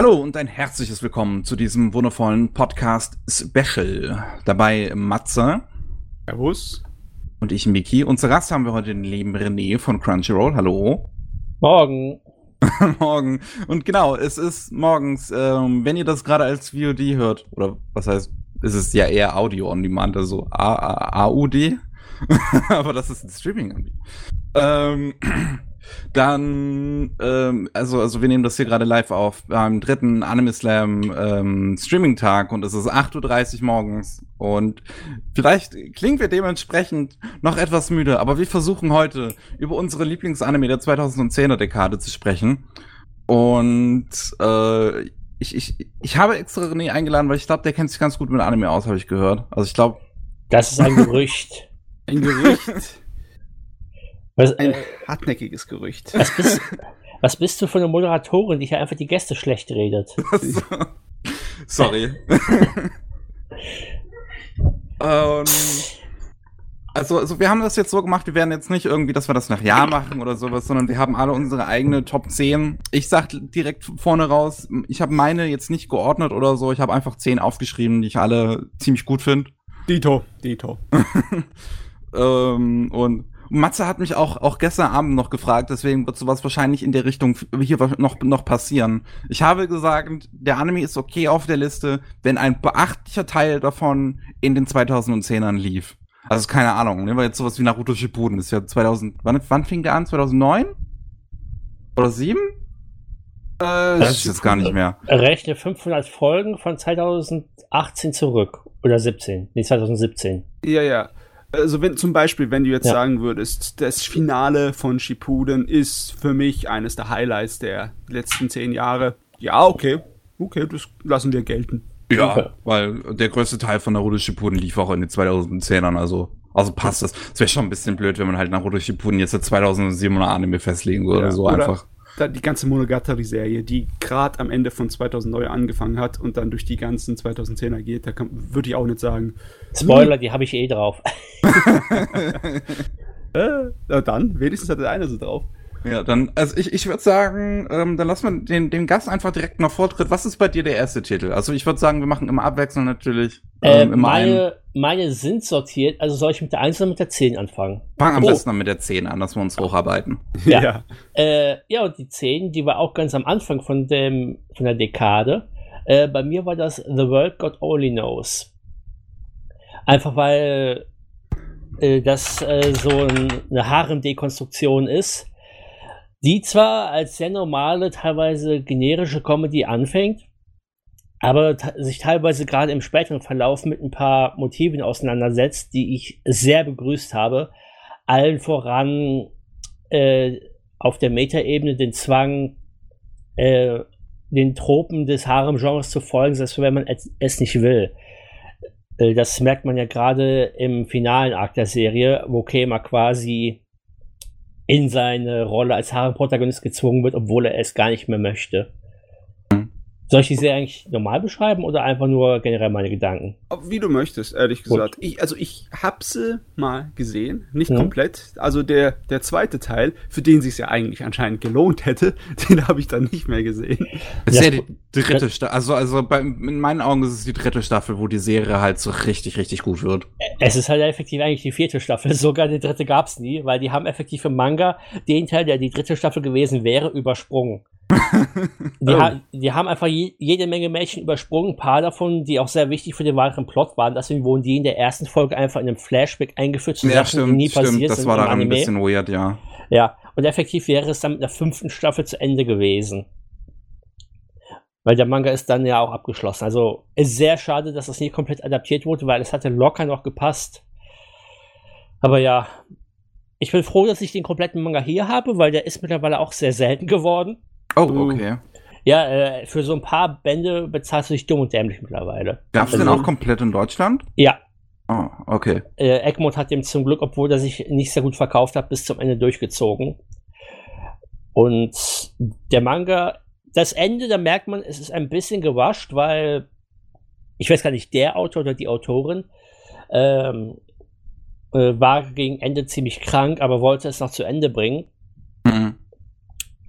Hallo und ein herzliches Willkommen zu diesem wundervollen Podcast Special. Dabei Matze. Servus. Und ich, Miki. Und zu Gast haben wir heute den lieben René von Crunchyroll. Hallo. Morgen. Morgen. Und genau, es ist morgens, ähm, wenn ihr das gerade als VOD hört, oder was heißt, es ist ja eher Audio on Demand, also A A AUD. Aber das ist ein Streaming. Ähm, dann, ähm, also, also wir nehmen das hier gerade live auf beim dritten Anime Slam ähm, Streaming-Tag und es ist 8.30 Uhr morgens. Und vielleicht klingen wir dementsprechend noch etwas müde, aber wir versuchen heute über unsere Lieblingsanime der 2010er Dekade zu sprechen. Und äh, ich, ich, ich habe extra René eingeladen, weil ich glaube, der kennt sich ganz gut mit Anime aus, habe ich gehört. Also ich glaube. Das ist ein Gerücht. ein Gerücht. Was, Ein hartnäckiges Gerücht. was, bist, was bist du für eine Moderatorin, die hier einfach die Gäste schlecht redet? Sorry. ähm, also, also wir haben das jetzt so gemacht, wir werden jetzt nicht irgendwie, dass wir das nach Jahr machen oder sowas, sondern wir haben alle unsere eigene Top 10. Ich sag direkt vorne raus, ich habe meine jetzt nicht geordnet oder so, ich habe einfach 10 aufgeschrieben, die ich alle ziemlich gut finde. Dito, Dito. ähm, und Matze hat mich auch, auch gestern Abend noch gefragt, deswegen wird sowas wahrscheinlich in der Richtung hier noch, noch passieren. Ich habe gesagt, der Anime ist okay auf der Liste, wenn ein beachtlicher Teil davon in den 2010ern lief. Also keine Ahnung, nehmen wir jetzt sowas wie Naruto Shippuden, das ist ja 2000, wann, wann fing der an? 2009? Oder 7? Äh, das ist jetzt gar nicht mehr. Rechne 500 Folgen von 2018 zurück. Oder 17. Nee, 2017. Ja, ja. Also wenn zum Beispiel, wenn du jetzt Ja. sagen würdest, das Finale von Shippuden ist für mich eines der Highlights der letzten zehn Jahre. Ja, okay. Okay, das lassen wir gelten. Ja, Okay. weil der größte Teil von Naruto Shippuden lief auch in den 2010ern, also also passt das. Es wäre schon ein bisschen blöd, wenn man halt Naruto Shippuden jetzt der 2007er Anime festlegen würde, Ja, so oder- einfach. Da die ganze Monogatari-Serie, die gerade am Ende von 2009 angefangen hat und dann durch die ganzen 2010er geht, da würde ich auch nicht sagen, Spoiler, die habe ich eh drauf. äh, na dann, wenigstens hat der eine so drauf. Ja, dann, also ich, ich würde sagen, ähm, dann lassen wir den, den Gast einfach direkt noch Vortritt. Was ist bei dir der erste Titel? Also ich würde sagen, wir machen immer abwechselnd natürlich. Äh, Ähm, immer einen. meine, meine sind sortiert, also soll ich mit der 1 oder mit der 10 anfangen? Fang am Oh. besten mit der 10 an, dass wir uns hocharbeiten. Ja. Äh, ja, und die 10, die war auch ganz am Anfang von, dem, von der Dekade. Äh, bei mir war das The World God Only Knows. Einfach weil äh, das äh, so ein, eine Harem-Dekonstruktion ist, die zwar als sehr normale, teilweise generische Comedy anfängt, aber sich teilweise gerade im späteren Verlauf mit ein paar Motiven auseinandersetzt, die ich sehr begrüßt habe. Allen voran äh, auf der Metaebene den Zwang, äh, den Tropen des Harem-Genres zu folgen, selbst wenn man es, es nicht will. Äh, das merkt man ja gerade im finalen Akt der Serie, wo Kema quasi in seine Rolle als Harem-Protagonist gezwungen wird, obwohl er es gar nicht mehr möchte. Soll ich die Serie eigentlich normal beschreiben oder einfach nur generell meine Gedanken? Wie du möchtest, ehrlich Gut. gesagt. Ich, also ich hab sie mal gesehen, nicht Mhm. komplett. Also der, der zweite Teil, für den sich ja eigentlich anscheinend gelohnt hätte, den habe ich dann nicht mehr gesehen. Das ist Ja, ja die dritte Staffel. Also, also bei, in meinen Augen ist es die dritte Staffel, wo die Serie halt so richtig, richtig gut wird. Es ist halt effektiv eigentlich die vierte Staffel. Sogar die dritte gab es nie, weil die haben effektiv im Manga den Teil, der die dritte Staffel gewesen wäre, übersprungen. Die, Oh. ha die haben einfach je jede Menge Mädchen übersprungen, ein paar davon, die auch sehr wichtig für den weiteren Plot waren. Deswegen wurden die in der ersten Folge einfach in einem Flashback eingeführt zu Ja, Sachen, die nie stimmt, passiert stimmt. Das sind war im daran ein bisschen weird, ja. Ja, und effektiv wäre es dann mit der fünften Staffel zu Ende gewesen. Weil der Manga ist dann ja auch abgeschlossen. Also ist sehr schade, dass das nie komplett adaptiert wurde, weil es hatte locker noch gepasst. Aber ja, ich bin froh, dass ich den kompletten Manga hier habe, weil der ist mittlerweile auch sehr selten geworden. Oh, okay. Ja, äh, für so ein paar Bände bezahlst du dich dumm und dämlich mittlerweile. Gab's Also- den auch komplett in Deutschland? Ja, Oh, okay. äh, Egmont hat dem zum Glück, obwohl er sich nicht sehr gut verkauft hat, bis zum Ende durchgezogen. Und der Manga, das Ende, da merkt man, es ist ein bisschen gewascht, weil ich weiß gar nicht, der Autor oder die Autorin ähm, äh, war gegen Ende ziemlich krank, aber wollte es noch zu Ende bringen. Mhm.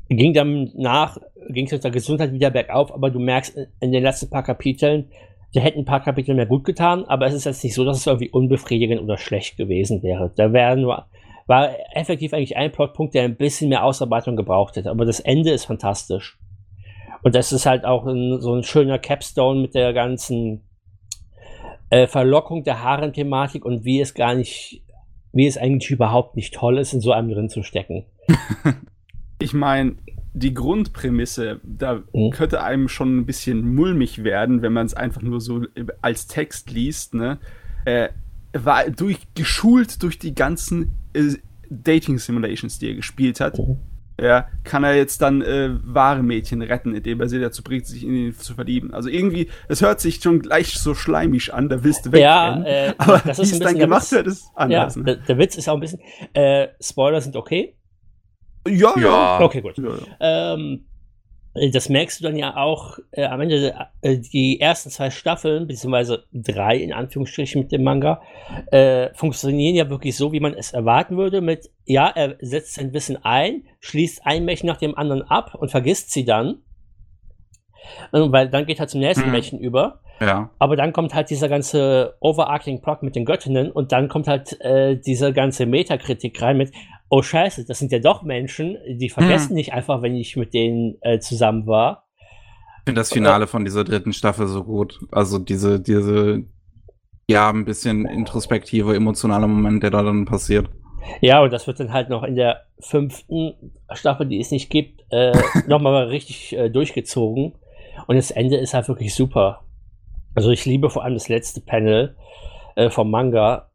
Ging dann nach ging es mit der Gesundheit wieder bergauf, aber du merkst in den letzten paar Kapiteln, da hätten ein paar Kapitel mehr gut getan, aber es ist jetzt nicht so, dass es irgendwie unbefriedigend oder schlecht gewesen wäre. Da wäre nur, war effektiv eigentlich ein Plotpunkt, der ein bisschen mehr Ausarbeitung gebraucht hätte, aber das Ende ist fantastisch. Und das ist halt auch ein, so ein schöner Capstone mit der ganzen äh, Verlockung der Haaren-Thematik und wie es gar nicht, wie es eigentlich überhaupt nicht toll ist, in so einem drin zu stecken. ich meine, die Grundprämisse, da mhm. könnte einem schon ein bisschen mulmig werden, wenn man es einfach nur so als Text liest, ne? Äh, war durch, geschult durch die ganzen äh, Dating Simulations, die er gespielt hat. Mhm. Ja, kann er jetzt dann äh, wahre Mädchen retten, indem er sie dazu bringt, sich in ihn zu verlieben. Also irgendwie, es hört sich schon gleich so schleimig an, da willst du weg. Ja, äh, aber das ist wie es dann gemacht wird, ist anders. Ja, ne? der, der, Witz ist auch ein bisschen, äh, Spoiler sind okay. Ja, ja. Okay, gut. Ja, ja. Ähm, das merkst du dann ja auch äh, am Ende äh, die ersten zwei Staffeln, beziehungsweise drei in Anführungsstrichen mit dem Manga, äh, funktionieren ja wirklich so, wie man es erwarten würde. Mit, ja, er setzt sein Wissen ein, schließt ein Märchen nach dem anderen ab und vergisst sie dann. Und weil dann geht er zum nächsten mhm. Märchen über. Ja. Aber dann kommt halt dieser ganze overarching Plot mit den Göttinnen und dann kommt halt äh, diese ganze Metakritik rein mit, oh scheiße, das sind ja doch Menschen, die vergessen hm. nicht einfach, wenn ich mit denen äh, zusammen war. Ich finde das Finale von dieser dritten Staffel so gut. Also diese, diese, ja, ein bisschen introspektive, emotionale Moment, der da dann passiert. Ja, und das wird dann halt noch in der fünften Staffel, die es nicht gibt, äh, nochmal richtig äh, durchgezogen. Und das Ende ist halt wirklich super. Also ich liebe vor allem das letzte Panel äh, vom Manga,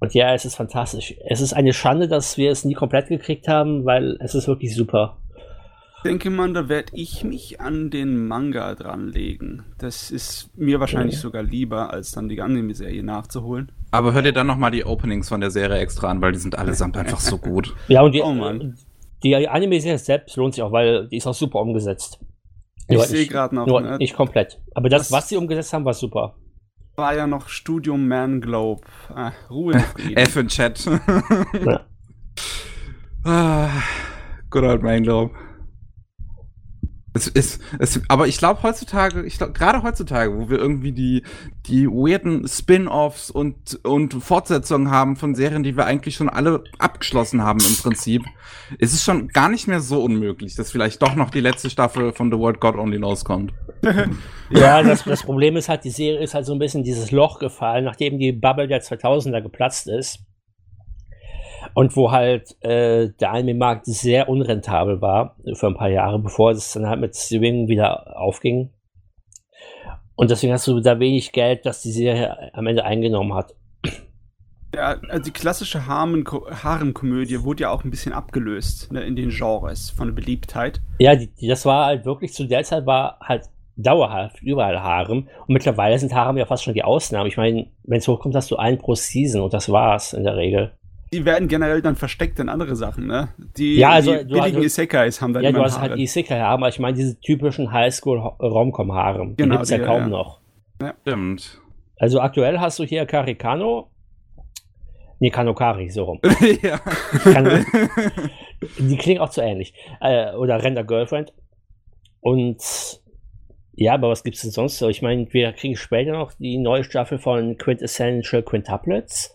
und ja, es ist fantastisch. Es ist eine Schande, dass wir es nie komplett gekriegt haben, weil es ist wirklich super. Ich denke mal, da werde ich mich an den Manga dranlegen. Das ist mir wahrscheinlich ja. sogar lieber, als dann die Anime-Serie nachzuholen. Aber hör dir dann nochmal die Openings von der Serie extra an, weil die sind allesamt einfach so gut. Ja, und die, oh die Anime-Serie selbst lohnt sich auch, weil die ist auch super umgesetzt. Ich sehe gerade noch. Nur ne? nicht komplett. Aber das, das, was sie umgesetzt haben, war super war ja noch Studium Man Globe. Ah, Ruhe in Frieden. F in Chat. ja. ah, good old Man Globe. Es ist, es, aber ich glaube heutzutage, ich glaube gerade heutzutage, wo wir irgendwie die die weirden Spin-offs und und Fortsetzungen haben von Serien, die wir eigentlich schon alle abgeschlossen haben im Prinzip, ist es schon gar nicht mehr so unmöglich, dass vielleicht doch noch die letzte Staffel von The World God Only Knows kommt. ja, das, das Problem ist halt, die Serie ist halt so ein bisschen dieses Loch gefallen, nachdem die Bubble der 2000er geplatzt ist und wo halt äh, der Anime-Markt sehr unrentabel war für ein paar Jahre, bevor es dann halt mit Streaming wieder aufging. Und deswegen hast du da wenig Geld, das die Serie am Ende eingenommen hat. Ja, also die klassische Harem-Komödie wurde ja auch ein bisschen abgelöst ne, in den Genres von der Beliebtheit. Ja, die, die, das war halt wirklich zu der Zeit war halt dauerhaft überall Harem. Und mittlerweile sind Harem ja fast schon die Ausnahme. Ich meine, wenn es hochkommt, hast du einen pro Season und das war's in der Regel die werden generell dann versteckt in andere Sachen, ne? Die, ja, also, die billigen also, Isekais haben dann Ja, du hast halt Isekai-Harem, aber ich meine diese typischen Highschool-Romcom-Harem. Die genau, gibt's ja die, kaum ja. noch. Ja. Stimmt. Also aktuell hast du hier Karikano. Nee, Kanokari, so rum. ja. Kan die klingen auch zu ähnlich. Äh, oder Render Girlfriend. Und ja, aber was gibt's denn sonst so? Ich meine, wir kriegen später noch die neue Staffel von Quintessential Quintuplets.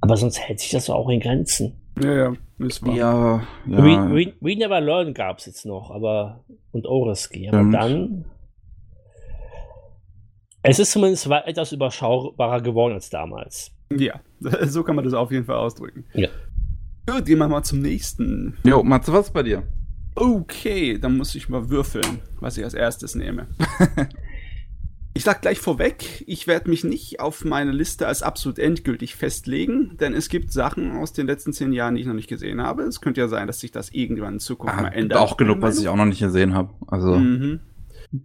Aber sonst hält sich das auch in Grenzen. Ja, ja, ist wahr. Ja, ja. We, We, We Never Learn gab es jetzt noch, aber und Oreski. Aber Stimmt. dann. Es ist zumindest etwas überschaubarer geworden als damals. Ja, so kann man das auf jeden Fall ausdrücken. Ja. Gut, gehen wir mal zum nächsten. Jo, Matze, was bei dir? Okay, dann muss ich mal würfeln, was ich als erstes nehme. Ich sag gleich vorweg, ich werde mich nicht auf meine Liste als absolut endgültig festlegen, denn es gibt Sachen aus den letzten zehn Jahren, die ich noch nicht gesehen habe. Es könnte ja sein, dass sich das irgendwann in Zukunft ah, mal ändert. Auch genug, was ich auch noch nicht gesehen habe. Also. Mhm.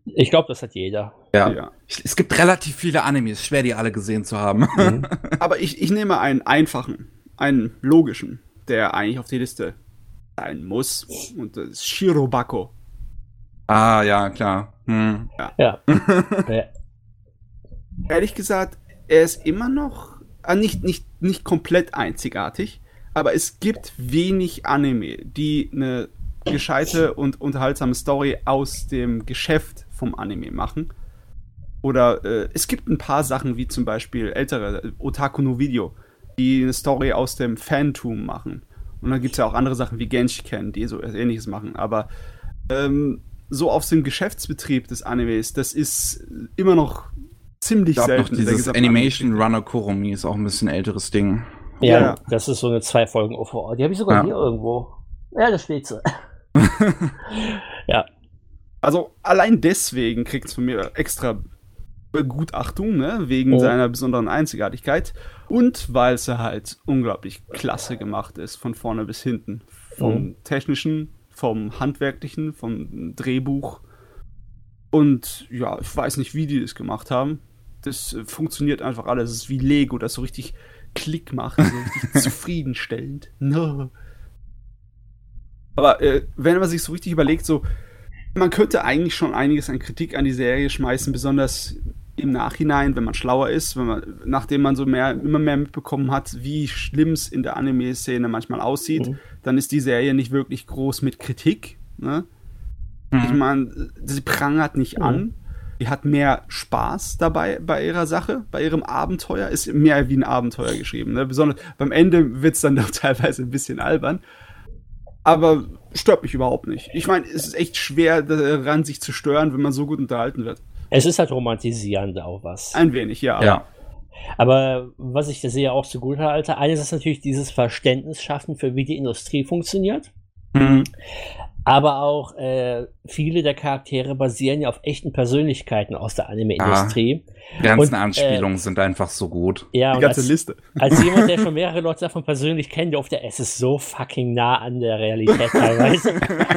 Ich glaube, das hat jeder. Ja. ja. Es gibt relativ viele Animes, schwer die alle gesehen zu haben. Mhm. Aber ich, ich nehme einen einfachen, einen logischen, der eigentlich auf die Liste sein muss. Und das ist Shirobako. Ah, ja, klar. Hm. Ja. ja. Ehrlich gesagt, er ist immer noch äh, nicht, nicht, nicht komplett einzigartig, Aber es gibt wenig Anime, die eine gescheite und unterhaltsame Story aus dem Geschäft vom Anime machen. Oder äh, es gibt ein paar Sachen, wie zum Beispiel ältere Otaku no Video, die eine Story aus dem Fantum machen. Und dann gibt es ja auch andere Sachen wie Genshiken, die so ähnliches machen. Aber ähm, so auf dem Geschäftsbetrieb des Animes, das ist immer noch ziemlich selten. noch dieses Animation Runner Kurumi ist auch ein bisschen älteres Ding. Ja, Ja. das ist so eine zwei Folgen OVA. Die habe ich sogar Ja. hier irgendwo. Ja, da steht sie. ja. Also allein deswegen kriegt es von mir extra Begutachtung, ne? wegen Oh. seiner besonderen Einzigartigkeit und weil es halt unglaublich klasse gemacht ist, von vorne bis hinten. Vom Mhm. technischen, vom handwerklichen, vom Drehbuch. Und ja, ich weiß nicht, wie die das gemacht haben. Das äh, funktioniert einfach alles. Es ist wie Lego, das so richtig Klick macht, so richtig zufriedenstellend. No. Aber äh, wenn man sich so richtig überlegt, so, man könnte eigentlich schon einiges an Kritik an die Serie schmeißen, besonders im Nachhinein, wenn man schlauer ist, wenn man, nachdem man so mehr, immer mehr mitbekommen hat, wie schlimm es in der Anime-Szene manchmal aussieht, Mhm. dann ist die Serie nicht wirklich groß mit Kritik. Ne? Ich meine, sie prangert nicht Mhm. an. Die hat mehr Spaß dabei bei ihrer Sache, bei ihrem Abenteuer. Ist mehr wie ein Abenteuer geschrieben. Ne? Besonders beim Ende wird es dann doch teilweise ein bisschen albern. Aber stört mich überhaupt nicht. Ich meine, es ist echt schwer daran, sich zu stören, wenn man so gut unterhalten wird. Es ist halt romantisierend auch was. Ein wenig, ja. aber- Ja. Aber was ich der Serie auch zugute halte, eines ist natürlich dieses Verständnis schaffen, für wie die Industrie funktioniert. Mhm. Aber auch äh, viele der Charaktere basieren ja auf echten Persönlichkeiten aus der Anime-Industrie. Die ganzen Und, äh, Anspielungen sind einfach so gut. Ja, Die und ganze als, Liste. als jemand, der schon mehrere Leute davon persönlich kennt, durfte es ist so fucking nah an der Realität teilweise.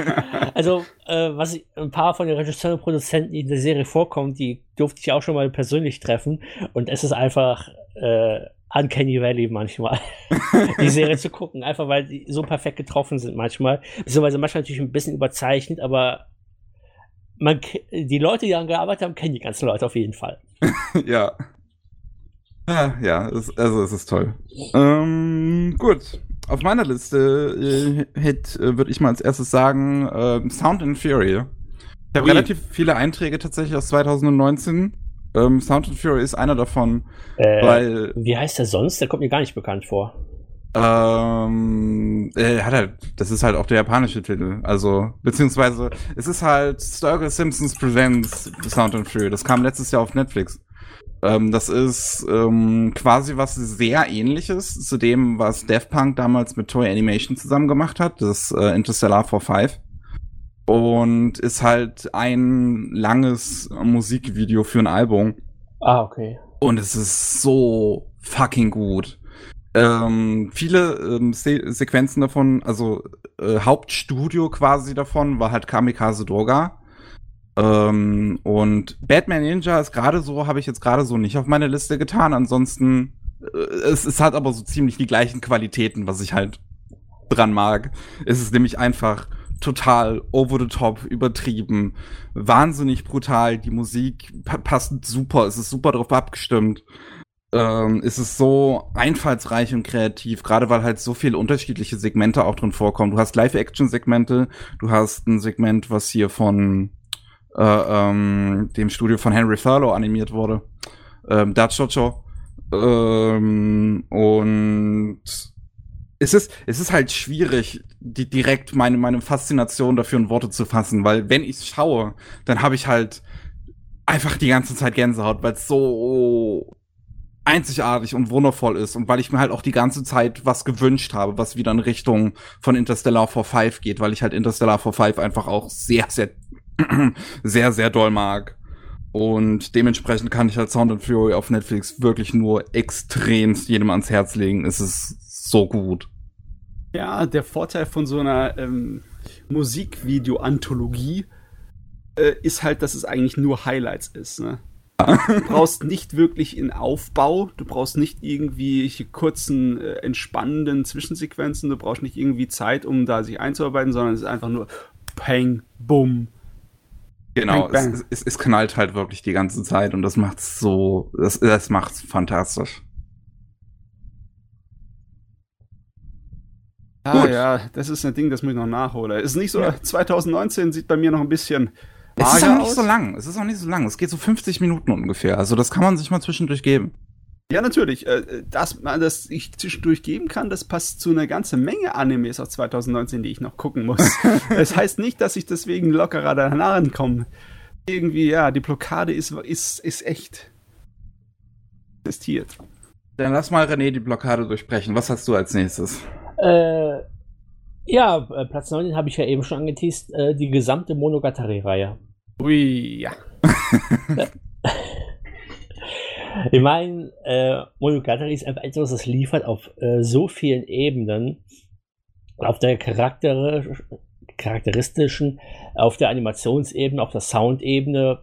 also, äh, was ich, ein paar von den Regisseuren und Produzenten, die in der Serie vorkommen, die durfte ich auch schon mal persönlich treffen. Und es ist einfach äh, Uncanny Valley manchmal, die Serie zu gucken. Einfach weil die so perfekt getroffen sind manchmal. Beziehungsweise manchmal natürlich ein bisschen überzeichnet, aber man, die Leute, die daran gearbeitet haben, kennen die ganzen Leute auf jeden Fall. ja. Ja, ja, es, also es ist toll. Ähm, gut. Auf meiner Liste äh, hätt, äh, würde ich mal als erstes sagen ähm, Sound and Fury. Ich habe relativ viele Einträge tatsächlich aus 2019. Ähm, Sound and Fury ist einer davon, Äh, weil Wie heißt der sonst? Der kommt mir gar nicht bekannt vor. ähm, äh, hat halt, das ist halt auch der japanische Titel. Also, beziehungsweise, es ist halt Sturgill Simpsons Presents Sound and Fury. Das kam letztes Jahr auf Netflix. Ähm, das ist ähm, quasi was sehr ähnliches zu dem, was Daft Punk damals mit Toy Animation zusammen gemacht hat, das äh, Interstellar 45. Und ist halt ein langes Musikvideo für ein Album. Ah, okay. Und es ist so fucking gut. Ähm, viele ähm, Se Sequenzen davon, also äh, Hauptstudio quasi davon, war halt Kamikaze Droga. Ähm, und Batman Ninja ist gerade so, habe ich jetzt gerade so nicht auf meine Liste getan. Ansonsten, äh, es, es hat aber so ziemlich die gleichen Qualitäten, was ich halt dran mag. Es ist nämlich einfach total over the top, übertrieben, wahnsinnig brutal. Die Musik pa passt super, es ist super drauf abgestimmt. Ähm, es ist so einfallsreich und kreativ, gerade weil halt so viele unterschiedliche Segmente auch drin vorkommen. Du hast Live-Action-Segmente, du hast ein Segment, was hier von äh, ähm, dem Studio von Henry Thurlow animiert wurde. Ähm, Dachocho. Ähm, und es ist, es ist halt schwierig, die, direkt meine, meine Faszination dafür in Worte zu fassen, weil wenn ich schaue, dann habe ich halt einfach die ganze Zeit Gänsehaut, weil es so einzigartig und wundervoll ist und weil ich mir halt auch die ganze Zeit was gewünscht habe, was wieder in Richtung von Interstellar 45 geht, weil ich halt Interstellar 45 einfach auch sehr, sehr, sehr, sehr doll mag. Und dementsprechend kann ich halt Sound and Fury auf Netflix wirklich nur extremst jedem ans Herz legen. Es ist so gut. Ja, der Vorteil von so einer ähm, Musikvideo-Anthologie äh, ist halt, dass es eigentlich nur Highlights ist. Ne? Du brauchst nicht wirklich einen Aufbau, du brauchst nicht irgendwie kurzen, äh, entspannenden Zwischensequenzen, du brauchst nicht irgendwie Zeit, um da sich einzuarbeiten, sondern es ist einfach nur Peng, Bumm. Genau, Bang, bang. Es, es, es knallt halt wirklich die ganze Zeit und das macht's so, das, das macht's fantastisch. Ah Gut. ja, das ist ein Ding, das muss ich noch nachholen. Ist nicht so, ja. 2019 sieht bei mir noch ein bisschen. Es ist auch nicht aus. so lang. Es ist auch nicht so lang. Es geht so 50 Minuten ungefähr. Also das kann man sich mal zwischendurch geben. Ja, natürlich. Äh, dass man das ich zwischendurch geben kann, das passt zu einer ganzen Menge Animes aus 2019, die ich noch gucken muss. das heißt nicht, dass ich deswegen lockerer danach komme. Irgendwie, ja, die Blockade ist, ist, ist echt existiert. Dann lass mal René die Blockade durchbrechen. Was hast du als nächstes? Äh, ja, äh, Platz 9 habe ich ja eben schon angeteased, äh, die gesamte Monogatari-Reihe. Ui, ja. Ich meine, äh, Monogatari ist einfach etwas, das liefert auf äh, so vielen Ebenen. Auf der Charakter charakteristischen, auf der Animationsebene, auf der Soundebene.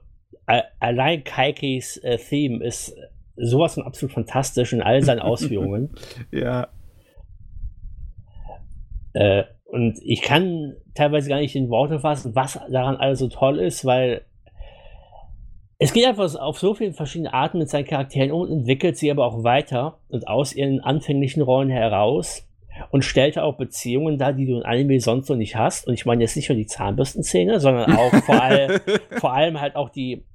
Allein Kaikis äh, Theme ist sowas von absolut fantastisch in all seinen Ausführungen. ja. Äh, und ich kann teilweise gar nicht in Worte fassen, was daran alles so toll ist, weil es geht einfach auf so vielen verschiedene Arten mit seinen Charakteren um und entwickelt sie aber auch weiter und aus ihren anfänglichen Rollen heraus und stellt auch Beziehungen dar, die du in Anime sonst so nicht hast. Und ich meine jetzt nicht nur die Zahnbürstenszene, sondern auch vor, all, vor allem halt auch die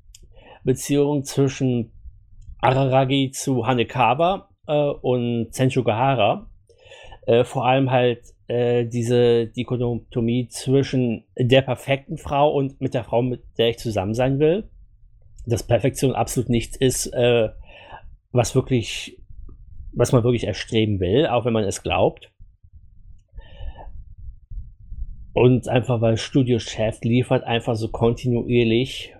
Beziehung zwischen Araragi zu Hanekawa äh, und Senju Gahara. Äh, vor allem halt äh, diese Dikotomie zwischen der perfekten Frau und mit der Frau, mit der ich zusammen sein will dass Perfektion absolut nichts ist, äh, was wirklich, was man wirklich erstreben will, auch wenn man es glaubt. Und einfach, weil Studio Chef liefert einfach so kontinuierlich.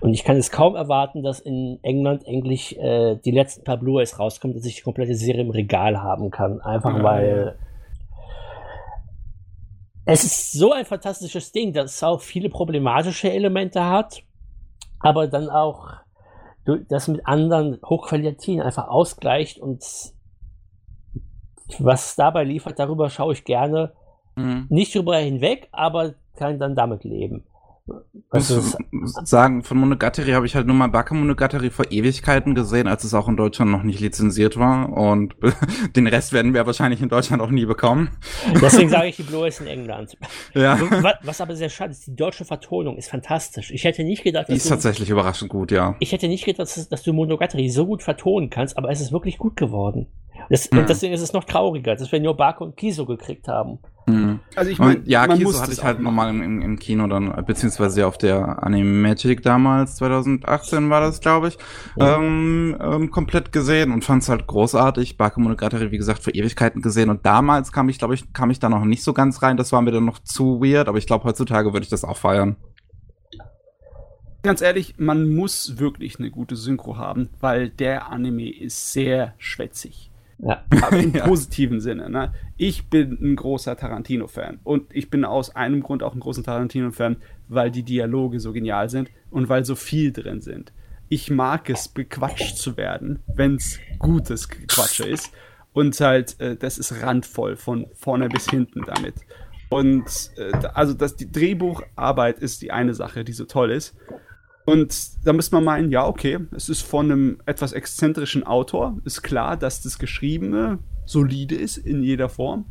Und ich kann es kaum erwarten, dass in England endlich äh, die letzten paar Blu-rays rauskommen, dass ich die komplette Serie im Regal haben kann. Einfach ja, weil ja. Es ist so ein fantastisches Ding, dass es auch viele problematische Elemente hat aber dann auch das mit anderen hochqualitativen einfach ausgleicht und was dabei liefert, darüber schaue ich gerne mhm. nicht drüber hinweg, aber kann dann damit leben. Was muss sagen, von Monogatari habe ich halt nur mal Baka Monogatari vor Ewigkeiten gesehen, als es auch in Deutschland noch nicht lizenziert war. Und den Rest werden wir wahrscheinlich in Deutschland auch nie bekommen. Deswegen sage ich, die Blue ist in England. Ja. Was aber sehr schade ist, die deutsche Vertonung ist fantastisch. Ich hätte nicht gedacht, dass Die ist du, tatsächlich überraschend gut, ja. Ich hätte nicht gedacht, dass, dass, du Monogatari so gut vertonen kannst, aber es ist wirklich gut geworden. Das, hm. Und deswegen ist es noch trauriger, dass wir nur Baka und Kiso gekriegt haben. Mhm. Also ich meine, ja, Kiso hatte ich halt nochmal im, im, Kino dann, beziehungsweise auf der Animagic damals, 2018 war das, glaube ich, ja. ähm, ähm, komplett gesehen und fand es halt großartig. Bakemonogatari, wie gesagt, für Ewigkeiten gesehen und damals kam ich, glaube ich, kam ich da noch nicht so ganz rein. Das war mir dann noch zu weird, aber ich glaube, heutzutage würde ich das auch feiern. Ganz ehrlich, man muss wirklich eine gute Synchro haben, weil der Anime ist sehr schwätzig. Ja. Aber im ja. positiven Sinne. Ne? Ich bin ein großer Tarantino-Fan. Und ich bin aus einem Grund auch ein großer Tarantino-Fan, weil die Dialoge so genial sind und weil so viel drin sind. Ich mag es, bequatscht zu werden, wenn es gutes Quatsche ist. Und halt, äh, das ist randvoll von vorne bis hinten damit. Und äh, also das, die Drehbucharbeit ist die eine Sache, die so toll ist. Und da müsste man meinen, ja, okay, es ist von einem etwas exzentrischen Autor. Ist klar, dass das Geschriebene solide ist in jeder Form.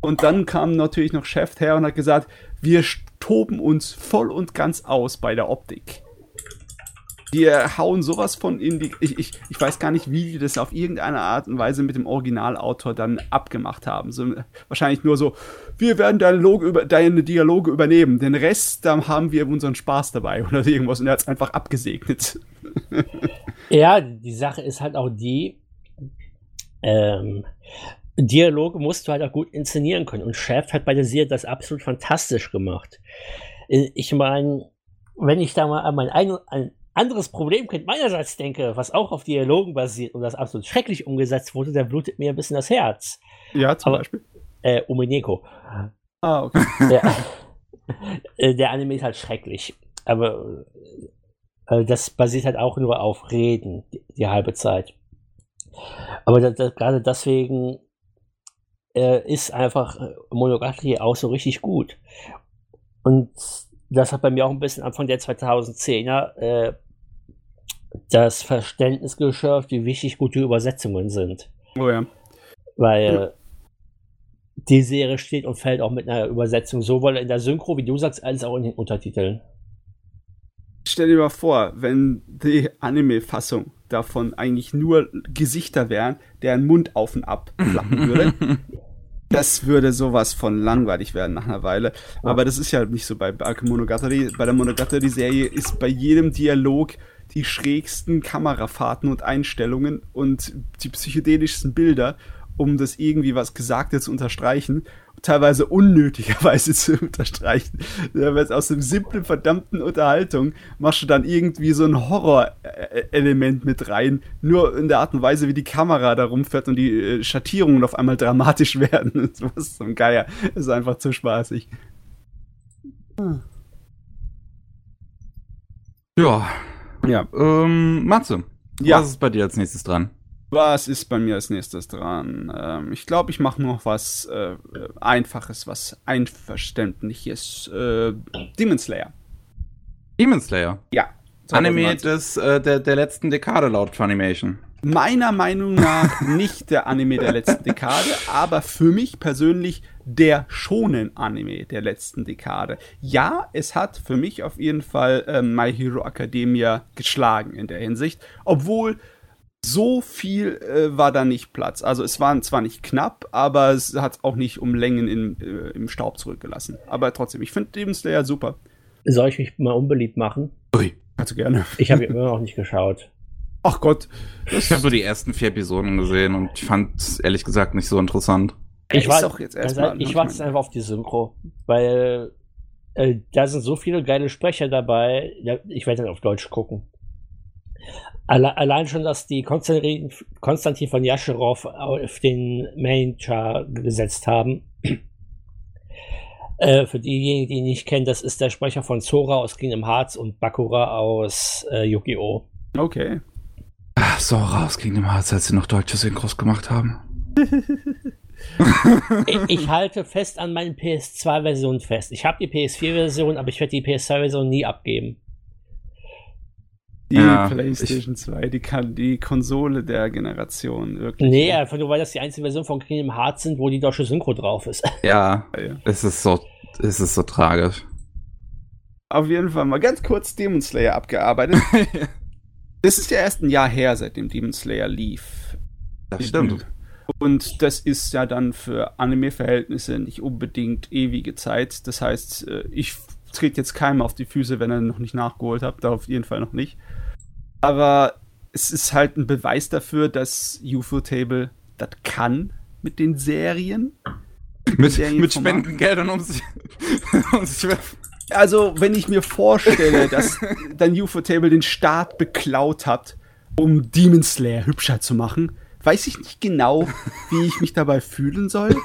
Und dann kam natürlich noch Chef her und hat gesagt, wir toben uns voll und ganz aus bei der Optik. Die hauen sowas von in die. Ich, ich, ich weiß gar nicht, wie die das auf irgendeine Art und Weise mit dem Originalautor dann abgemacht haben. So, wahrscheinlich nur so, wir werden deine, über, deine Dialoge übernehmen. Den Rest, da haben wir unseren Spaß dabei oder irgendwas. Und er hat es einfach abgesegnet. ja, die Sache ist halt auch die, ähm, Dialoge musst du halt auch gut inszenieren können. Und Chef hat bei der Serie das absolut fantastisch gemacht. Äh, ich meine, wenn ich da mal an mein eigenes, anderes Problemkind meinerseits denke, was auch auf Dialogen basiert und das absolut schrecklich umgesetzt wurde, dann blutet mir ein bisschen das Herz. Ja, zum Aber, Beispiel. Äh, Umineko. Ah, okay. Der, äh, der Anime ist halt schrecklich. Aber äh, das basiert halt auch nur auf Reden, die, die halbe Zeit. Aber das, das, gerade deswegen äh, ist einfach äh, Monogatari auch so richtig gut. Und das hat bei mir auch ein bisschen Anfang der 2010er äh, das Verständnis geschärft, wie wichtig gute Übersetzungen sind. Oh ja. Weil die Serie steht und fällt auch mit einer Übersetzung, sowohl in der Synchro, wie du sagst, als auch in den Untertiteln. Stell dir mal vor, wenn die Anime-Fassung davon eigentlich nur Gesichter wären, deren Mund auf und ab flappen würde. das würde sowas von langweilig werden nach einer Weile. Aber das ist ja nicht so bei Monogatari. Bei der Monogatari-Serie ist bei jedem Dialog die schrägsten Kamerafahrten und Einstellungen und die psychedelischsten Bilder, um das irgendwie was Gesagte zu unterstreichen teilweise unnötigerweise zu unterstreichen. Aus dem simplen verdammten Unterhaltung machst du dann irgendwie so ein Horrorelement mit rein, nur in der Art und Weise, wie die Kamera da rumfährt und die äh, Schattierungen auf einmal dramatisch werden. Das ist so ein Geier. Das ist einfach zu spaßig. Hm. Ja. Ja. Ähm, Matze, ja. was ist bei dir als nächstes dran? Was ist bei mir als nächstes dran? Ähm, ich glaube, ich mache noch was äh, Einfaches, was Einverständliches. Äh, Demon Slayer. Demon Slayer? Ja. Anime des, äh, der, der letzten Dekade laut Funimation. Meiner Meinung nach nicht der Anime der letzten Dekade, aber für mich persönlich der schonen Anime der letzten Dekade. Ja, es hat für mich auf jeden Fall äh, My Hero Academia geschlagen in der Hinsicht, obwohl so viel äh, war da nicht Platz. Also es waren zwar nicht knapp, aber es hat auch nicht um Längen in, äh, im Staub zurückgelassen. Aber trotzdem, ich finde Demon Slayer super. Soll ich mich mal unbeliebt machen? Ui, du gerne. Ich habe immer noch nicht geschaut. Ach Gott. Ich habe nur die ersten vier Episoden gesehen und ich fand es ehrlich gesagt nicht so interessant. Ich warte jetzt erstmal. Ich warte einfach auf die Synchro, weil äh, da sind so viele geile Sprecher dabei. Ich werde dann auf Deutsch gucken. Alle, allein schon, dass die Konstantin, Konstantin von Jascherow auf den Main-Char gesetzt haben. äh, für diejenigen, die ihn nicht kennen, das ist der Sprecher von Zora aus Kingdom Hearts und Bakura aus äh, Yu-Gi-Oh! Okay. Ach, Zora aus Kingdom Hearts, als sie noch deutsche Synchros gemacht haben. ich, ich, halte fest an meinen PS2-Version fest. Ich habe die PS4-Version, aber ich werde die PS2-Version nie abgeben. Die ja, PlayStation ich, 2, die kann die Konsole der Generation wirklich. Nee, einfach nur weil das die einzige Version von Kingdom Hearts sind, wo die deutsche Synchro drauf ist. Ja, ja. es ist so, es ist so tragisch. Auf jeden Fall mal ganz kurz Demon Slayer abgearbeitet. das ist ja erst ein Jahr her, seitdem Demon Slayer lief. Das stimmt. Und das ist ja dann für Anime-Verhältnisse nicht unbedingt ewige Zeit. Das heißt, äh, ich trete jetzt keinem auf die Füße, wenn er noch nicht nachgeholt hat. Da auf jeden Fall noch nicht. Aber es ist halt ein Beweis dafür, dass UFO-Table das kann mit den Serien. Mit, Serien mit Spendengeldern um sich, um sich Also, wenn ich mir vorstelle, dass dann UFO-Table den Start beklaut hat, um Demon Slayer hübscher zu machen, weiß ich nicht genau, wie ich mich dabei fühlen soll.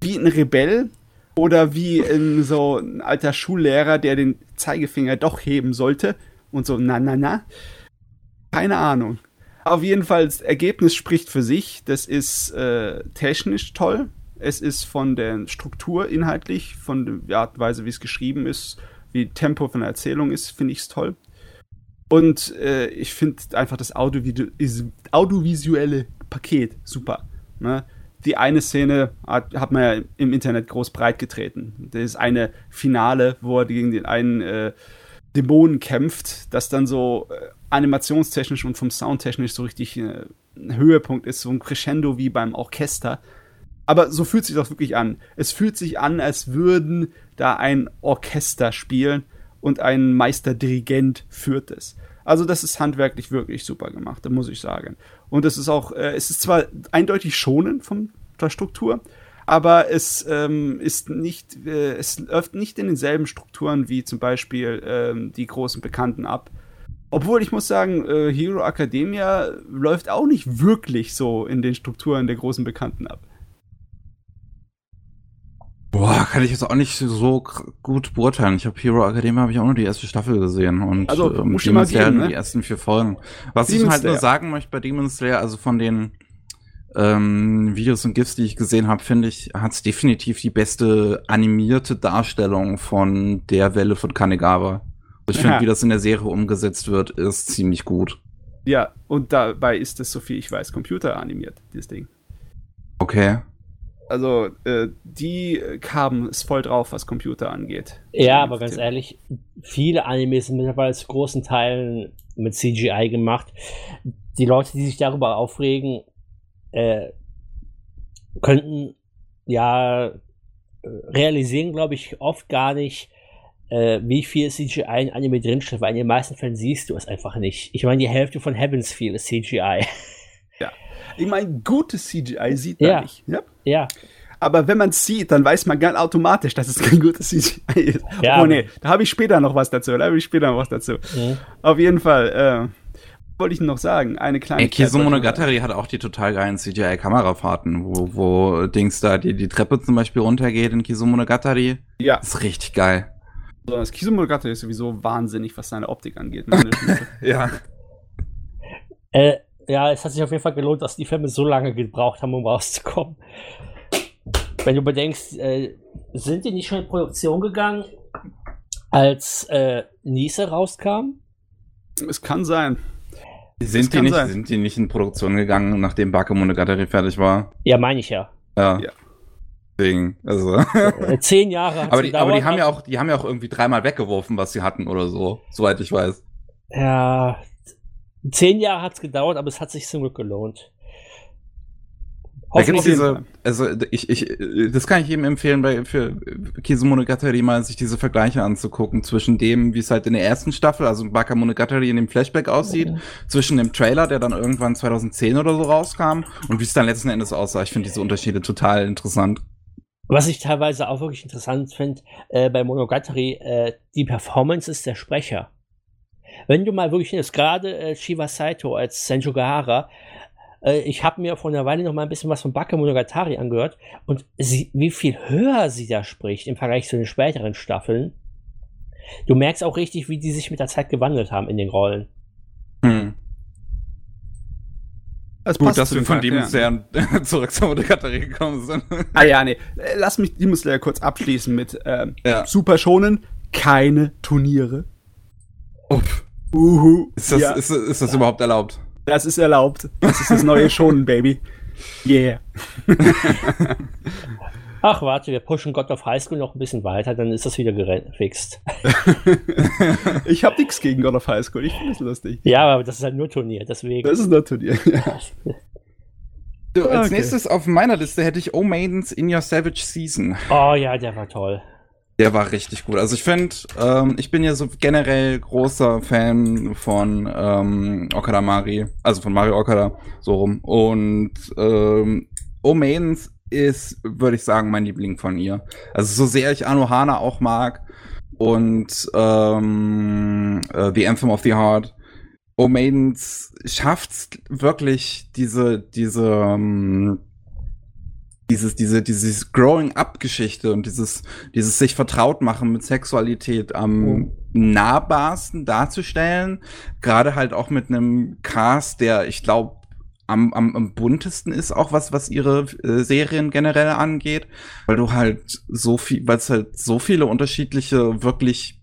Wie ein Rebell oder wie in so ein alter Schullehrer, der den Zeigefinger doch heben sollte und so, na, na, na. Keine Ahnung. Auf jeden Fall, das Ergebnis spricht für sich. Das ist äh, technisch toll. Es ist von der Struktur inhaltlich, von der Art und Weise, wie es geschrieben ist, wie Tempo von der Erzählung ist, finde ich es toll. Und äh, ich finde einfach das audiovisuelle Paket super. Ne? Die eine Szene hat, hat, man ja im Internet groß breit getreten. Das ist eine Finale, wo er gegen den einen äh, Dämonen kämpft, das dann so äh, animationstechnisch und vom Soundtechnisch so richtig äh, ein Höhepunkt ist, so ein Crescendo wie beim Orchester. Aber so fühlt sich das wirklich an. Es fühlt sich an, als würden da ein Orchester spielen und ein Meisterdirigent führt es. Also das ist handwerklich wirklich super gemacht, da muss ich sagen. Und es ist auch, äh, es ist zwar eindeutig schonend von der Struktur, aber es ähm, ist nicht, äh, es läuft nicht in denselben Strukturen wie zum Beispiel ähm, die großen Bekannten ab. Obwohl ich muss sagen, äh, Hero Academia läuft auch nicht wirklich so in den Strukturen der großen Bekannten ab. Boah, kann ich jetzt auch nicht so gut beurteilen. Ich habe Hero Academia habe ich auch nur die erste Staffel gesehen und also, ähm, Demon Slayer ne? die ersten vier Folgen. Was Demon ich halt Slayer. nur sagen möchte bei Demon Slayer, also von den ähm, Videos und GIFs, die ich gesehen habe, finde ich, hat es definitiv die beste animierte Darstellung von der Welle von Kanegawa. Ich finde, wie das in der Serie umgesetzt wird, ist ziemlich gut. Ja, und dabei ist es, so viel ich weiß, computeranimiert, dieses Ding. Okay. Also, äh, die kamen es voll drauf, was Computer angeht. Ja, aber ganz ehrlich, viele Animes sind mittlerweile zu großen Teilen mit CGI gemacht. Die Leute, die sich darüber aufregen, äh, könnten ja realisieren, glaube ich, oft gar nicht, äh, wie viel CGI in Anime drinsteht, weil in den meisten Fällen siehst du es einfach nicht. Ich meine, die Hälfte von Heaven's Feel ist CGI. Ich meine, gutes CGI sieht man ja. nicht. Ja. ja. Aber wenn man es sieht, dann weiß man ganz automatisch, dass es kein gutes CGI ist. Ja. Oh nee, da habe ich später noch was dazu. Da habe ich später noch was dazu. Mhm. Auf jeden Fall, äh, wollte ich noch sagen, eine kleine Ey, Kizumonogatari hat auch die total geilen CGI-Kamerafahrten, wo, wo Dings da die, die Treppe zum Beispiel runtergeht in Kizumonogatari. Ja. Das ist richtig geil. Das Kizumonogatari ist sowieso wahnsinnig, was seine Optik angeht. Güte. Ja. Äh, ja, es hat sich auf jeden Fall gelohnt, dass die Filme so lange gebraucht haben, um rauszukommen. Wenn du bedenkst, äh, sind die nicht schon in Produktion gegangen, als äh, Niese rauskam? es kann sein. Sind die, nicht, sein. sind die nicht in Produktion gegangen, nachdem Bakemonogatari fertig war? Ja, meine ich ja. Ja. Ja. Deswegen, also. Äh, zehn Jahre aber, die, aber die gedauert, haben ja auch, die haben ja auch irgendwie dreimal weggeworfen, was sie hatten oder so, soweit ich weiß. Ja, zehn Jahre hat es gedauert, aber es hat sich zum Glück gelohnt. Da gibt's diese, also ich, ich, das kann ich jedem empfehlen, bei, für Kizumonogatari mal sich diese Vergleiche anzugucken zwischen dem, wie es halt in der ersten Staffel, also Bakamonogatari in dem Flashback aussieht, zwischen dem Trailer, der dann irgendwann 2010 oder so rauskam und wie es dann letzten Endes aussah. Ich finde diese Unterschiede total interessant. Was ich teilweise auch wirklich interessant finde äh, bei Monogatari, äh, die Performances der Sprecher. Wenn du mal wirklich jetzt gerade äh, Shiva Saito als Senju Gahara, äh, ich habe mir vor einer Weile noch mal ein bisschen was von Baka Monogatari angehört und sie, wie viel höher sie da spricht im Vergleich zu den späteren Staffeln. Du merkst auch richtig, wie die sich mit der Zeit gewandelt haben in den Rollen. Hm. Es Gut, dass wir dem von Charakter, Demon ja. Slayer zurück zur Monogatari gekommen sind. Ah ja, nee. Äh, Lass mich Demon Slayer kurz abschließen mit ähm, Ja. Super Schonen, keine Turniere. Uff. Uhu. Ist das, ja, ist, ist das überhaupt erlaubt? das ist erlaubt. Das ist das neue Schonen, Baby. Yeah. Ach, warte, wir pushen God of High School noch ein bisschen weiter, dann ist das wieder gefixt. ich habe nichts gegen God of High School. Ich finde es lustig. Ja, aber das ist halt nur Turnier, deswegen. Das ist ein Turnier. Ja. Du, als Okay. nächstes auf meiner Liste hätte ich Oh Maidens in Your Savage Season. Oh ja, der war toll. Der war richtig gut. Also ich finde, ähm, ich bin ja so generell großer Fan von ähm, Okada Mari, also von Mario Okada, so rum. Und ähm, Oh Maidens ist, würde ich sagen, mein Liebling von ihr. Also so sehr ich Anohana auch mag und ähm, äh, The Anthem of the Heart. Oh Maidens schafft's wirklich diese, diese, ähm, dieses, diese, dieses Growing-up-Geschichte und dieses, dieses sich vertraut machen mit Sexualität am nahbarsten darzustellen. Gerade halt auch mit einem Cast, der, ich glaube, am, am, am buntesten ist, auch was, was ihre äh, Serien generell angeht, weil du halt so viel, weil es halt so viele unterschiedliche, wirklich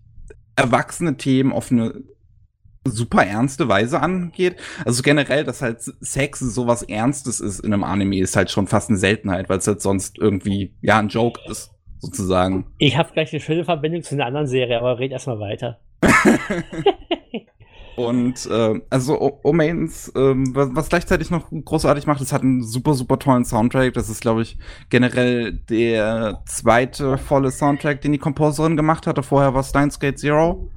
erwachsene Themen auf eine super ernste Weise angeht. Also generell, dass halt Sex sowas Ernstes ist in einem Anime, ist halt schon fast eine Seltenheit, weil es halt sonst irgendwie, ja, ein Joke ist, sozusagen. Ich habe gleich eine schöne Verbindung zu einer anderen Serie, aber red erstmal weiter. Und äh, also Omains, ähm, was, was gleichzeitig noch großartig macht, es hat einen super, super tollen Soundtrack. Das ist, glaube ich, generell der zweite volle Soundtrack, den die Komposerin gemacht hatte. Vorher war Steins Gate Zero.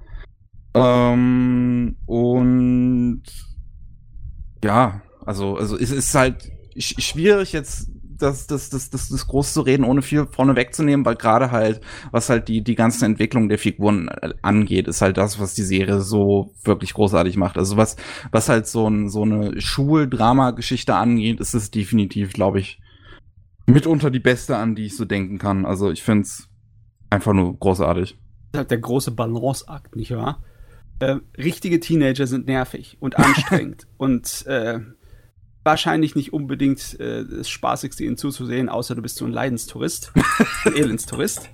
Ähm, und ja, also, also es ist halt sch schwierig jetzt das, das, das, das, das groß zu reden, ohne viel vorne wegzunehmen, weil gerade halt, was halt die, die ganzen Entwicklungen der Figuren äh, angeht, ist halt das, was die Serie so wirklich großartig macht. Also was, was halt so, ein, so eine Schuldrama-Geschichte angeht, ist es definitiv, glaube ich, mitunter die beste, an die ich so denken kann. Also ich find's einfach nur großartig. Das ist halt der große Balanceakt, nicht wahr? Äh, richtige Teenager sind nervig und anstrengend und äh, wahrscheinlich nicht unbedingt äh, das Spaßigste, ihnen zuzusehen, außer du bist so ein Leidenstourist, ein Elendstourist.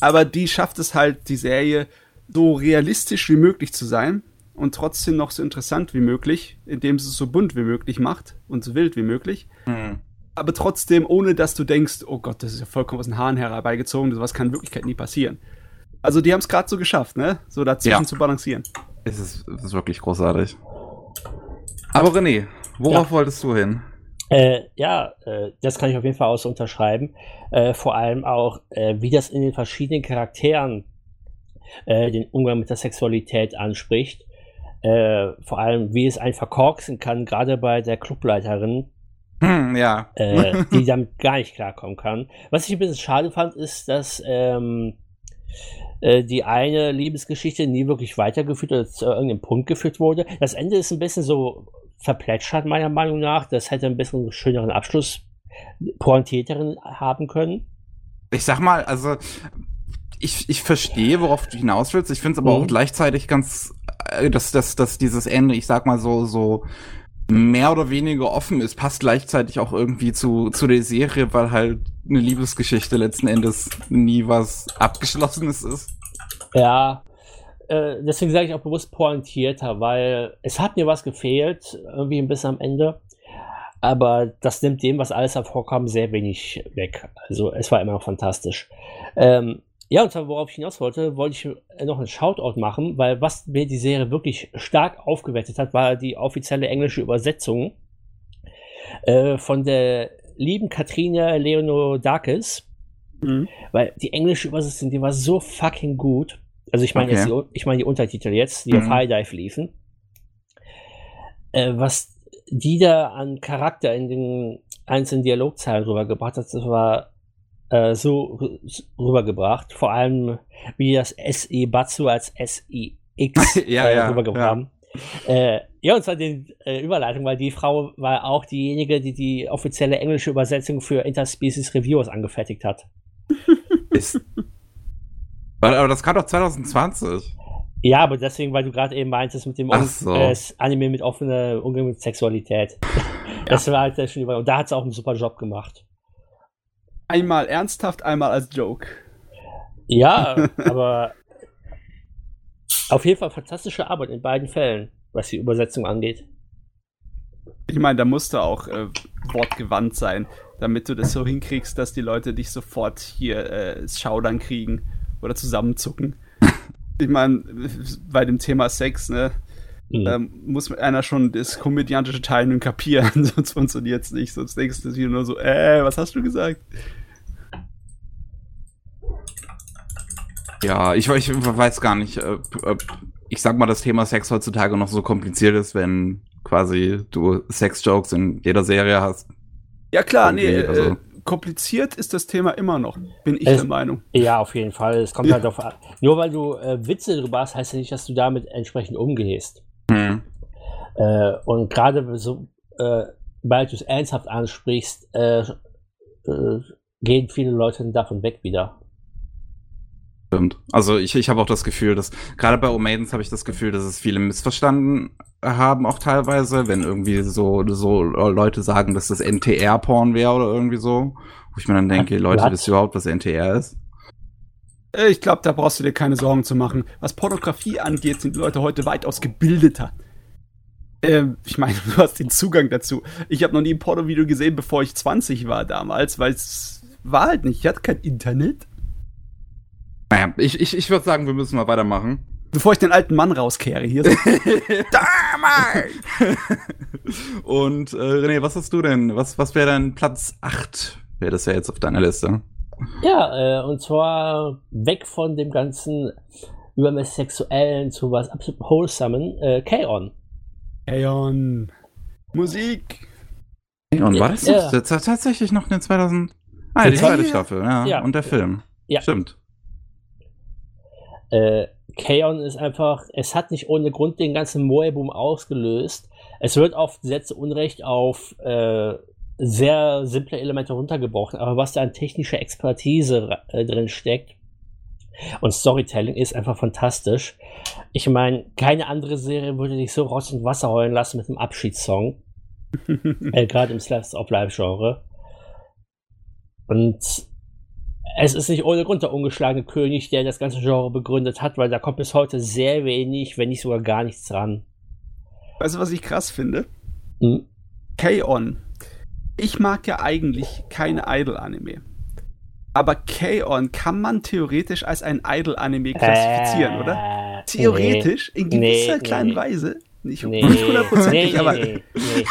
Aber die schafft es halt, die Serie so realistisch wie möglich zu sein und trotzdem noch so interessant wie möglich, indem sie es so bunt wie möglich macht und so wild wie möglich. Hm. aber trotzdem, ohne dass du denkst, oh Gott, das ist ja vollkommen aus den Haaren herbeigezogen, sowas kann in Wirklichkeit nie passieren. Also die haben es gerade so geschafft, ne? So dazwischen ja. zu balancieren. Es ist, es ist wirklich großartig. Aber René, worauf ja. wolltest du hin? Äh, ja, äh, das kann ich auf jeden Fall auch unterschreiben. Äh, vor allem auch, äh, wie das in den verschiedenen Charakteren äh, den Umgang mit der Sexualität anspricht. Äh, vor allem, wie es einen verkorksen kann, gerade bei der Clubleiterin, hm, ja. die damit gar nicht klarkommen kann. Was ich ein bisschen schade fand, ist, dass ähm, die eine Liebesgeschichte nie wirklich weitergeführt oder zu irgendeinem Punkt geführt wurde. Das Ende ist ein bisschen so verplätschert, meiner Meinung nach. Das hätte ein bisschen schöneren Abschluss, pointierteren haben können. Ich sag mal, also ich, ich verstehe, worauf du hinaus willst. Ich finde es aber mhm. auch gleichzeitig ganz, äh, dass, dass, dass dieses Ende, ich sag mal so, so mehr oder weniger offen ist, passt gleichzeitig auch irgendwie zu, zu der Serie, weil halt eine Liebesgeschichte letzten Endes nie was Abgeschlossenes ist. Ja, äh, deswegen sage ich auch bewusst pointierter, weil es hat mir was gefehlt, irgendwie bisschen am Ende. Aber das nimmt dem, was alles hervorkam, sehr wenig weg. Also es war immer noch fantastisch. Ähm, ja, und zwar, worauf ich hinaus wollte, wollte ich noch einen Shoutout machen, weil was mir die Serie wirklich stark aufgewertet hat, war die offizielle englische Übersetzung äh, von der lieben Katrina Leonodakis. Mhm. Weil die englische Übersetzung, die war so fucking gut. Also ich meine okay. jetzt, ich meine die Untertitel jetzt, die mhm. auf High Dive liefen. Äh, was die da an Charakter in den einzelnen Dialogzeilen rübergebracht hat, das war äh, so rübergebracht. Vor allem, wie das SE Batsu als SEX ja, äh, ja, rübergebracht ja. haben. Äh, ja, und zwar die äh, Überleitung, weil die Frau war auch diejenige, die die offizielle englische Übersetzung für Interspecies Reviews angefertigt hat. Ist, aber das kam doch 2020. Ja, aber deswegen, weil du gerade eben meintest mit dem so. äh, Anime mit offener Umgang mit Sexualität. Das war halt schon über. Und da hat sie auch einen super Job gemacht. Einmal ernsthaft, einmal als Joke. Ja, aber auf jeden Fall fantastische Arbeit in beiden Fällen, was die Übersetzung angeht. Ich meine, da musst du auch äh, wortgewandt sein, damit du das so hinkriegst, dass die Leute dich sofort hier äh, Schaudern kriegen oder zusammenzucken. ich meine, bei dem Thema Sex, ne, mhm. ähm, muss einer schon das komödiantische Teil nun kapieren, sonst funktioniert es nicht. Sonst denkst du wieder nur so, äh, was hast du gesagt? Ja, ich, ich weiß gar nicht, ob, ich sag mal, das Thema Sex heutzutage noch so kompliziert ist, wenn quasi du Sex-Jokes in jeder Serie hast. Ja klar, Irgendwie, nee, also. äh, kompliziert ist das Thema immer noch, bin ich es, der Meinung. Ja, auf jeden Fall. Es kommt ja. halt auf an. Nur weil du äh, Witze drüber hast, heißt ja nicht, dass du damit entsprechend umgehst. Mhm. Äh, und gerade so, äh, weil du es ernsthaft ansprichst, äh, äh, gehen viele Leute davon weg wieder. Stimmt. Also ich, ich habe auch das Gefühl, dass gerade bei Omaidens habe ich das Gefühl, dass es viele missverstanden haben, auch teilweise, wenn irgendwie so, so Leute sagen, dass das NTR-Porn wäre oder irgendwie so. Wo ich mir dann denke, Leute, wisst ihr überhaupt, was NTR ist? Äh, ich glaube, da brauchst du dir keine Sorgen zu machen. Was Pornografie angeht, sind die Leute heute weitaus gebildeter. Ähm, ich meine, du hast den Zugang dazu. Ich habe noch nie ein Porno-Video gesehen, bevor ich 20 war damals, weil es war halt nicht. Ich hatte kein Internet. Naja, ich, ich, ich würde sagen, wir müssen mal weitermachen. Bevor ich den alten Mann rauskehre hier. Damals! Und äh, René, was hast du denn? Was, was wäre dein Platz 8? Wäre das ja jetzt auf deiner Liste. Ja, äh, und zwar weg von dem ganzen übermäßig sexuellen zu was absolut wholesomen, äh, K-On. K-On. Musik. K-On, war das ja. jetzt tatsächlich noch in 2000? Ah, die zweite Staffel, ja. ja. Und der Film. Ja. Stimmt. Äh, Kaon ist einfach, es hat nicht ohne Grund den ganzen Moe-Boom ausgelöst. Es wird oft sehr zu Unrecht auf äh, sehr simple Elemente runtergebrochen, aber was da an technischer Expertise äh, drin steckt und Storytelling ist einfach fantastisch. Ich meine, keine andere Serie würde dich so Rotz und Wasser heulen lassen mit einem Abschiedssong. äh, Gerade im Slice of Life-Genre. Und es ist nicht ohne Grund der ungeschlagene König, der das ganze Genre begründet hat, weil da kommt bis heute sehr wenig, wenn nicht sogar gar nichts dran. Weißt du, was ich krass finde? Hm? K-On! ich mag ja eigentlich keine Idol-Anime. Aber K-On! kann man theoretisch als ein Idol-Anime äh, klassifizieren, äh, oder? Theoretisch, nee, in gewisser nee, kleinen nee, Weise. Nicht hundertprozentig, aber. Nee,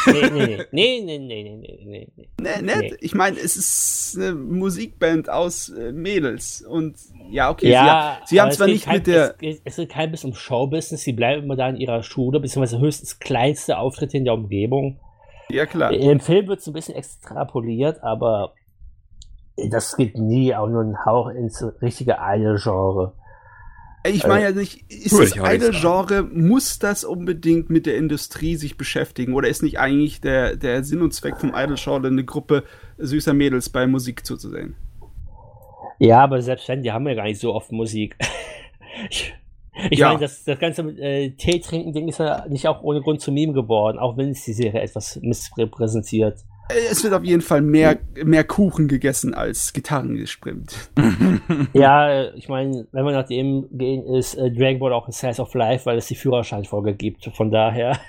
nee, nee, nee, nee, nee, nee, nee. Nee, nee. nee. Ne, ich meine, es ist eine Musikband aus äh, Mädels und ja, okay, ja, sie, sie haben zwar nicht kein, mit der. Es, es geht kein bisschen um Showbusiness, sie bleiben immer da in ihrer Schule, beziehungsweise höchstens kleinste Auftritte in der Umgebung. Ja, klar. Im Film wird es ein bisschen extrapoliert, aber das geht nie auch nur einen Hauch ins richtige Idol-Genre. Ich meine ja nicht, ist das eine Genre, muss das unbedingt mit der Industrie sich beschäftigen? Oder ist nicht eigentlich der, der Sinn und Zweck vom Idol-Genre, eine Gruppe süßer Mädels bei Musik zuzusehen? Ja, aber selbst wenn, die haben ja gar nicht so oft Musik. ich, ich ja. meine, das, das ganze äh, Tee trinken Ding ist ja nicht auch ohne Grund zu Meme geworden, auch wenn es die Serie etwas missrepräsentiert. Es wird auf jeden Fall mehr, mehr Kuchen gegessen als Gitarren gesprimmt. ja, ich meine, wenn wir nach dem gehen, ist äh, Dragon Ball auch ein Size of Life, weil es die Führerscheinfolge gibt. Von daher.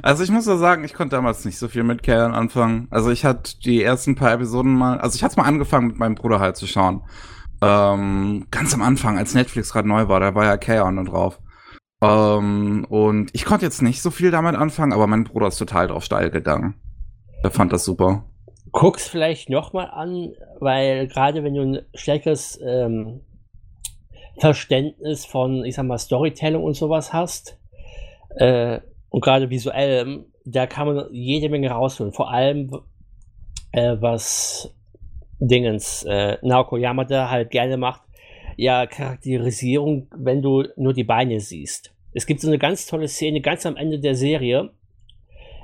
also ich muss ja sagen, ich konnte damals nicht so viel mit Kern anfangen. Also ich hatte die ersten paar Episoden mal, also ich hatte mal angefangen mit meinem Bruder halt zu schauen. Ähm, ganz am Anfang, als Netflix gerade neu war, da war ja Kaon drauf. Ähm, und ich konnte jetzt nicht so viel damit anfangen, aber mein Bruder ist total drauf steil gegangen. Der fand das super. Guck's vielleicht nochmal an, weil gerade wenn du ein stärkeres ähm, Verständnis von, ich sag mal, Storytelling und sowas hast, äh, und gerade visuell, da kann man jede Menge rausholen. Vor allem, äh, was Dingens, äh, Naoko Yamada halt gerne macht, ja, Charakterisierung, wenn du nur die Beine siehst. Es gibt so eine ganz tolle Szene ganz am Ende der Serie,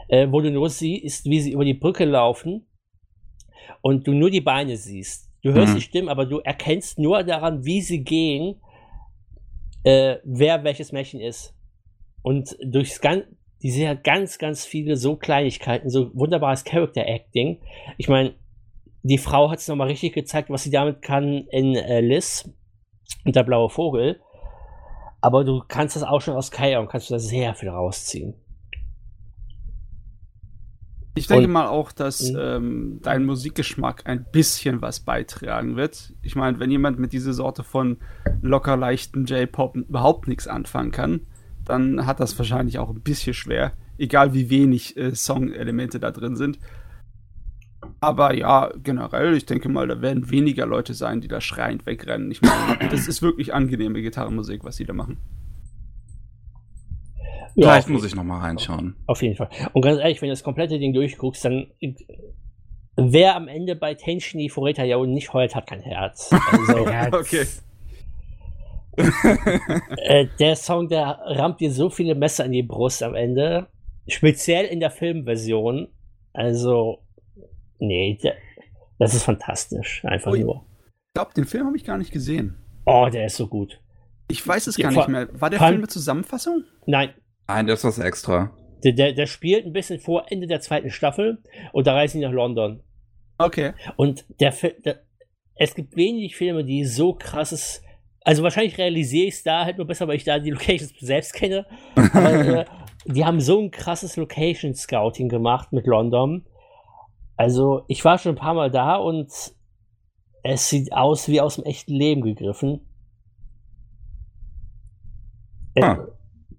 äh, wo du nur siehst, wie sie über die Brücke laufen und du nur die Beine siehst. Du hörst mhm. die Stimmen, aber du erkennst nur daran, wie sie gehen, äh, wer welches Mädchen ist. Und durchs ganz, die Serie hat ganz, ganz viele so Kleinigkeiten, so wunderbares Character Acting. Ich meine, die Frau hat es nochmal richtig gezeigt, was sie damit kann in äh, Liz und der blaue Vogel. Aber du kannst das auch schon aus Kai und kannst da sehr viel rausziehen. Ich denke und, mal auch, dass mhm. ähm, dein Musikgeschmack ein bisschen was beitragen wird. Ich meine, wenn jemand mit dieser Sorte von locker leichten J-Pop überhaupt nichts anfangen kann, dann hat das wahrscheinlich auch ein bisschen schwer, egal wie wenig äh, Song-Elemente da drin sind. Aber ja, generell, ich denke mal, da werden weniger Leute sein, die da schreiend wegrennen. Ich meine, das ist wirklich angenehme Gitarrenmusik, was sie da machen. Ja, Vielleicht muss ich noch mal reinschauen. Auf jeden Fall. Und ganz ehrlich, wenn du das komplette Ding durchguckst, dann wer am Ende bei Tenshini Fureta ja nicht heult, hat kein Herz. Also, okay. äh, der Song, der rammt dir so viele Messer in die Brust am Ende. Speziell in der Filmversion. Also, Nee, das ist fantastisch. Einfach Ui. nur. Ich glaube, den Film habe ich gar nicht gesehen. Oh, der ist so gut. Ich weiß es gar nicht mehr. War der Film eine Zusammenfassung? Nein. Nein, das ist was extra. Der, der, der, spielt ein bisschen vor Ende der zweiten Staffel und da reisen sie nach London. Okay. Und der, der es gibt wenig Filme, die so krasses. Also wahrscheinlich realisiere ich es da halt nur besser, weil ich da die Locations selbst kenne. Aber äh, die haben so ein krasses Location Scouting gemacht mit London. Also, ich war schon ein paar Mal da und es sieht aus wie aus dem echten Leben gegriffen. Äh, ah.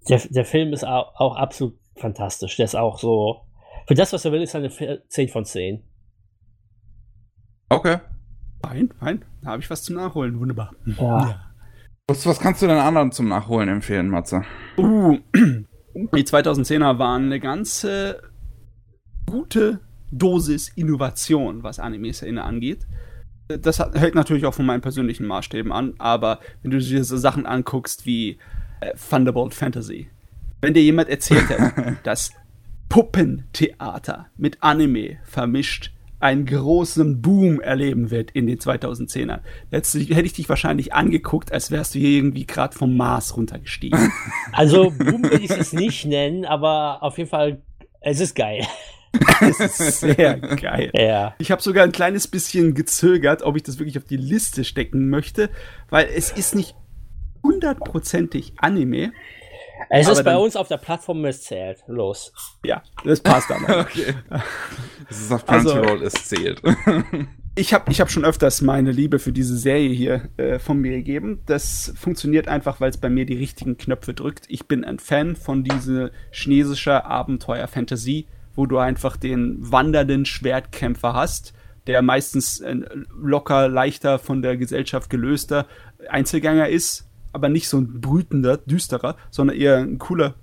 Der, der Film ist auch, absolut fantastisch. Der ist auch so. Für das, was er will, ist er eine 10 von 10. Okay. Fein, fein. Da habe ich was zum Nachholen. Wunderbar. Ja. ja. Was, was kannst du den anderen zum Nachholen empfehlen, Matze? Uh, die 2010er waren eine ganze gute Dosis Innovation, was Anime-Szene angeht. Das hält natürlich auch von meinen persönlichen Maßstäben an, aber wenn du dir so Sachen anguckst wie äh, Thunderbolt Fantasy, wenn dir jemand erzählt hätte, dass Puppentheater mit Anime vermischt einen großen Boom erleben wird in den 2010ern. Letztlich hätte ich dich wahrscheinlich angeguckt, als wärst du hier irgendwie gerade vom Mars runtergestiegen. Also Boom würde ich es nicht nennen, aber auf jeden Fall, es ist geil. Das ist sehr geil. Ja. Ich habe sogar ein kleines bisschen gezögert, ob ich das wirklich auf die Liste stecken möchte, weil es ist nicht hundertprozentig Anime, Es ist bei uns auf der Plattform zählt. Los. Ja, das passt dann. okay. Es ist auf Crunchyroll, also, es zählt. ich habe ich hab schon öfters meine Liebe für diese Serie hier äh, von mir gegeben. Das funktioniert einfach, weil es bei mir die richtigen Knöpfe drückt. Ich bin ein Fan von dieser chinesischer Abenteuer-Fantasie, wo du einfach den wandernden Schwertkämpfer hast, der meistens äh, locker, leichter von der Gesellschaft gelöster Einzelgänger ist, aber nicht so ein brütender, düsterer, sondern eher ein cooler,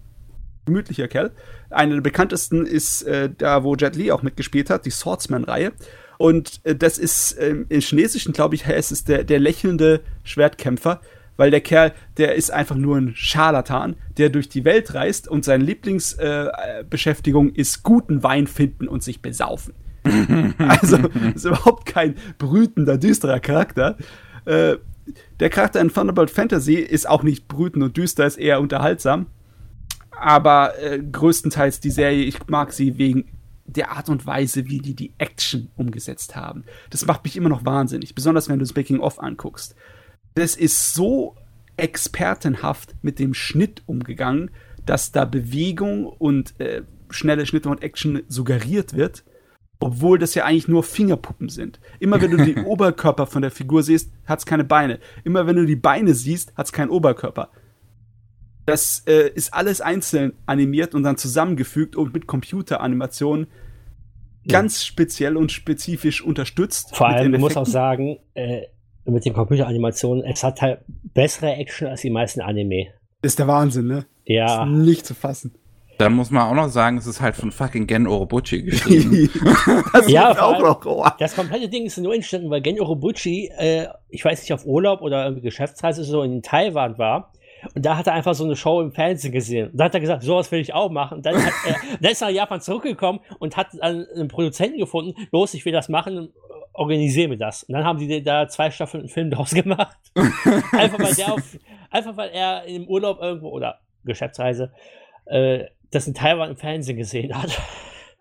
gemütlicher Kerl. Einer der bekanntesten ist äh, da, wo Jet Li auch mitgespielt hat, die Swordsman-Reihe. Und äh, das ist äh, im Chinesischen, glaube ich, es ist der, der lächelnde Schwertkämpfer, weil der Kerl, der ist einfach nur ein Scharlatan, der durch die Welt reist und seine Lieblingsbeschäftigung äh, ist guten Wein finden und sich besaufen. also ist überhaupt kein brütender, düsterer Charakter. Äh, der Charakter in Thunderbolt Fantasy ist auch nicht brütend und düster, ist eher unterhaltsam. Aber äh, größtenteils die Serie, ich mag sie wegen der Art und Weise, wie die die Action umgesetzt haben. Das macht mich immer noch wahnsinnig, besonders wenn du das Making of anguckst. Das ist so expertenhaft mit dem Schnitt umgegangen, dass da Bewegung und äh, schnelle Schnitte und Action suggeriert wird, obwohl das ja eigentlich nur Fingerpuppen sind. Immer wenn du den Oberkörper von der Figur siehst, hat es keine Beine. Immer wenn du die Beine siehst, hat es keinen Oberkörper. Das äh, ist alles einzeln animiert und dann zusammengefügt und mit Computeranimationen ganz speziell und spezifisch unterstützt. Vor allem, man muss auch sagen, äh, mit den Computeranimationen, es hat halt bessere Action als die meisten Anime. Ist der Wahnsinn, ne? Ja. Ist nicht zu fassen. Da muss man auch noch sagen, es ist halt von fucking Gen Orobuchi geschrieben. das ja, auch noch. Oh. Das komplette Ding ist nur entstanden, weil Gen Orobuchi, äh, ich weiß nicht, auf Urlaub oder irgendwie Geschäftsreise so in Taiwan war. Und da hat er einfach so eine Show im Fernsehen gesehen. Und da hat er gesagt, sowas will ich auch machen. Und dann, hat er, dann ist er nach Japan zurückgekommen und hat einen Produzenten gefunden, los, ich will das machen, organisiere mir das. Und dann haben die da zwei Staffeln einen Film draus gemacht. einfach, weil der auf, einfach weil er im Urlaub irgendwo oder Geschäftsreise äh, das in Taiwan im Fernsehen gesehen hat.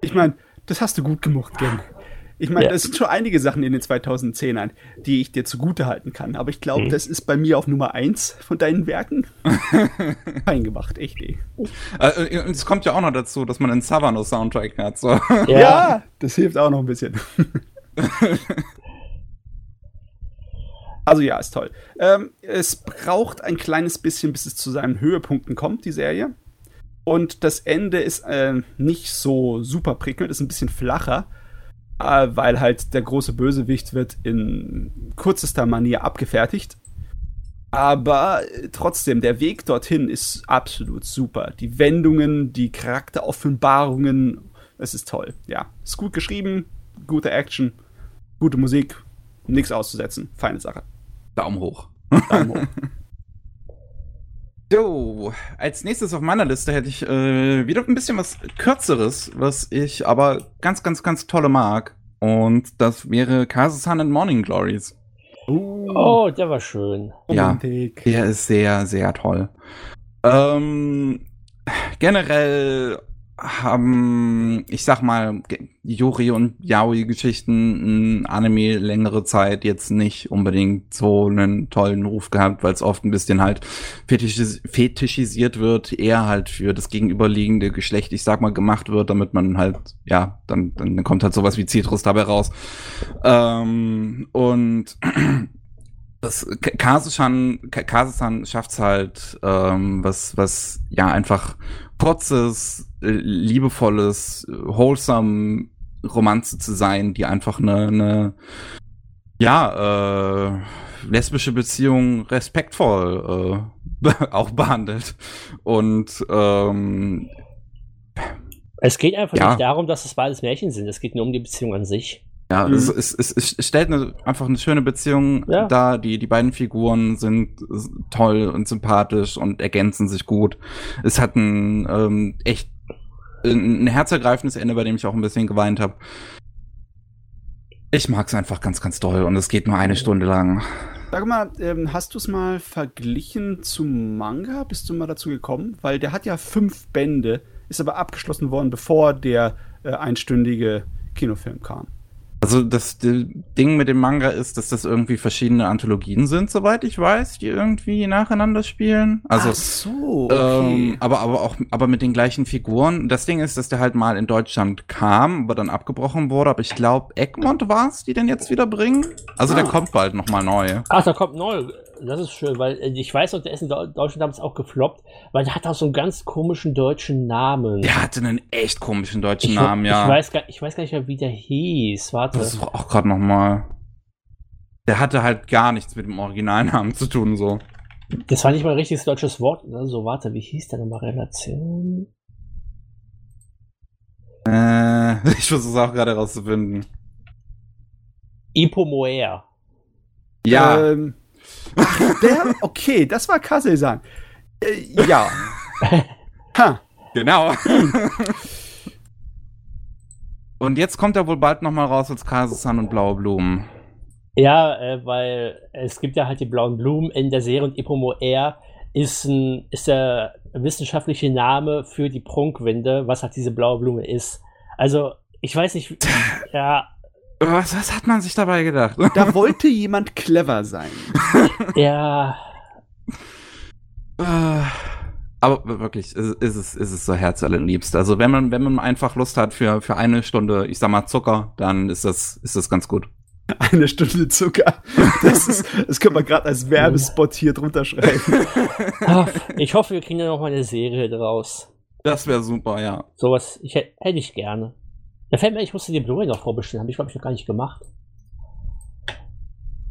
Ich meine, das hast du gut gemacht, Gen. Ich meine, ja. das sind schon einige Sachen in den 2010ern, die ich dir zugute halten kann. Aber ich glaube, mhm. das ist bei mir auf Nummer 1 von deinen Werken. Fein gemacht, echt eh. Äh, und es kommt ja auch noch dazu, dass man einen Savano-Soundtrack hat. So. Ja. ja, das hilft auch noch ein bisschen. also ja, ist toll. Ähm, es braucht ein kleines bisschen, bis es zu seinen Höhepunkten kommt, die Serie. Und das Ende ist äh, nicht so super prickelnd, ist ein bisschen flacher, äh, weil halt der große Bösewicht wird in kürzester Manier abgefertigt. Aber trotzdem, der Weg dorthin ist absolut super. Die Wendungen, die Charakteroffenbarungen, es ist toll. Ja, ist gut geschrieben, gute Action, gute Musik, nichts auszusetzen. Feine Sache. Daumen hoch. Daumen hoch. So, als nächstes auf meiner Liste hätte ich äh, wieder ein bisschen was Kürzeres, was ich aber ganz, ganz, ganz tolle mag. Und das wäre Kazusan and Morning Glories. Uh. Oh, der war schön. Ja, der ist sehr, sehr toll. Ähm, generell haben, ich sag mal, Yuri und Yaoi-Geschichten Anime längere Zeit jetzt nicht unbedingt so einen tollen Ruf gehabt, weil es oft ein bisschen halt fetischis fetischisiert wird, eher halt für das gegenüberliegende Geschlecht, ich sag mal, gemacht wird, damit man halt, ja, dann, dann kommt halt sowas wie Citrus dabei raus. Ähm, und das Kasesan, Kasesan schafft's halt, ähm, was, was ja einfach kurzes, äh, liebevolles, wholesome Romanze zu sein, die einfach eine, eine ja, äh, lesbische Beziehung respektvoll äh, auch behandelt. Und ähm, es geht einfach ja. nicht darum, dass es beides Märchen sind. Es geht nur um die Beziehung an sich. Ja, mhm. es, es, es, es, stellt eine, einfach eine schöne Beziehung ja. dar. Die, die beiden Figuren sind toll und sympathisch und ergänzen sich gut. Es hat ein ähm, echt ein herzergreifendes Ende, bei dem ich auch ein bisschen geweint habe. Ich mag es einfach ganz, ganz toll und es geht nur eine Stunde lang. Sag mal, ähm, hast du es mal verglichen zum Manga? Bist du mal dazu gekommen? Weil der hat ja fünf Bände, ist aber abgeschlossen worden, bevor der äh, einstündige Kinofilm kam. Also das Ding mit dem Manga ist, dass das irgendwie verschiedene Anthologien sind, soweit ich weiß, die irgendwie nacheinander spielen. Also Ach so, ähm, aber aber auch aber mit den gleichen Figuren. Das Ding ist, dass der halt mal in Deutschland kam, aber dann abgebrochen wurde. Aber ich glaube, Egmont war es, die den jetzt wieder bringen. Also der Ah. kommt bald noch mal neu. Ach, da kommt neu. Das ist schön, weil äh, ich weiß noch, der ist in Deu- Deutschland damals auch gefloppt, weil der hat auch so einen ganz komischen deutschen Namen. Der hatte einen echt komischen deutschen ich, Namen, ja. Ich weiß, gar, ich weiß gar nicht mehr, wie der hieß. Warte. Das ist auch gerade noch mal. Der hatte halt gar nichts mit dem Originalnamen zu tun, so. Das war nicht mal ein richtiges deutsches Wort. Also, warte, wie hieß der nochmal? Relation? Äh, ich versuche es auch gerade rauszufinden. Ipomoer. Ja, Ähm, ach, der, okay, das war Kase-san. Äh, ja. ha. genau. Und jetzt kommt er wohl bald noch mal raus als Kase-san und Blaue Blumen. Ja, äh, weil es gibt ja halt die blauen Blumen in der Serie und Ipomoer ist, ein, ist der wissenschaftliche Name für die Prunkwinde, was halt diese blaue Blume ist. Also, ich weiß nicht, ja, Was, was hat man sich dabei gedacht? Da wollte jemand clever sein. ja, Äh, Aber wirklich, ist, ist, es, ist es so herzallerliebst. Also wenn man, wenn man einfach Lust hat für, für eine Stunde, ich sag mal Zucker, dann ist das, ist das ganz gut. Eine Stunde Zucker. Das, ist, das können wir gerade als Werbespot hier drunter schreiben. Ah, ich hoffe, wir kriegen ja noch mal eine Serie draus. Das wäre super, ja. Sowas hätt- hätte ich gerne. Da fällt mir, ich musste die Blu-ray noch vorbestellen. Habe ich, glaube ich, noch gar nicht gemacht.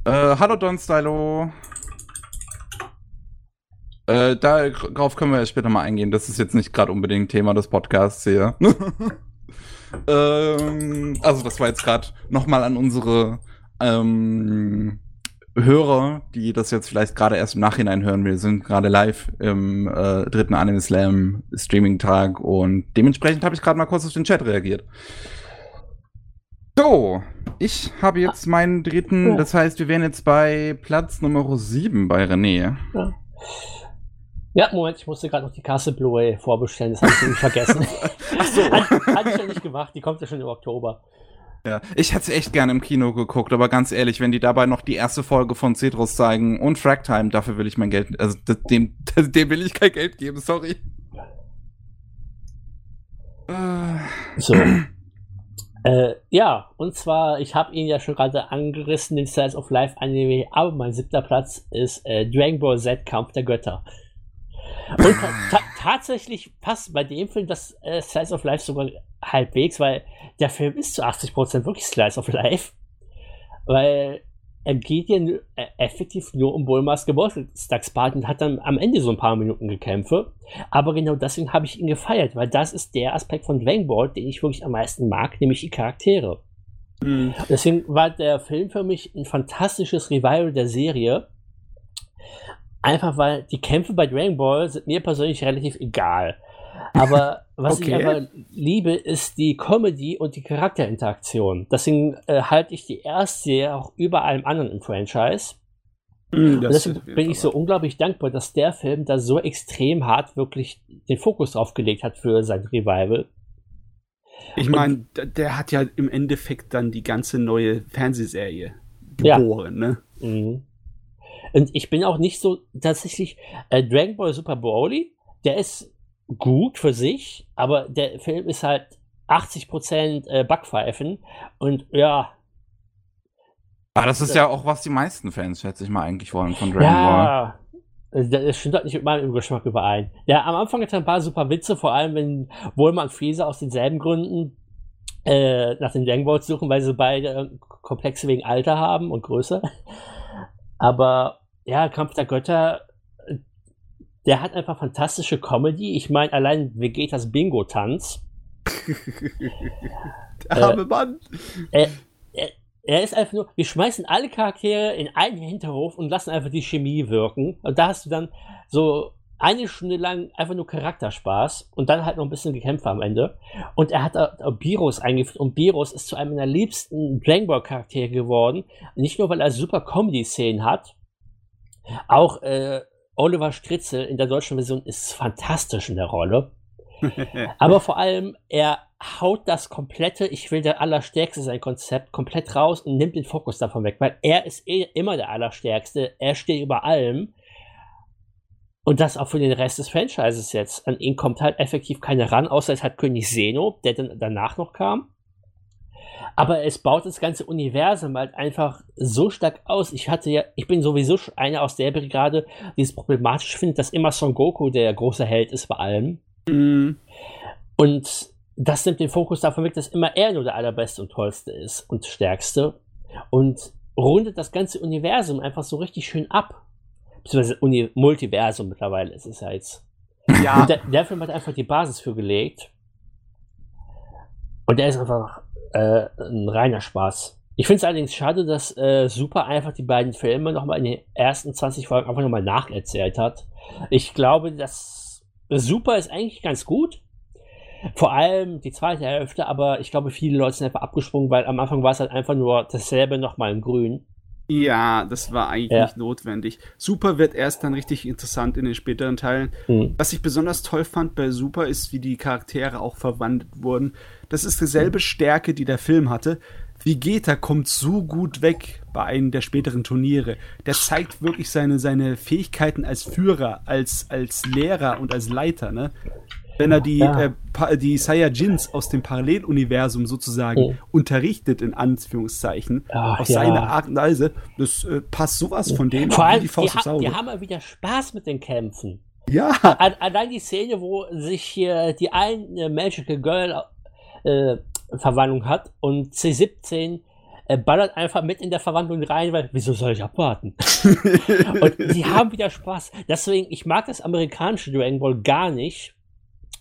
Äh, hallo Don Stylo. Äh, darauf können wir später mal eingehen. Das ist jetzt nicht gerade unbedingt Thema des Podcasts hier. ähm, also das war jetzt gerade nochmal an unsere ähm, Hörer, die das jetzt vielleicht gerade erst im Nachhinein hören. Wir sind gerade live im äh, dritten Anime Slam Streaming Tag und dementsprechend habe ich gerade mal kurz auf den Chat reagiert. So, ich habe jetzt meinen dritten, Ja. das heißt, wir wären jetzt bei Platz Nummer 7 bei René. Ja, Moment, ich musste gerade noch die Kasse Blu-ray vorbestellen. Das habe ich nämlich vergessen. Ach so. Hat, hatte ich ja nicht gemacht. Die kommt ja schon im Oktober. Ja, ich hätte echt gerne im Kino geguckt, aber ganz ehrlich, wenn die dabei noch die erste Folge von Cetrus zeigen und Fragtime, dafür will ich mein Geld, also dem, dem will ich kein Geld geben, sorry. Äh, So. äh, ja, und zwar, ich habe ihn ja schon gerade angerissen, den Styles of Life Anime, aber mein siebter Platz ist äh, Dragon Ball Z Kampf der Götter. Und ta ta tatsächlich passt bei dem Film das äh, Slice of Life sogar halbwegs, weil der Film ist zu 80% wirklich Slice of Life. Weil er geht ja äh, effektiv nur um Bulmas Geburtstagspart und hat dann am Ende so ein paar Minuten Gekämpfe. Aber genau deswegen habe ich ihn gefeiert, weil das ist der Aspekt von Dragon den ich wirklich am meisten mag, nämlich die Charaktere. Hm. Deswegen war der Film für mich ein fantastisches Revival der Serie. Einfach weil die Kämpfe bei Dragon Ball sind mir persönlich relativ egal. Aber was ich Okay. einfach liebe, ist die Comedy und die Charakterinteraktion. Deswegen äh, halte ich die erste Serie auch über allem anderen im Franchise. Das deswegen bin ich so unglaublich dankbar, dass der Film da so extrem hart wirklich den Fokus drauf gelegt hat für sein Revival. Ich meine, der, hat ja im Endeffekt dann die ganze neue Fernsehserie Ja. geboren, ne? Mhm. Und ich bin auch nicht so tatsächlich äh, Dragon Ball Super Broly, der ist gut für sich, aber der Film ist halt 80% äh, Backpfeifen und ja, aber das ist ja auch, was die meisten Fans, schätze ich mal, eigentlich wollen von Dragon Ball. ja, äh, das stimmt halt nicht mit meinem Geschmack überein. Ja, am Anfang hat er ein paar super Witze, vor allem wenn Bulma und Frieza aus denselben Gründen äh, nach den Dragon Balls suchen, weil sie beide äh, Komplexe wegen Alter haben und Größe. Aber ja, Kampf der Götter, äh, der hat einfach fantastische Comedy. Ich meine, allein Vegetas Bingo-Tanz. Der arme Mann. Er ist einfach nur, wir schmeißen alle Charaktere in einen Hinterhof und lassen einfach die Chemie wirken. Und da hast du dann so eine Stunde lang einfach nur Charakterspaß und dann halt noch ein bisschen Gekämpfe am Ende. Und er hat auch auch Biros eingeführt und Biros ist zu einem meiner liebsten Dragon Charaktere geworden. Nicht nur, weil er super Comedy-Szenen hat, auch äh, Oliver Stritzel in der deutschen Version ist fantastisch in der Rolle. Aber vor allem, er haut das komplette, ich will der Allerstärkste sein Konzept komplett raus und nimmt den Fokus davon weg, weil er ist eh immer der Allerstärkste, er steht über allem. Und das auch für den Rest des Franchises jetzt. An ihn kommt halt effektiv keiner ran, außer es hat König Zeno, der dann danach noch kam. Aber es baut das ganze Universum halt einfach so stark aus. Ich hatte ja, ich bin sowieso einer aus der Brigade, die es problematisch findet, dass immer Son Goku der große Held ist bei allem. Mhm. Und das nimmt den Fokus davon weg, dass immer er nur der allerbeste und tollste ist und stärkste. Und rundet das ganze Universum einfach so richtig schön ab. Beziehungsweise Uni Multiversum mittlerweile ist es ja jetzt. Ja. Der, der Film hat einfach die Basis für gelegt. Und der ist einfach äh, ein reiner Spaß. Ich finde es allerdings schade, dass äh, Super einfach die beiden Filme nochmal in den ersten 20 Folgen einfach nochmal nacherzählt hat. Ich glaube, dass Super ist eigentlich ganz gut. Vor allem die zweite Hälfte, aber ich glaube, viele Leute sind einfach abgesprungen, weil am Anfang war es halt einfach nur dasselbe nochmal in grün. Ja, das war eigentlich ja. nicht notwendig. Super wird erst dann richtig interessant in den späteren Teilen. Mhm. Was ich besonders toll fand bei Super ist, wie die Charaktere auch verwandelt wurden. Das ist dieselbe mhm. Stärke, die der Film hatte. Vegeta kommt so gut weg bei einem der späteren Turniere. Der zeigt wirklich seine, seine Fähigkeiten als Führer, als, als Lehrer und als Leiter. Ne? Wenn er die, ja. äh, die Saiyajins aus dem Paralleluniversum sozusagen oh. unterrichtet, in Anführungszeichen, Ach, auf ja. seine Art und Weise, das äh, passt sowas von dem Vor allem, die Faust die, ha die haben mal wieder Spaß mit den Kämpfen. Ja. Allein die Szene, wo sich hier die eine Magical Girl äh, Verwandlung hat und C17 äh, ballert einfach mit in der Verwandlung rein, weil wieso soll ich abwarten? und sie haben wieder Spaß. Deswegen, ich mag das amerikanische Dragon Ball gar nicht,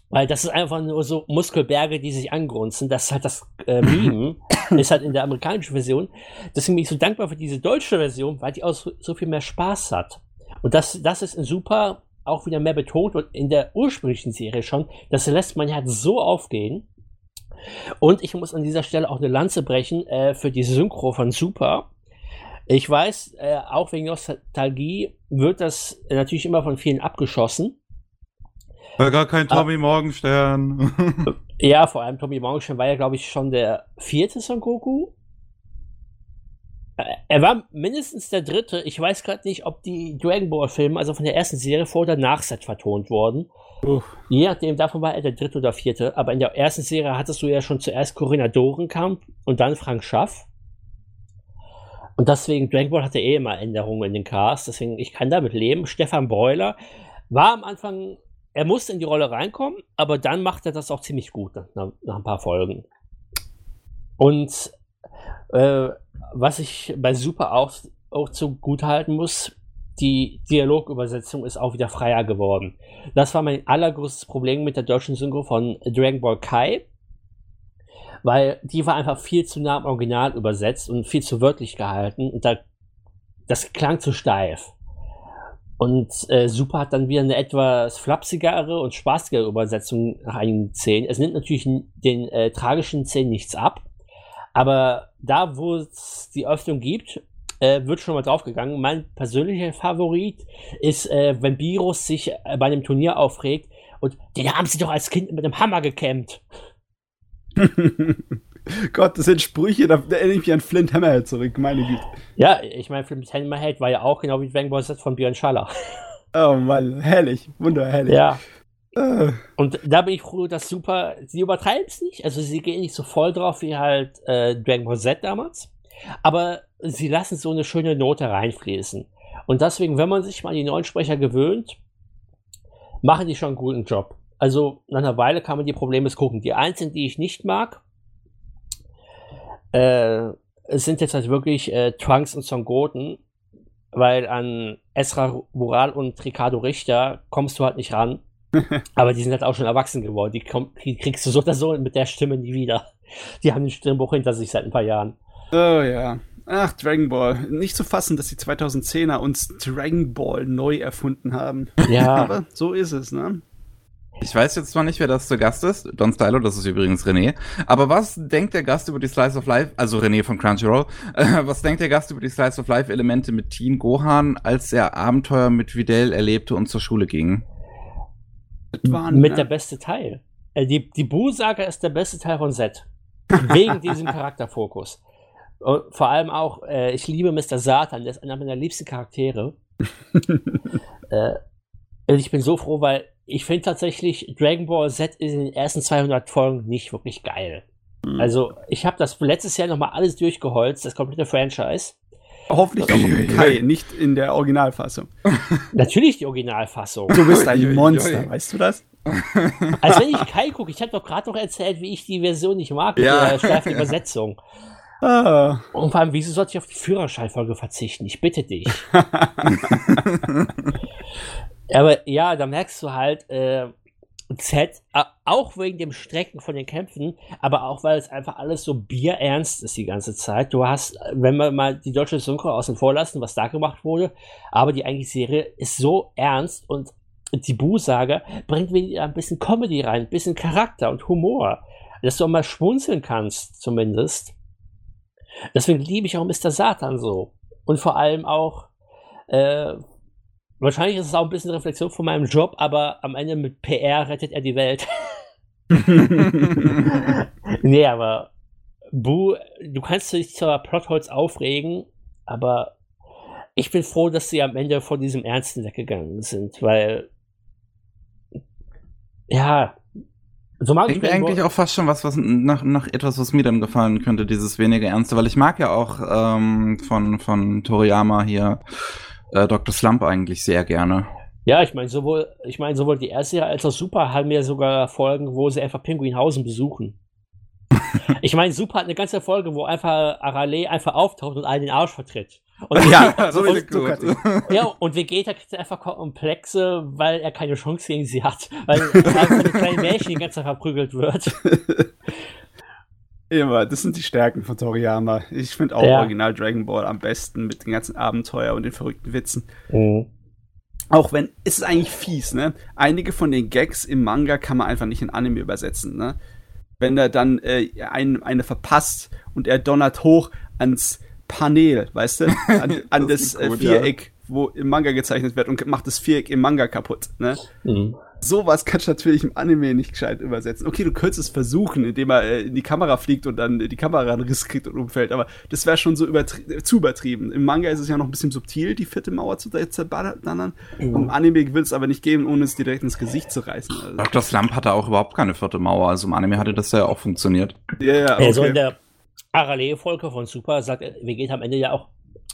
weil das ist einfach nur so Muskelberge, die sich angrunzen. Das ist halt das äh, Meme. ist halt in der amerikanischen Version. Deswegen bin ich so dankbar für diese deutsche Version, weil die auch so, so viel mehr Spaß hat. Und das, das ist super auch wieder mehr betont und in der ursprünglichen Serie schon. Das lässt man ja halt so aufgehen. Und ich muss an dieser Stelle auch eine Lanze brechen äh, für die Synchro von Super. Ich weiß, äh, auch wegen Nostalgie wird das natürlich immer von vielen abgeschossen. Weil gar kein Tommy ah, Morgenstern. ja, vor allem Tommy Morgenstern war ja, glaube ich, schon der vierte Son Goku. Äh, er war mindestens der dritte. Ich weiß gerade nicht, ob die Dragon Ball Filme, also von der ersten Serie vor oder nach Set vertont wurden. Uff. Je nachdem, davon war er der dritte oder vierte. Aber in der ersten Serie hattest du ja schon zuerst Corinna Dorenkamp und dann Frank Schaff. Und deswegen, Dragon Ball hatte eh immer Änderungen in den Cast. Deswegen, ich kann damit leben. Stefan Breuler war am Anfang er musste in die Rolle reinkommen, aber dann macht er das auch ziemlich gut nach, nach ein paar Folgen. Und äh, was ich bei Super auch, auch zu gut halten muss, die Dialogübersetzung ist auch wieder freier geworden. Das war mein allergrößtes Problem mit der deutschen Synchro von Dragon Ball Kai, weil die war einfach viel zu nah am Original übersetzt und viel zu wörtlich gehalten und da, das klang zu steif. Und äh, Super hat dann wieder eine etwas flapsigere und spaßigere Übersetzung nach einigen Szenen. Es nimmt natürlich den äh, tragischen Szenen nichts ab, aber da, wo es die Öffnung gibt, äh, wird schon mal draufgegangen. Mein persönlicher Favorit ist, äh, wenn Virus sich äh, bei einem Turnier aufregt und den haben sie doch als Kind mit einem Hammer gekämmt. Gott, das sind Sprüche, da, da erinnere ich mich an Flint Hammerhead zurück, meine Güte. Ja, ich meine, Flint Hammerhead war ja auch genau wie Dragon Ball Z von Björn Schaller. Oh Mann, herrlich, wunderherrlich. Ja. Äh. Und da bin ich froh, dass Super, sie übertreiben es nicht, also sie gehen nicht so voll drauf wie halt äh, Dragon Ball Z damals, aber sie lassen so eine schöne Note reinfließen. Und deswegen, wenn man sich mal an die neuen Sprecher gewöhnt, machen die schon einen guten Job. Also nach einer Weile kann man die Probleme gucken. Die einzigen, die ich nicht mag, äh, es sind jetzt halt wirklich äh, Trunks und Son Goten, weil an Esra Moral und Ricardo Richter kommst du halt nicht ran. Aber die sind halt auch schon erwachsen geworden. Die, komm, die, kriegst du so oder so mit der Stimme nie wieder. Die haben den Stimmbruch hinter sich seit ein paar Jahren. Oh ja. Ach, Dragon Ball. Nicht zu fassen, dass die 2010er uns Dragon Ball neu erfunden haben. Ja. Aber so ist es, ne? Ich weiß jetzt zwar nicht, wer das zu Gast ist. Don Stylo, das ist übrigens René. Aber was denkt der Gast über die Slice of Life, also René von Crunchyroll, äh, was denkt der Gast über die Slice of Life Elemente mit Teen Gohan, als er Abenteuer mit Videl erlebte und zur Schule ging? Waren, mit ja. der beste Teil. äh, die, die Boo-Saga ist der beste Teil von Z. Wegen diesem Charakterfokus. Und vor allem auch, äh, ich liebe Mr. Satan, der ist einer meiner liebsten Charaktere. äh, und ich bin so froh, weil ich finde tatsächlich Dragon Ball Z in den ersten 200 Folgen nicht wirklich geil. Mhm. Also, ich habe das letztes Jahr nochmal alles durchgeholzt, das komplette Franchise. Hoffentlich auch Kai, nicht in der Originalfassung. Natürlich die Originalfassung. Du bist ein Monster, weißt du das? Als wenn ich Kai gucke. Ich habe doch gerade noch erzählt, wie ich die Version nicht mag, ja. mit der Übersetzung. Ah. Und vor allem, wieso sollte ich auf die Führerscheinfolge verzichten? Ich bitte dich. Aber ja, da merkst du halt, äh, Z, auch wegen dem Strecken von den Kämpfen, aber auch weil es einfach alles so bierernst ist die ganze Zeit. Du hast, wenn wir mal die deutsche Synchro außen vor lassen, was da gemacht wurde, aber die eigentliche Serie ist so ernst und die Bu-Sage bringt wieder ein bisschen Comedy rein, ein bisschen Charakter und Humor, dass du auch mal schmunzeln kannst, zumindest. Deswegen liebe ich auch Mr. Satan so. Und vor allem auch, äh, wahrscheinlich ist es auch ein bisschen Reflexion von meinem Job, aber am Ende mit PR rettet er die Welt. nee, aber Bu, du kannst dich zwar Plotholz aufregen, aber ich bin froh, dass sie am Ende von diesem Ernsten weggegangen sind, weil ja, so mag ich, ich eigentlich auch fast schon was, was nach, nach etwas, was mir dann gefallen könnte, dieses weniger Ernste, weil ich mag ja auch ähm, von, von Toriyama hier äh, Dr. Slump eigentlich sehr gerne. Ja, ich meine, sowohl, ich meine, sowohl die erste als auch Super haben ja sogar Folgen, wo sie einfach Pinguinhausen besuchen. ich meine, Super hat eine ganze Folge, wo einfach Arale einfach auftaucht und allen den Arsch vertritt. Und ja, so und, gut. ja, und Vegeta kriegt einfach Komplexe, weil er keine Chance gegen sie hat. Weil er von einem kleinen Mädchen die ganze Zeit verprügelt wird. Immer, das sind die Stärken von Toriyama. Ich finde auch ja. Original Dragon Ball am besten mit den ganzen Abenteuer und den verrückten Witzen. Mhm. Auch wenn, es ist eigentlich fies, ne? Einige von den Gags im Manga kann man einfach nicht in Anime übersetzen, ne? Wenn er dann äh, ein, eine verpasst und er donnert hoch ans Panel, weißt du, an, an das, das gut, Viereck, ja. wo im Manga gezeichnet wird und macht das Viereck im Manga kaputt. Ne? Mhm. Sowas kannst du natürlich im Anime nicht gescheit übersetzen. Okay, du könntest es versuchen, indem er äh, in die Kamera fliegt und dann die Kamera einen Riss kriegt und umfällt, aber das wäre schon so übertrie zu übertrieben. Im Manga ist es ja noch ein bisschen subtil, die vierte Mauer zu zerballern. Mhm. Im Anime will es aber nicht geben, ohne es direkt ins Gesicht zu reißen. Also. Dr. Slump hatte auch überhaupt keine vierte Mauer, also im Anime hatte das ja auch funktioniert. Ja, ja, okay. Also in der Parallelfolge von Super sagt Vegeta am Ende ja auch,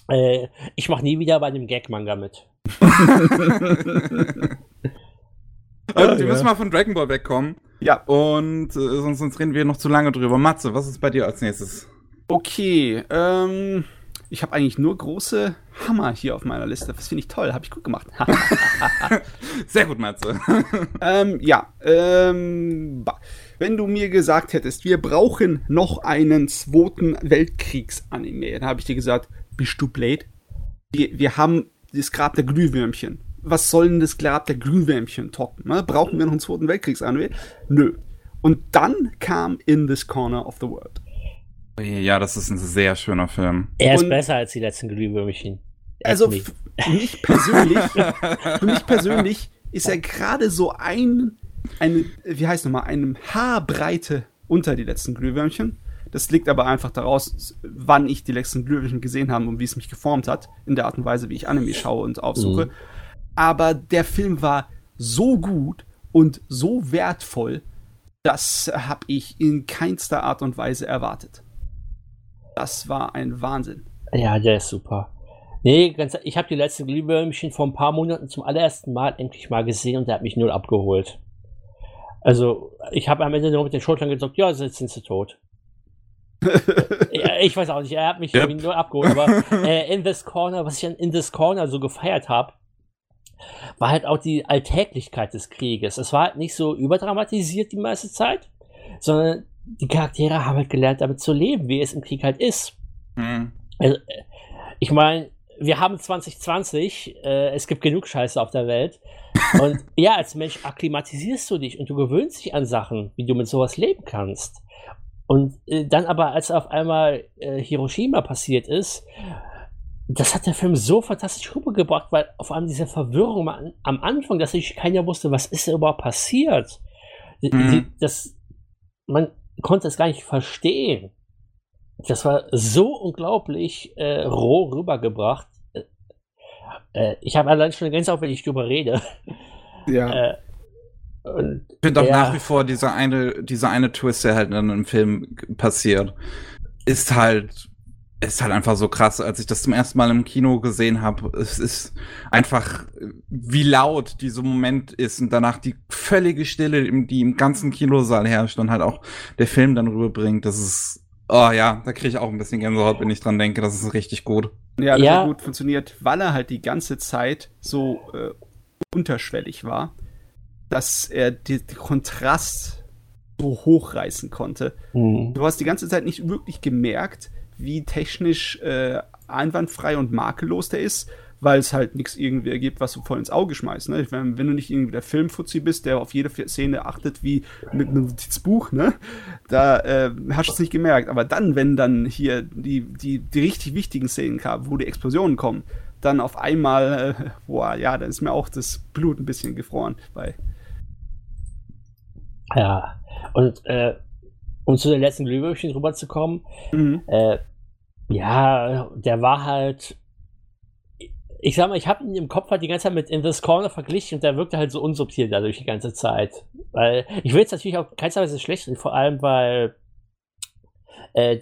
äh, ich mache nie wieder bei einem Gag-Manga mit. Also, wir müssen mal von Dragon Ball wegkommen. Ja. Und äh, sonst, sonst reden wir noch zu lange drüber. Matze, was ist bei dir als nächstes? Okay, ähm, ich habe eigentlich nur große Hammer hier auf meiner Liste. Das finde ich toll, habe ich gut gemacht. Sehr gut, Matze. ähm, ja, ähm, wenn du mir gesagt hättest, wir brauchen noch einen zweiten Weltkriegs-Anime, dann habe ich dir gesagt, bist du blöd? Wir, wir haben das Grab der Glühwürmchen. Was soll denn das Grab der Glühwürmchen toppen? Ne? Brauchen wir noch einen zweiten Weltkriegs-Anime? Nö. Und dann kam In This Corner of the World. Ja, das ist ein sehr schöner Film. Er ist Und besser als die letzten Glühwürmchen. Also für mich persönlich, für mich persönlich ist er gerade so ein eine, wie heißt nochmal, einem Haarbreite unter die letzten Glühwürmchen. Das liegt aber einfach daraus, wann ich die letzten Glühwürmchen gesehen habe und wie es mich geformt hat, in der Art und Weise, wie ich Anime schaue und aufsuche. Mhm. Aber der Film war so gut und so wertvoll, das habe ich in keinster Art und Weise erwartet. Das war ein Wahnsinn. Ja, der ist super. Nee, ganz, ich habe die letzten Glühwürmchen vor ein paar Monaten zum allerersten Mal endlich mal gesehen und der hat mich null abgeholt. Also, ich habe am Ende nur mit den Schultern gesagt, ja, jetzt sind sie tot. ja, ich weiß auch nicht, er hat mich yep. nur abgeholt, aber äh, in this corner, was ich an in this corner so gefeiert habe, war halt auch die Alltäglichkeit des Krieges. Es war halt nicht so überdramatisiert die meiste Zeit, sondern die Charaktere haben halt gelernt, damit zu leben, wie es im Krieg halt ist. Mhm. Also, äh, ich meine, wir haben 2020, äh, es gibt genug Scheiße auf der Welt. Und ja, als Mensch akklimatisierst du dich und du gewöhnst dich an Sachen, wie du mit sowas leben kannst. Und äh, dann aber, als auf einmal äh, Hiroshima passiert ist, das hat der Film so fantastisch rübergebracht, weil auf allem diese Verwirrung am Anfang, dass sich keiner wusste, was ist da überhaupt passiert. Mhm. das, man konnte es gar nicht verstehen. Das war so unglaublich äh, roh rübergebracht. Äh, äh ich habe allein schon eine Gänsehaut, wenn ich drüber rede. Ja. Äh, ich finde auch nach wie vor dieser eine, dieser eine Twist, der halt in einem Film passiert, ist halt ist halt einfach so krass, als ich das zum ersten Mal im Kino gesehen habe. Es ist einfach, wie laut dieser Moment ist und danach die völlige Stille, die im ganzen Kinosaal herrscht und halt auch der Film dann rüberbringt. Das ist, oh ja, da kriege ich auch ein bisschen Gänsehaut, wenn ich dran denke. Das ist richtig gut. Ja, das ja. hat gut funktioniert, weil er halt die ganze Zeit so äh, unterschwellig war, dass er die, die Kontrast so hochreißen konnte. Mhm. Du hast die ganze Zeit nicht wirklich gemerkt, wie technisch äh, einwandfrei und makellos der ist, weil es halt nichts irgendwie ergibt, was du voll ins Auge schmeißt. Ne? Wenn, wenn du nicht irgendwie der Filmfuzzi bist, der auf jede Szene achtet wie mit einem Notizbuch, ne? da äh, hast du es nicht gemerkt. Aber dann, wenn dann hier die, die, die richtig wichtigen Szenen kamen, wo die Explosionen kommen, dann auf einmal, äh, boah, ja, dann ist mir auch das Blut ein bisschen gefroren bei. Ja, und äh, um zu den letzten Glühwürmchen rüberzukommen, mhm. äh, ja, der war halt. Ich sag mal, ich habe ihn im Kopf halt die ganze Zeit mit In This Corner verglichen und der wirkte halt so unsubtil dadurch die ganze Zeit. Weil ich will jetzt natürlich auch keinsterweise schlecht reden, vor allem weil äh,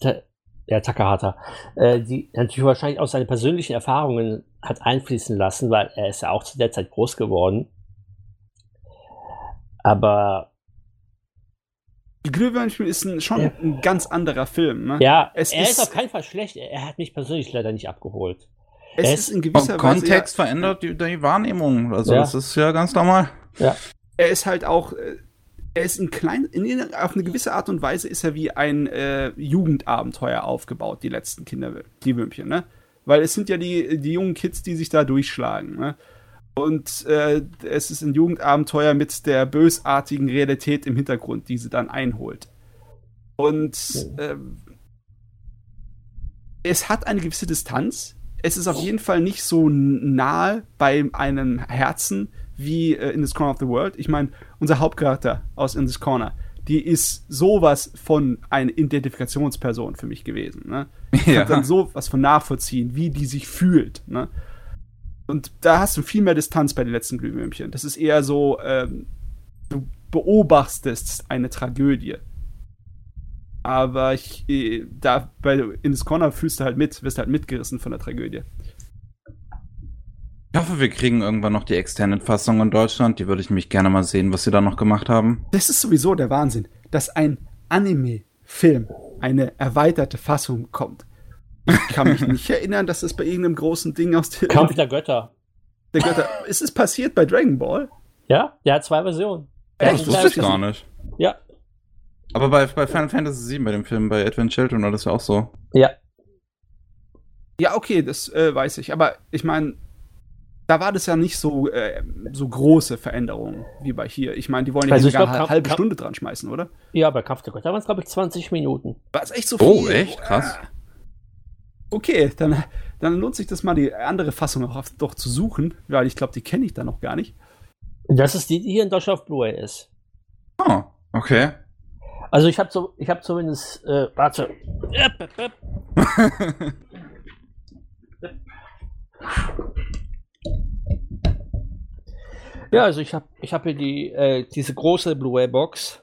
ta, ja, Takahata, äh, die natürlich wahrscheinlich auch seine persönlichen Erfahrungen hat einfließen lassen, weil er ist ja auch zu der Zeit groß geworden. Aber die Glühwürmchen ist ein, schon ja. ein ganz anderer Film. Ne? Ja, es er ist, ist, auf keinen Fall schlecht. Er hat mich persönlich leider nicht abgeholt. Es ist in gewisser Kontext ja, verändert die, die, Wahrnehmung. Also ja. das ist ja ganz normal. Ja. Er ist halt auch, äh, er ist ein klein, in, auf eine gewisse Art und Weise ist er wie ein äh, Jugendabenteuer aufgebaut, die letzten Kinder, die Würmchen, ne? Weil es sind ja die, die jungen Kids, die sich da durchschlagen, ne? Und äh, es ist ein Jugendabenteuer mit der bösartigen Realität im Hintergrund, die sie dann einholt. Und äh, es hat eine gewisse Distanz. Es ist auf jeden Fall nicht so nahe bei einem Herzen wie äh, In This Corner of the World. Ich meine, unser Hauptcharakter aus In This Corner, die ist sowas von eine Identifikationsperson für mich gewesen. Ne? Ich ja. kann dann sowas von nachvollziehen, wie die sich fühlt. Ne? Und da hast du viel mehr Distanz bei den letzten Glühwürmchen. Das ist eher so, ähm, du beobachtest eine Tragödie. Aber ich, äh, da bei In this Corner fühlst du halt mit, wirst halt mitgerissen von der Tragödie. Ich hoffe, wir kriegen irgendwann noch die Extended-Fassung in Deutschland. Die würde ich mich gerne mal sehen, was sie da noch gemacht haben. Das ist sowieso der Wahnsinn, dass ein Anime-Film eine erweiterte Fassung kommt. Ich kann mich nicht erinnern, dass das bei irgendeinem großen Ding aus der. Kampf der Götter. Der Götter. Ist es passiert bei Dragon Ball? Ja, der hat zwei Versionen. Ja, das wusste ich gar nicht. Ja. Aber bei, bei Final Fantasy VII, bei dem Film, bei Advent Children, war das ja auch so. Ja. Ja, okay, das äh, weiß ich. Aber ich meine, da war das ja nicht so, äh, so große Veränderungen wie bei hier. Ich meine, die wollen ja also sogar eine halbe Stunde dran schmeißen, oder? Ja, bei Kampf der Götter waren es, glaube ich, 20 Minuten. War es echt so oh, viel? Oh, echt? Krass. Okay, dann, dann lohnt sich das mal, die andere Fassung auch doch zu suchen, weil ich glaube, die kenne ich da noch gar nicht. Das ist die, die hier in Deutschland auf Blu-ray ist. Oh, okay. Also ich habe so, ich habe zumindest, äh, warte. ja, also ich habe, ich habe hier die, äh, diese große Blu-ray-Box,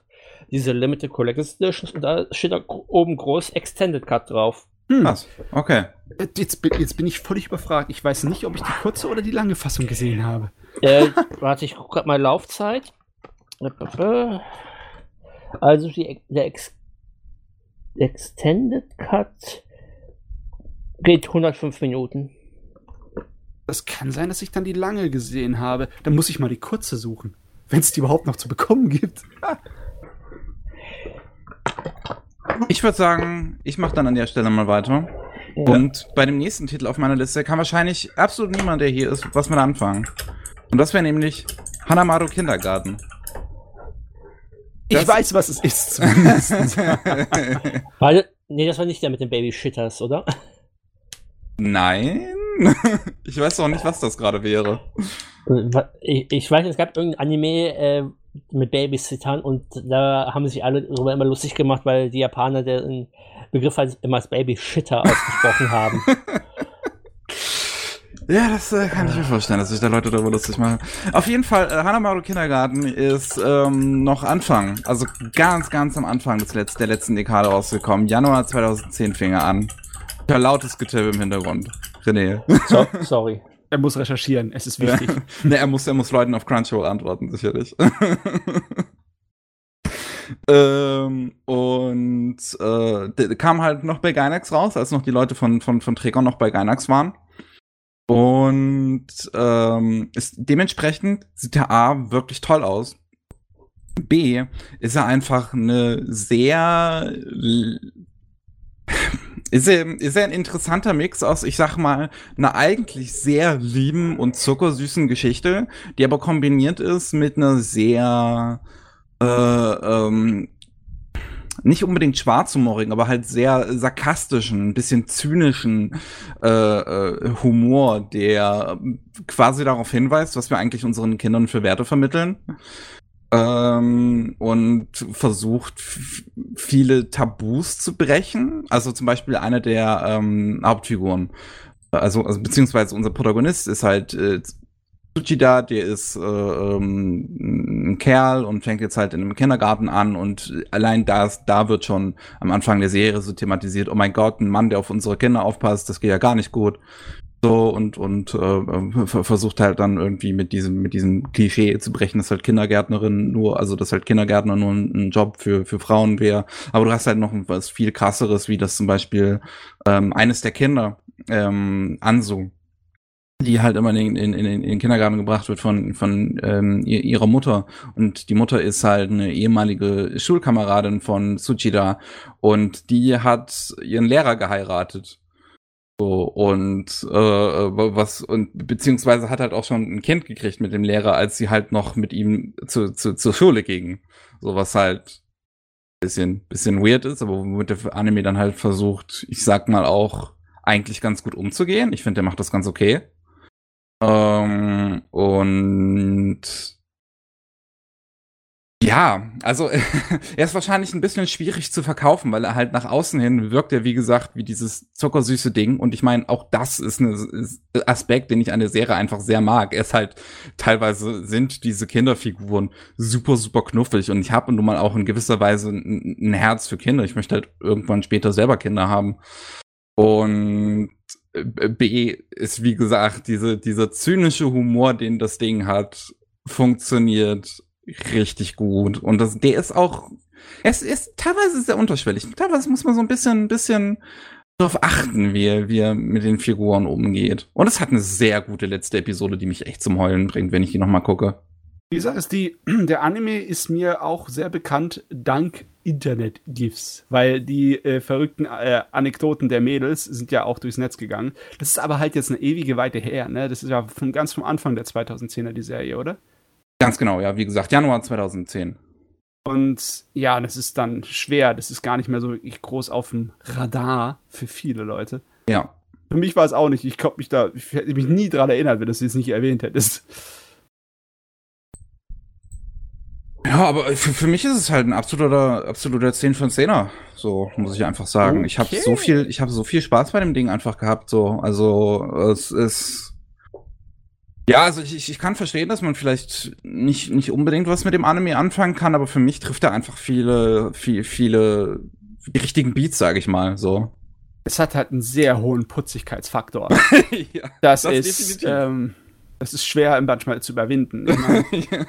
diese Limited Collectors Edition, und da steht da oben groß Extended Cut drauf. Hm. Krass. Okay. Jetzt, jetzt, bin ich völlig überfragt. Ich weiß nicht, ob ich die kurze oder die lange Fassung gesehen habe. Äh, warte, ich gucke gerade mal Laufzeit. Also die, der Ex Extended Cut geht 105 Minuten. Das kann sein, dass ich dann die lange gesehen habe. Dann muss ich mal die kurze suchen. Wenn es die überhaupt noch zu bekommen gibt. Ich würde sagen, ich mache dann an der Stelle mal weiter. Ja. Und bei dem nächsten Titel auf meiner Liste kann wahrscheinlich absolut niemand, der hier ist, was mit anfangen. Und das wäre nämlich Hanamaru Kindergarten. Ich das weiß, was es ist, Weil, nee, das war nicht der mit den Babyshitters, oder? Nein. ich weiß auch nicht, was das gerade wäre. Ich, ich weiß, es gab irgendein Anime, äh, mit Babysittern und da haben sich alle darüber immer lustig gemacht, weil die Japaner den Begriff halt immer als Babyshitter ausgesprochen haben. Ja, das äh, kann ich mir vorstellen, dass sich da Leute darüber lustig machen. Auf jeden Fall, äh, Hanamaru Kindergarten ist ähm, noch Anfang, also ganz, ganz am Anfang des Letz der letzten Dekade rausgekommen. Januar 2010 fing er an. Lautes Getippe im Hintergrund. René. So, sorry. Er muss recherchieren, es ist wichtig. ne, er muss, er muss Leuten auf Crunchyroll antworten, sicherlich. ähm, und äh, kam halt noch bei Gainax raus, als noch die Leute von, von, von Trägern noch bei Gainax waren. Und ähm, ist dementsprechend sieht der A wirklich toll aus. B ist er einfach eine sehr ist er, ist er ein interessanter Mix aus, ich sag mal, einer eigentlich sehr lieben und zuckersüßen Geschichte, die aber kombiniert ist mit einer sehr äh, ähm, nicht unbedingt schwarzhumorigen, aber halt sehr sarkastischen, ein bisschen zynischen äh, äh, Humor, der quasi darauf hinweist, was wir eigentlich unseren Kindern für Werte vermitteln. Ähm, und versucht viele Tabus zu brechen. Also zum Beispiel eine der ähm, Hauptfiguren. Also, also beziehungsweise unser Protagonist ist halt äh, Tsuchida, der ist äh, ähm, ein Kerl und fängt jetzt halt in einem Kindergarten an und allein das, da wird schon am Anfang der Serie so thematisiert, oh mein Gott, ein Mann, der auf unsere Kinder aufpasst, das geht ja gar nicht gut. So und und äh, versucht halt dann irgendwie mit diesem mit diesem Klischee zu brechen, dass halt Kindergärtnerin nur, also dass halt Kindergärtner nur ein, ein Job für für Frauen wäre. Aber du hast halt noch was viel krasseres, wie das zum Beispiel ähm, eines der Kinder ähm, Ansu die halt immer in, in, in, in den Kindergarten gebracht wird von, von ähm, ihrer Mutter. Und die Mutter ist halt eine ehemalige Schulkameradin von Tsuchida und die hat ihren Lehrer geheiratet. So, und äh, was, und beziehungsweise hat halt auch schon ein Kind gekriegt mit dem Lehrer, als sie halt noch mit ihm zu, zu, zur Schule ging. So was halt bisschen, bisschen weird ist, aber womit der Anime dann halt versucht, ich sag mal auch, eigentlich ganz gut umzugehen. Ich finde, der macht das ganz okay. Ähm, und ja, also er ist wahrscheinlich ein bisschen schwierig zu verkaufen, weil er halt nach außen hin wirkt er, wie gesagt, wie dieses zuckersüße Ding. Und ich meine, auch das ist ein Aspekt, den ich an der Serie einfach sehr mag. Er ist halt, teilweise sind diese Kinderfiguren super, super knuffig. Und ich habe nun mal auch in gewisser Weise ein, ein Herz für Kinder. Ich möchte halt irgendwann später selber Kinder haben. Und B ist, wie gesagt, diese, dieser zynische Humor, den das Ding hat, funktioniert richtig gut. Und das, der ist auch, es ist teilweise sehr unterschwellig. Teilweise muss man so ein bisschen, ein bisschen darauf achten, wie, wie er mit den Figuren umgeht. Und es hat eine sehr gute letzte Episode, die mich echt zum Heulen bringt, wenn ich die nochmal gucke. Die Sache ist die, der Anime ist mir auch sehr bekannt dank Internet-GIFs, weil die äh, verrückten äh, Anekdoten der Mädels sind ja auch durchs Netz gegangen. Das ist aber halt jetzt eine ewige Weite her, ne? Das ist ja von, ganz vom Anfang der 2010er die Serie, oder? Ganz genau, ja, wie gesagt, Januar 2010. Und ja, das ist dann schwer, das ist gar nicht mehr so wirklich groß auf dem Radar für viele Leute. Ja. Für mich war es auch nicht, ich glaube mich da, ich hätte mich nie dran erinnert, wenn du es jetzt nicht erwähnt hättest. Ja, aber für, für mich ist es halt ein absoluter, absoluter 10 von 10er. So, muss ich einfach sagen. Okay. Ich habe so viel, ich habe so viel Spaß bei dem Ding einfach gehabt, so. Also, es ist, ja, also ich, ich kann verstehen, dass man vielleicht nicht, nicht unbedingt was mit dem Anime anfangen kann, aber für mich trifft er einfach viele, viele, viele, die richtigen Beats, sage ich mal, so. Es hat halt einen sehr hohen Putzigkeitsfaktor. ja, das, das, ist, ähm, das ist schwer manchmal zu überwinden. ja.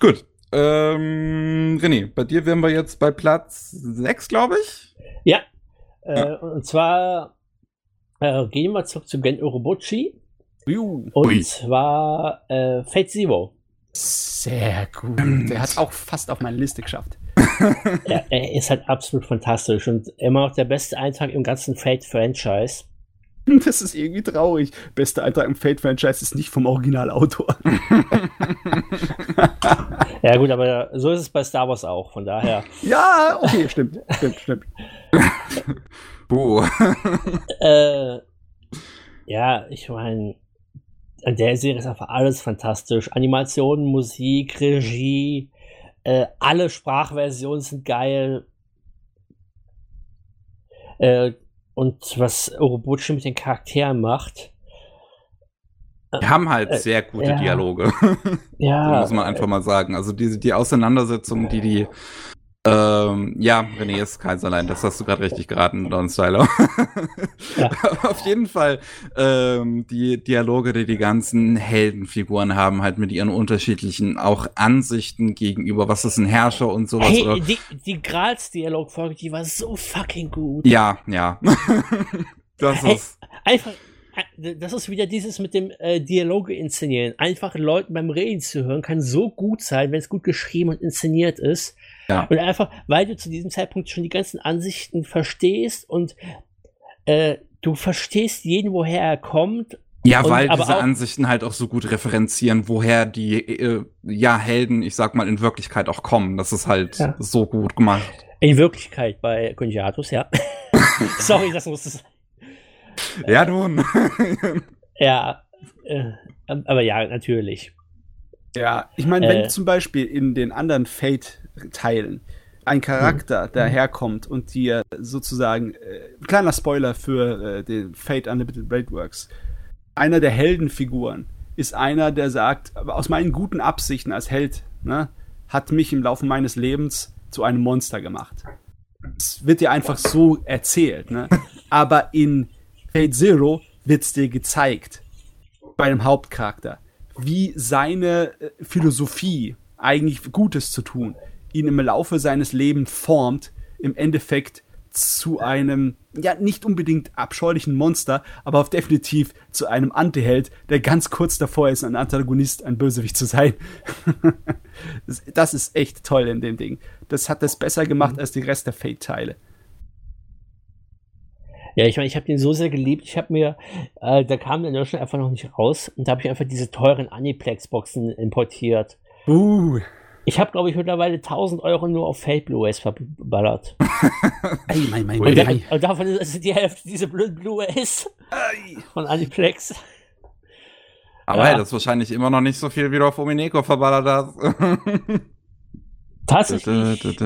Gut. Ähm, René, bei dir wären wir jetzt bei Platz 6, glaube ich. Ja. Äh, ja. Und zwar äh, gehen wir zurück zu Gen Urobuchi. Juh. Und Ui. zwar äh, Fate Zero. Sehr gut. Der hat auch fast auf meine Liste geschafft. ja, er ist halt absolut fantastisch und immer noch der beste Eintrag im ganzen Fate-Franchise. Das ist irgendwie traurig. Bester Eintrag im Fate-Franchise ist nicht vom Originalautor. ja, gut, aber so ist es bei Star Wars auch, von daher. Ja, okay, stimmt. Stimmt, stimmt. Buh. äh, ja, ich meine, an der Serie ist einfach alles fantastisch. Animation, Musik, Regie, äh, alle Sprachversionen sind geil. Äh, und was Orobuchi mit den Charakteren macht. Wir haben halt äh, sehr gute ja. Dialoge. Ja. muss man einfach mal sagen. Also diese, die Auseinandersetzung, die die ähm, ja, René ist Kaiserlein, das hast du gerade richtig geraten, Don Styler. Ja. Auf jeden Fall ähm, die Dialoge, die die ganzen Heldenfiguren haben, halt mit ihren unterschiedlichen auch Ansichten gegenüber, was ist ein Herrscher und sowas. Hey, oder? die, die Grals-Dialogfolge, die war so fucking gut. Ja, ja. das hey, ist einfach äh, das ist wieder dieses mit dem äh, Dialoge inszenieren. Einfach Leuten beim Reden zu hören, kann so gut sein, wenn es gut geschrieben und inszeniert ist. Ja. Und einfach, weil du zu diesem Zeitpunkt schon die ganzen Ansichten verstehst und äh, du verstehst jeden, woher er kommt. Ja, und, weil diese Ansichten halt auch so gut referenzieren, woher die äh, ja Helden, ich sag mal, in Wirklichkeit auch kommen. Das ist halt ja. so gut gemacht. In Wirklichkeit bei Conjatus, ja. Sorry, das muss es. Ja, nun. ja, äh, aber ja, natürlich. Ja, ich meine, wenn äh, zum Beispiel in den anderen Fate teilen. Ein Charakter, mhm. der herkommt und dir sozusagen, äh, kleiner Spoiler für äh, den Fate Unlimited Blade Works, einer der Heldenfiguren ist einer, der sagt, aus meinen guten Absichten als Held, ne, hat mich im Laufe meines Lebens zu einem Monster gemacht. Es wird dir einfach so erzählt, ne? Aber in Fate Zero wird's dir gezeigt. Bei einem Hauptcharakter. Wie seine äh, Philosophie eigentlich Gutes zu tun, ihn im Laufe seines Lebens formt, im Endeffekt zu einem, ja, nicht unbedingt abscheulichen Monster, aber auch definitiv zu einem Antiheld, der ganz kurz davor ist, ein Antagonist, ein Bösewicht zu sein. das ist echt toll in dem Ding. Das hat es besser gemacht mhm. als die Rest der Fate-Teile. Ja, ich meine, ich habe den so sehr geliebt. Ich habe mir, äh, da kam der Deutschland einfach noch nicht raus und da habe ich einfach diese teuren Aniplex-Boxen importiert. Uh. Ich habe, glaube ich, mittlerweile 1000 Euro nur auf Fake Blu-rays verballert. Ey, mein, mein, und, mein. und davon ist die Hälfte diese blöden Blu-rays von Aniplex. Aber ja. hey, das ist wahrscheinlich immer noch nicht so viel, wie du auf Omineko verballert hast. Tatsächlich.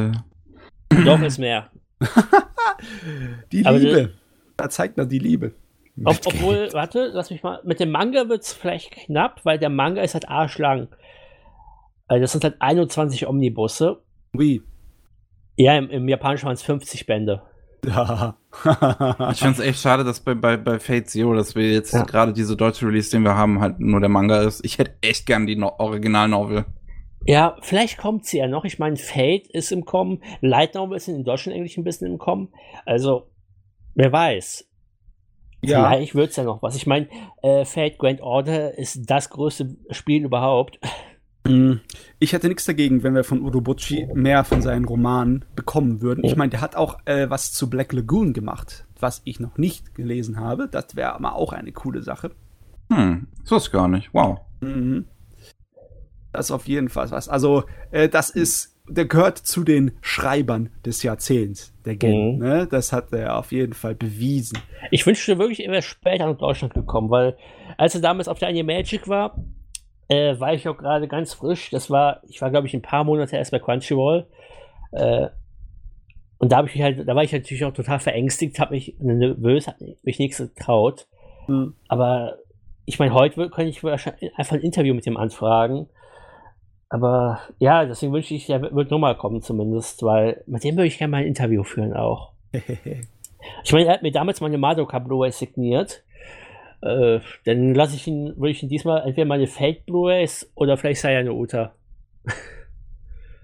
Doch, ist mehr. die Aber Liebe. Da zeigt man die Liebe. Ob, obwohl, warte, lass mich mal. Mit dem Manga wird es vielleicht knapp, weil der Manga ist halt arschlang. Also das sind halt 21 Omnibusse. Wie? Ja, im, im Japanischen waren es 50 Bände. Ja. ich finde es echt schade, dass bei, bei, bei Fate Zero, dass wir jetzt ja. gerade diese deutsche Release, den wir haben, halt nur der Manga ist. Ich hätte echt gern die no Original-Novel. Ja, vielleicht kommt sie ja noch. Ich meine, Fate ist im Kommen, Light Novel ist in Deutsch und Englisch ein bisschen im Kommen. Also, wer weiß. Ja. Vielleicht wird es ja noch was. Ich meine, äh, Fate Grand Order ist das größte Spiel überhaupt. Mhm. Ich hätte nichts dagegen, wenn wir von Urobuchi mehr von seinen Romanen bekommen würden. Ich meine, der hat auch äh, was zu Black Lagoon gemacht, was ich noch nicht gelesen habe. Das wäre aber auch eine coole Sache. Hm, so ist gar nicht. Wow. Mhm. Das ist auf jeden Fall was. Also, äh, das ist, der gehört zu den Schreibern des Jahrzehnts, der Gen. Mhm. Ne? Das hat er auf jeden Fall bewiesen. Ich wünschte wirklich, er wäre später nach Deutschland gekommen, weil als er damals auf der Animagic war, äh, war ich auch gerade ganz frisch. Das war, ich war, glaube ich, ein paar Monate erst bei Crunchyroll. Äh, und da habe ich mich halt, da war ich natürlich auch total verängstigt, habe mich nervös, habe mich nichts getraut. Mhm. Aber ich meine, heute kann ich wahrscheinlich einfach ein Interview mit ihm anfragen. Aber ja, deswegen wünsche ich, er wird nochmal kommen zumindest, weil mit dem würde ich gerne mal ein Interview führen auch. ich meine, er hat mir damals meine Madoka Blu-ray signiert. Äh, dann lasse ich ihn, würde ich ihn diesmal entweder meine Fake Blu-rays oder vielleicht sei eine Uta.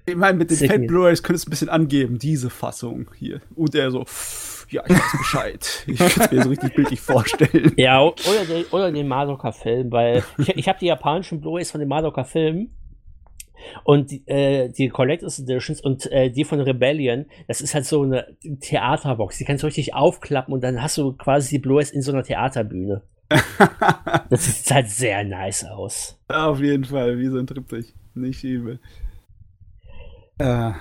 Ich meine, mit den Fake Blu-rays könntest du ein bisschen angeben, diese Fassung hier. Und er so, ja, ich weiß Bescheid. ich kann es mir so richtig bildlich vorstellen. Ja, oder den, oder den Madoka-Film, weil ich, ich habe die japanischen Blu-rays von den Madoka-Filmen. Und die, äh, die Collectors Editions und äh, die von Rebellion, das ist halt so eine Theaterbox. Die kannst du richtig aufklappen und dann hast du quasi die Blu-rays in so einer Theaterbühne. Das sieht halt sehr nice aus. Auf jeden Fall, wie so ein Triptych. Nicht übel. Äh.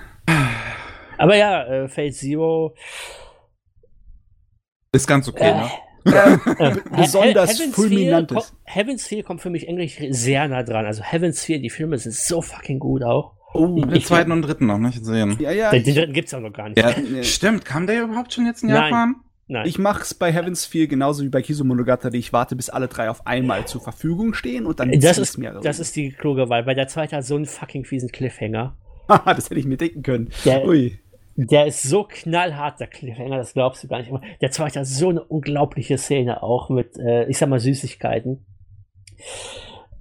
Aber ja, äh, Fate Zero. Ist ganz okay, äh, ne? äh, besonders fulminantes. Heaven's Feel kommt für mich eigentlich sehr nah dran. Also Heaven's Feel, die Filme sind so fucking gut auch. Oh, den zweiten und dritten noch nicht gesehen. Ja, ja. Den, den dritten gibt's auch noch gar nicht. Ja, stimmt. Kam der überhaupt schon jetzt in Japan? Nein. Ich mach's bei Heavens 4 genauso wie bei Kizumonogatari. Ich warte, bis alle drei auf einmal zur Verfügung stehen und dann das ist mir Das ist die kluge Wahl, weil der zweite hat so einen fucking fiesen Cliffhanger. Haha, das hätte ich mir denken können. Der, Ui. der ist so knallhart, der Cliffhanger, das glaubst du gar nicht. Der zweite hat so eine unglaubliche Szene auch mit, äh, ich sag mal, Süßigkeiten.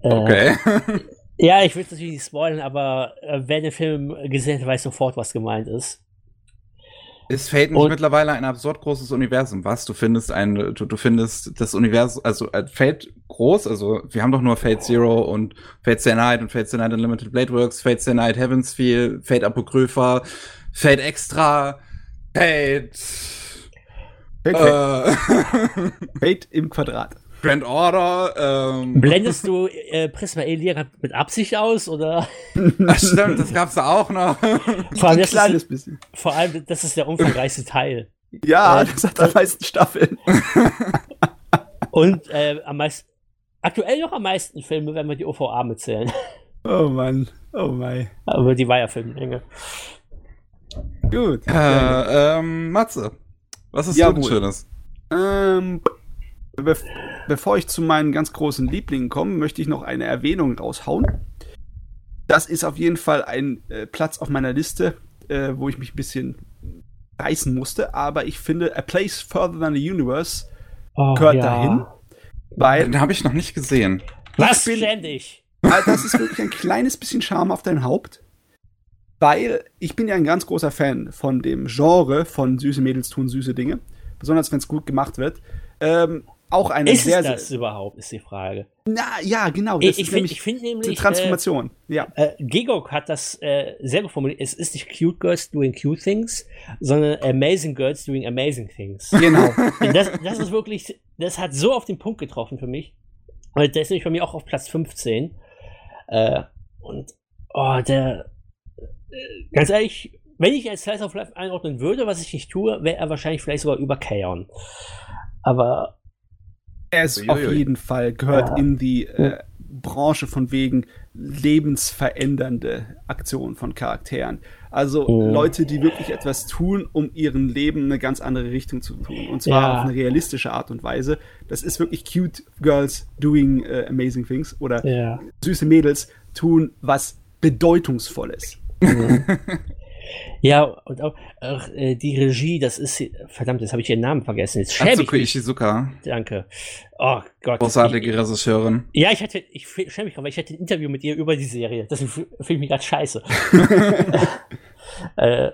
Äh, okay. ja, ich will es natürlich nicht spoilern, aber äh, wer den Film gesehen hat, weiß sofort, was gemeint ist. Ist Fate nicht und mittlerweile ein absurd großes Universum? Was? Du findest ein, du, du findest das Universum, also äh, Fate groß, also wir haben doch nur Fate Zero und Fate Stay Night und Fate Stay Night Unlimited Blade Works, Fate Stay Night Heaven's Feel, Fate Apokrypha, Fate Extra, Fate. Fate, äh, Fate im Quadrat. Grand Order. Ähm. Blendest du äh, Prisma Elia mit Absicht aus oder? Ach, stimmt, das gab's da auch noch. Vor allem, ein kleines ist, bisschen. Vor allem, das ist der umfangreichste Teil. Ja, äh, das hat am meisten Staffeln. Und äh, am meisten, aktuell noch am meisten Filme, wenn wir die OVA mitzählen. Oh Mann, oh mein. Aber die war ja Filmlänge. Gut. Äh, ähm, Matze, was ist ja, so Schönes? Ähm, Be bevor ich zu meinen ganz großen Lieblingen komme, möchte ich noch eine Erwähnung raushauen. Das ist auf jeden Fall ein äh, Platz auf meiner Liste, äh, wo ich mich ein bisschen reißen musste, aber ich finde A Place Further Than the Universe oh, gehört ja. dahin. Weil, Den habe ich noch nicht gesehen. Was bin, ständig? Also das ist wirklich ein kleines bisschen Charme auf dein Haupt. Weil ich bin ja ein ganz großer Fan von dem Genre von süße Mädels tun süße Dinge. Besonders wenn es gut gemacht wird. Ähm, auch eine ist sehr, es das sehr, überhaupt, ist die Frage. Na, ja, genau. Das ich finde find nämlich. Die Transformation, äh, ja. Äh, Gigok hat das äh, sehr gut formuliert. Es ist nicht cute girls doing cute things, sondern amazing girls doing amazing things. Genau. das, das ist wirklich, das hat so auf den Punkt getroffen für mich. Und der ist nämlich bei mir auch auf Platz 15. Äh, und, oh, der, äh, ganz ehrlich, wenn ich als Slice of Life einordnen würde, was ich nicht tue, wäre er wahrscheinlich vielleicht sogar über Kaon. Aber er ist Uiuiui. auf jeden Fall, gehört ja. in die äh, Branche von wegen lebensverändernde Aktionen von Charakteren. Also oh. Leute, die wirklich etwas tun, um ihren Leben eine ganz andere Richtung zu tun. Und zwar ja. auf eine realistische Art und Weise. Das ist wirklich cute Girls doing uh, amazing things oder ja. süße Mädels tun was Bedeutungsvolles. Mhm. Ja, und auch, äh, die Regie, das ist, verdammt, jetzt habe ich ihren Namen vergessen. Jetzt schäme Atsuko Ishizuka. Danke. Oh Gott. Großartige ich, Regisseurin. Ja, ich hatte, ich schäme mich, weil ich hatte ein Interview mit ihr über die Serie. Das fühle ich mich gerade scheiße. äh,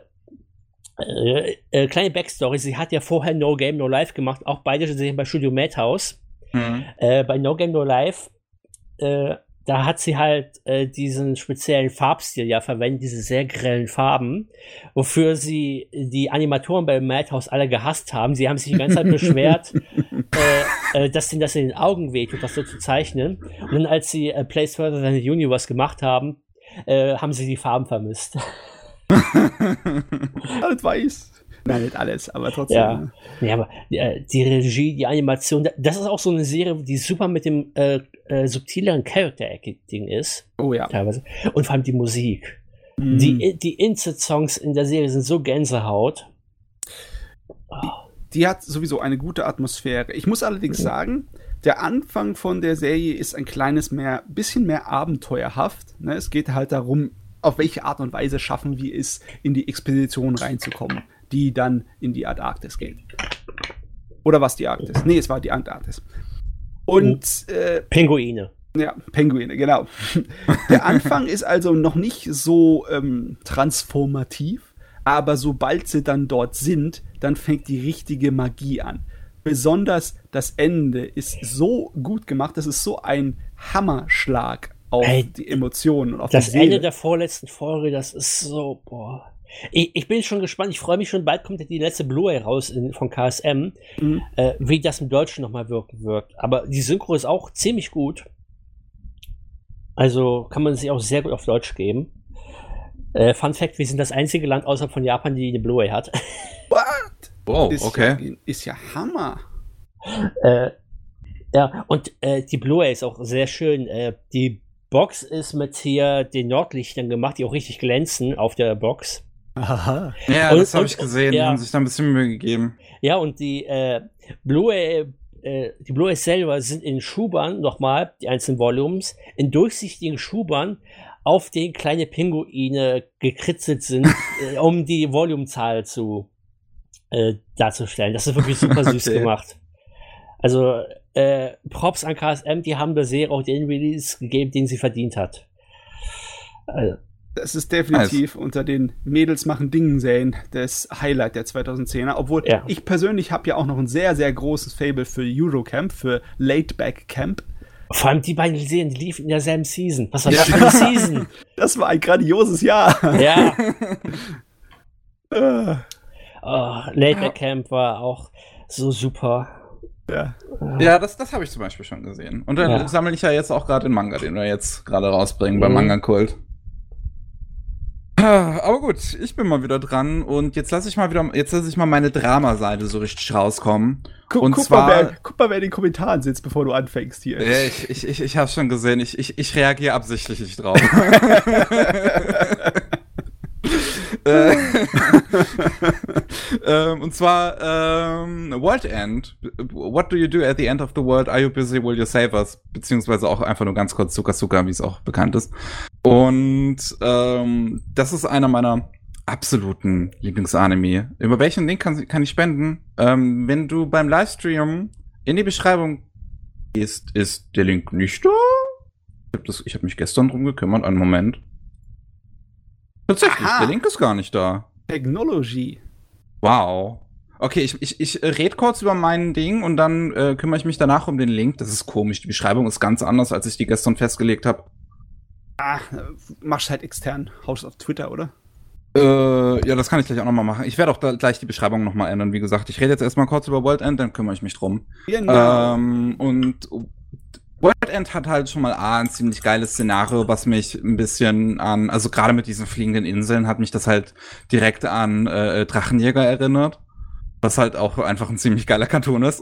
äh, äh, kleine Backstory, sie hat ja vorher No Game No Life gemacht, auch beide Serien bei Studio Madhouse. Mhm. Äh, bei No Game No Life äh, da hat sie halt äh, diesen speziellen Farbstil ja verwendet, diese sehr grellen Farben, wofür sie die Animatoren bei Madhouse alle gehasst haben. Sie haben sich die ganze Zeit beschwert, äh, äh, dass ihnen das in den Augen wehtut, das so zu zeichnen. Und dann, als sie äh, Place Further Than the Universe gemacht haben, äh, haben sie die Farben vermisst. Alles weiß. Nein, nicht alles, aber trotzdem. Ja, ja aber äh, die Regie, die Animation, das ist auch so eine Serie, die super mit dem äh, äh, subtileren Character-Acting ist. Oh ja. Teilweise. Und vor allem die Musik. Mm. Die, die Insert-Songs in der Serie sind so Gänsehaut. Oh. Die hat sowieso eine gute Atmosphäre. Ich muss allerdings mhm. sagen, der Anfang von der Serie ist ein kleines mehr, bisschen mehr abenteuerhaft. Ne? Es geht halt darum, auf welche Art und Weise schaffen wir es, in die Expedition reinzukommen die dann in die Antarktis geht. Oder was die Arktis? Nee, es war die Antarktis. Und äh, Pinguine. Ja, Pinguine, genau. Der Anfang ist also noch nicht so ähm, transformativ, aber sobald sie dann dort sind, dann fängt die richtige Magie an. Besonders das Ende ist so gut gemacht, das ist so ein Hammerschlag auf Ey, die Emotionen und auf das die Seele. Ende der vorletzten Folge, das ist so, boah. Ich, ich, bin schon gespannt. Ich freue mich schon. Bald kommt die letzte Blu-ray raus in, von KSM, mhm. äh, wie das im Deutschen nochmal wirken wird. Aber die Synchro ist auch ziemlich gut. Also kann man sich auch sehr gut auf Deutsch geben. Äh, Fun Fact: Wir sind das einzige Land außerhalb von Japan, die eine Blu-ray hat. What? Wow, ist okay. Ja, ist ja Hammer. äh, ja, und äh, die Blu-ray ist auch sehr schön. Äh, die Box ist mit hier den Nordlichtern gemacht, die auch richtig glänzen auf der Box. Aha. Ja, und, das habe ich gesehen. Ja. Die haben sich da ein bisschen Mühe gegeben. Ja, und die äh, Blu-ray äh, die Blu-ray selber sind in Schubern nochmal, die einzelnen Volumes, in durchsichtigen Schubern, auf denen kleine Pinguine gekritzelt sind, äh, um die Volumezahl zu äh, darzustellen. Das ist wirklich super süß okay. gemacht. Also äh, Props an KSM, die haben der Serie auch den Release gegeben, den sie verdient hat. Also, das ist definitiv also. unter den Mädels machen Dingen Serien das Highlight der 2010er. Obwohl ja. ich persönlich habe ja auch noch ein sehr, sehr großes Fable für Eurocamp, für Lateback Camp. Vor allem die beiden Serien, die liefen in derselben Season. Was war das für eine Season? Das war ein grandioses Jahr. Ja. oh, Lateback Camp war auch so super. Ja, ja das, das habe ich zum Beispiel schon gesehen. Und dann ja. sammle ich ja jetzt auch gerade den Manga, den wir jetzt gerade rausbringen mhm. beim Manga Kult. Aber gut, ich bin mal wieder dran und jetzt lasse ich mal wieder, jetzt lasse ich mal meine Dramaseite so richtig rauskommen. Guck, und guck zwar, mal, wer, guck mal, wer in den Kommentaren sitzt, bevor du anfängst hier. Ich, ich, ich, ich habe schon gesehen, ich, ich, ich reagiere absichtlich nicht drauf. Äh, ähm, und zwar ähm, World End. What do you do at the end of the world? Are you busy? Will you save us? Beziehungsweise auch einfach nur ganz kurz Zucker Zucker, wie es auch bekannt ist. Und ähm, das ist einer meiner absoluten Lieblingsanime. Über welchen Link kann, kann ich spenden? Ähm, wenn du beim Livestream in die Beschreibung gehst, ist der Link nicht da. Ich habe hab mich gestern drum gekümmert. Einen Moment. Tatsächlich, Aha. der Link ist gar nicht da. Technology. Wow. Okay, ich, ich, ich rede kurz über mein Ding und dann äh, kümmere ich mich danach um den Link. Das ist komisch. Die Beschreibung ist ganz anders, als ich die gestern festgelegt habe. Ah, machst halt extern. Haus auf Twitter, oder? Äh, ja, das kann ich gleich auch nochmal machen. Ich werde auch da gleich die Beschreibung nochmal ändern. Wie gesagt, ich rede jetzt erstmal kurz über World End, dann kümmere ich mich drum. Genau. Ähm, und World End hat halt schon mal A, ein ziemlich geiles Szenario, was mich ein bisschen an, also gerade mit diesen fliegenden Inseln hat mich das halt direkt an äh, Drachenjäger erinnert. Was halt auch einfach ein ziemlich geiler Cartoon ist.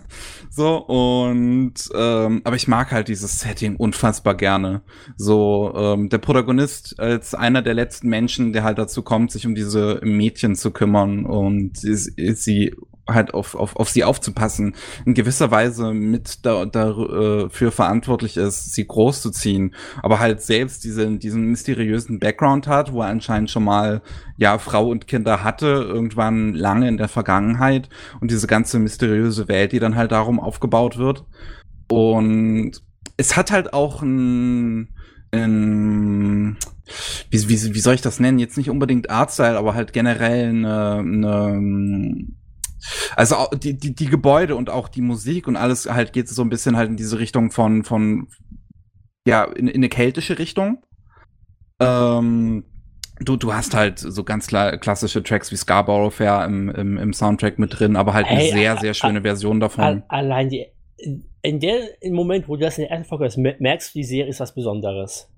so, und ähm, aber ich mag halt dieses Setting unfassbar gerne. So, ähm, der Protagonist als einer der letzten Menschen, der halt dazu kommt, sich um diese Mädchen zu kümmern und sie, sie halt auf, auf, auf sie aufzupassen, in gewisser Weise mit da, dafür äh, verantwortlich ist, sie großzuziehen, aber halt selbst diesen, diesen mysteriösen Background hat, wo er anscheinend schon mal ja Frau und Kinder hatte, irgendwann lange in der Vergangenheit und diese ganze mysteriöse Welt, die dann halt darum aufgebaut wird. Und es hat halt auch ein, ein wie, wie, wie soll ich das nennen? Jetzt nicht unbedingt Artstyle, aber halt generell eine, eine also die, die, die Gebäude und auch die Musik und alles halt geht so ein bisschen halt in diese Richtung von, von ja, in, in eine keltische Richtung. Ähm, du, du hast halt so ganz klar klassische Tracks wie Scarborough Fair im, im, im Soundtrack mit drin, aber halt hey, eine sehr, sehr schöne Version davon. Allein die, in der im Moment, wo du das in der ersten Folge hast, merkst du, die Serie ist was Besonderes.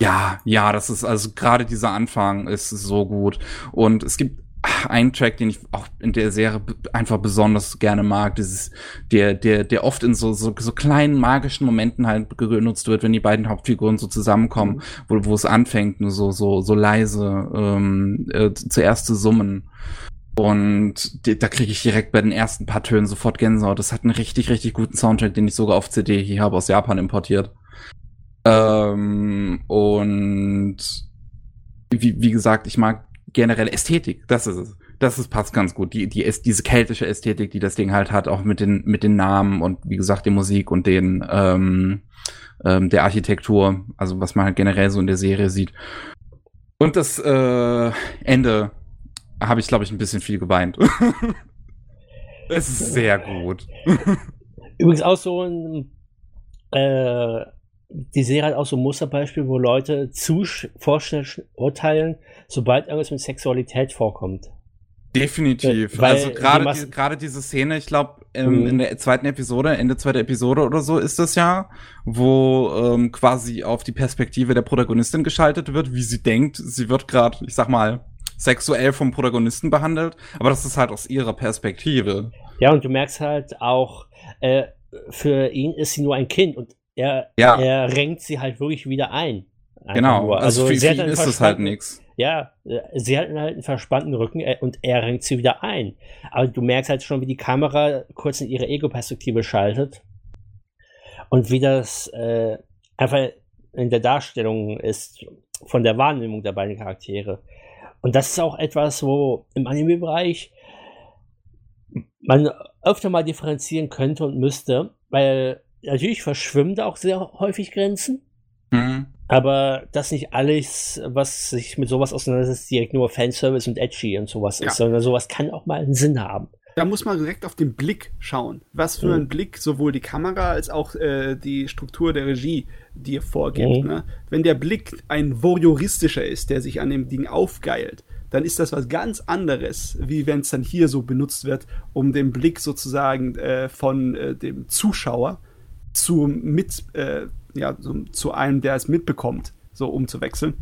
Ja, ja, das ist also gerade dieser Anfang ist so gut und es gibt ein Track, den ich auch in der Serie einfach besonders gerne mag, dieses, der, der, der oft in so, so, so kleinen magischen Momenten halt genutzt wird, wenn die beiden Hauptfiguren so zusammenkommen, mhm. wo, wo es anfängt, nur so, so, so leise, ähm, äh, zuerst zu summen. Und die, da kriege ich direkt bei den ersten paar Tönen sofort Gänsehaut. Das hat einen richtig, richtig guten Soundtrack, den ich sogar auf CD hier habe aus Japan importiert. Ähm, und wie, wie gesagt, ich mag generelle Ästhetik, das ist es. Das ist, passt ganz gut. Die, die ist diese keltische Ästhetik, die das Ding halt hat, auch mit den, mit den Namen und wie gesagt, der Musik und den, ähm, ähm, der Architektur, also was man halt generell so in der Serie sieht. Und das äh, Ende habe ich, glaube ich, ein bisschen viel geweint. es ist sehr gut. Übrigens auch so ein äh, die Serie hat auch so ein Musterbeispiel, wo Leute zu vorschnell urteilen, sobald irgendwas mit Sexualität vorkommt. Definitiv. Weil also gerade die, gerade diese Szene, ich glaube, ähm, mhm. in der zweiten Episode, Ende zweiter Episode oder so ist das ja, wo ähm, quasi auf die Perspektive der Protagonistin geschaltet wird, wie sie denkt, sie wird gerade, ich sag mal, sexuell vom Protagonisten behandelt, aber das ist halt aus ihrer Perspektive. Ja, und du merkst halt auch, äh, für ihn ist sie nur ein Kind und er, Ja. er renkt sie halt wirklich wieder ein. Genau. nur. Also, für, sie für hat ihn ist es halt nichts. Ja, sie hat halt einen verspannten Rücken äh, und er renkt sie wieder ein. Aber du merkst halt schon, wie die Kamera kurz in ihre Ego-Perspektive schaltet und wie das äh, einfach in der Darstellung ist von der Wahrnehmung der beiden Charaktere. Und das ist auch etwas, wo im Anime-Bereich man öfter mal differenzieren könnte und müsste, weil natürlich verschwimmen da auch sehr häufig Grenzen. Mhm. Aber das nicht alles, was sich mit sowas auseinandersetzt, direkt nur Fanservice und Edgy und sowas Ja. ist, sondern sowas kann auch mal einen Sinn haben. Da muss man direkt auf den Blick schauen. Was für Mhm. ein Blick sowohl die Kamera als auch äh, die Struktur der Regie dir vorgibt. Mhm. Ne? Wenn der Blick ein voyeuristischer ist, der sich an dem Ding aufgeilt, dann ist das was ganz anderes, wie wenn es dann hier so benutzt wird, um den Blick sozusagen äh, von äh, dem Zuschauer zu mit äh, ja so, zu einem, der es mitbekommt, so umzuwechseln.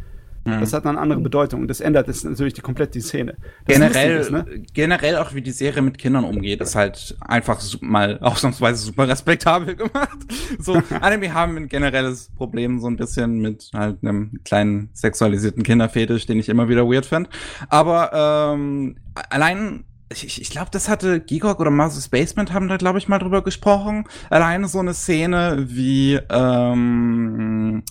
Mhm. Das hat eine andere Bedeutung und das ändert jetzt natürlich die komplett die Szene. Das generell, ist, ne? generell auch wie die Serie mit Kindern umgeht, ist halt einfach mal ausnahmsweise super respektabel gemacht. So, Anime haben ein generelles Problem so ein bisschen mit halt einem kleinen sexualisierten Kinderfetisch, den ich immer wieder weird finde. Aber ähm, allein ich, ich- glaube, das hatte Gigok oder Moses Basement haben da, glaube ich, mal drüber gesprochen. Alleine so eine Szene wie ähm,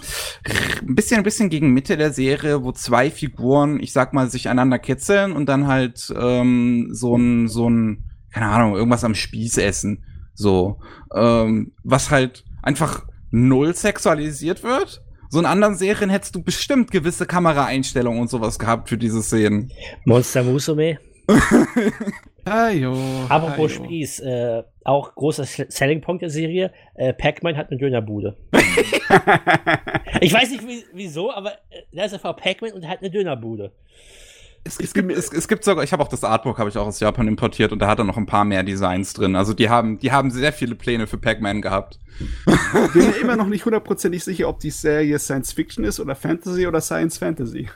ein bisschen, ein bisschen gegen Mitte der Serie, wo zwei Figuren, ich sag mal, sich einander kitzeln und dann halt ähm, so ein, so ein, keine Ahnung, irgendwas am Spieß essen. So, ähm, was halt einfach null sexualisiert wird. So in anderen Serien hättest du bestimmt gewisse Kameraeinstellungen und sowas gehabt für diese Szenen. Monster Musume. Ajo, Apropos ajo. Spieß, äh, auch großer Selling Point der Serie, äh, Pac-Man hat eine Dönerbude. ich weiß nicht wie, wieso, aber äh, da ist einfach Pac-Man und er hat eine Dönerbude. Es, es, gibt, es, es gibt sogar, ich habe auch das Artbook, habe ich auch aus Japan importiert und da hat er noch ein paar mehr Designs drin. Also die haben, die haben sehr viele Pläne für Pac-Man gehabt. bin mir immer noch nicht hundertprozentig sicher, ob die Serie Science Fiction ist oder Fantasy oder Science Fantasy.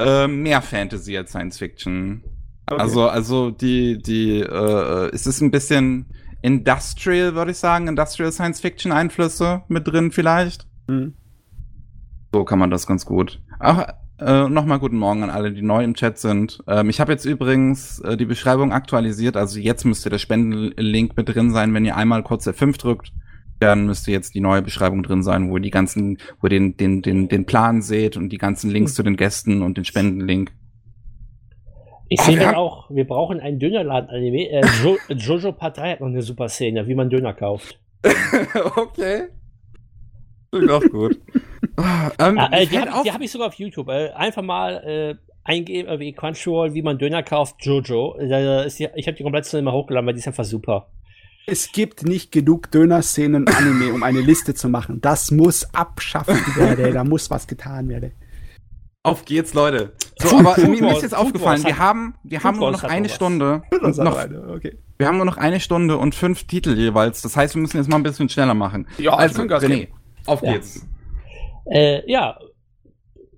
Äh, mehr Fantasy als Science Fiction. Okay. Also, also die, die, äh, es ist ein bisschen Industrial, würde ich sagen, Industrial Science Fiction Einflüsse mit drin vielleicht. Hm. So kann man das ganz gut. Ach, äh, nochmal guten Morgen an alle, die neu im Chat sind. Ähm, ich habe jetzt übrigens äh, die Beschreibung aktualisiert. Also jetzt müsste der Spendenlink mit drin sein, wenn ihr einmal kurz F5 drückt. Dann müsste jetzt die neue Beschreibung drin sein, wo ihr die ganzen, wo ihr den, den, den, den Plan seht und die ganzen Links zu den Gästen und den Spendenlink. Ich sehe dann auch, wir brauchen einen Dönerladen-Anime. Äh, jo Jojo Part 3 hat noch eine super Szene, wie man Döner kauft. okay. Klingt auch gut. Ah, ähm, Ah, äh, die habe hab ich sogar auf YouTube. Äh, einfach mal äh, eingeben, äh, wie Crunchyroll, wie man Döner kauft, Jojo. Da ist die, ich habe die komplett Szene mal hochgeladen, weil die ist einfach super. Es gibt nicht genug Döner-Szenen im Anime, um eine Liste zu machen. Das muss abschafft werden. Da muss was getan werden. Auf geht's, Leute. So, aber mir, ist jetzt Food aufgefallen, Wars wir haben, wir haben nur noch eine. Stunde. Noch, okay. wir haben nur noch eine Stunde und fünf Titel jeweils. Das heißt, wir müssen jetzt mal ein bisschen schneller machen. Ja, also, René, auf Ja. geht's. Äh, ja,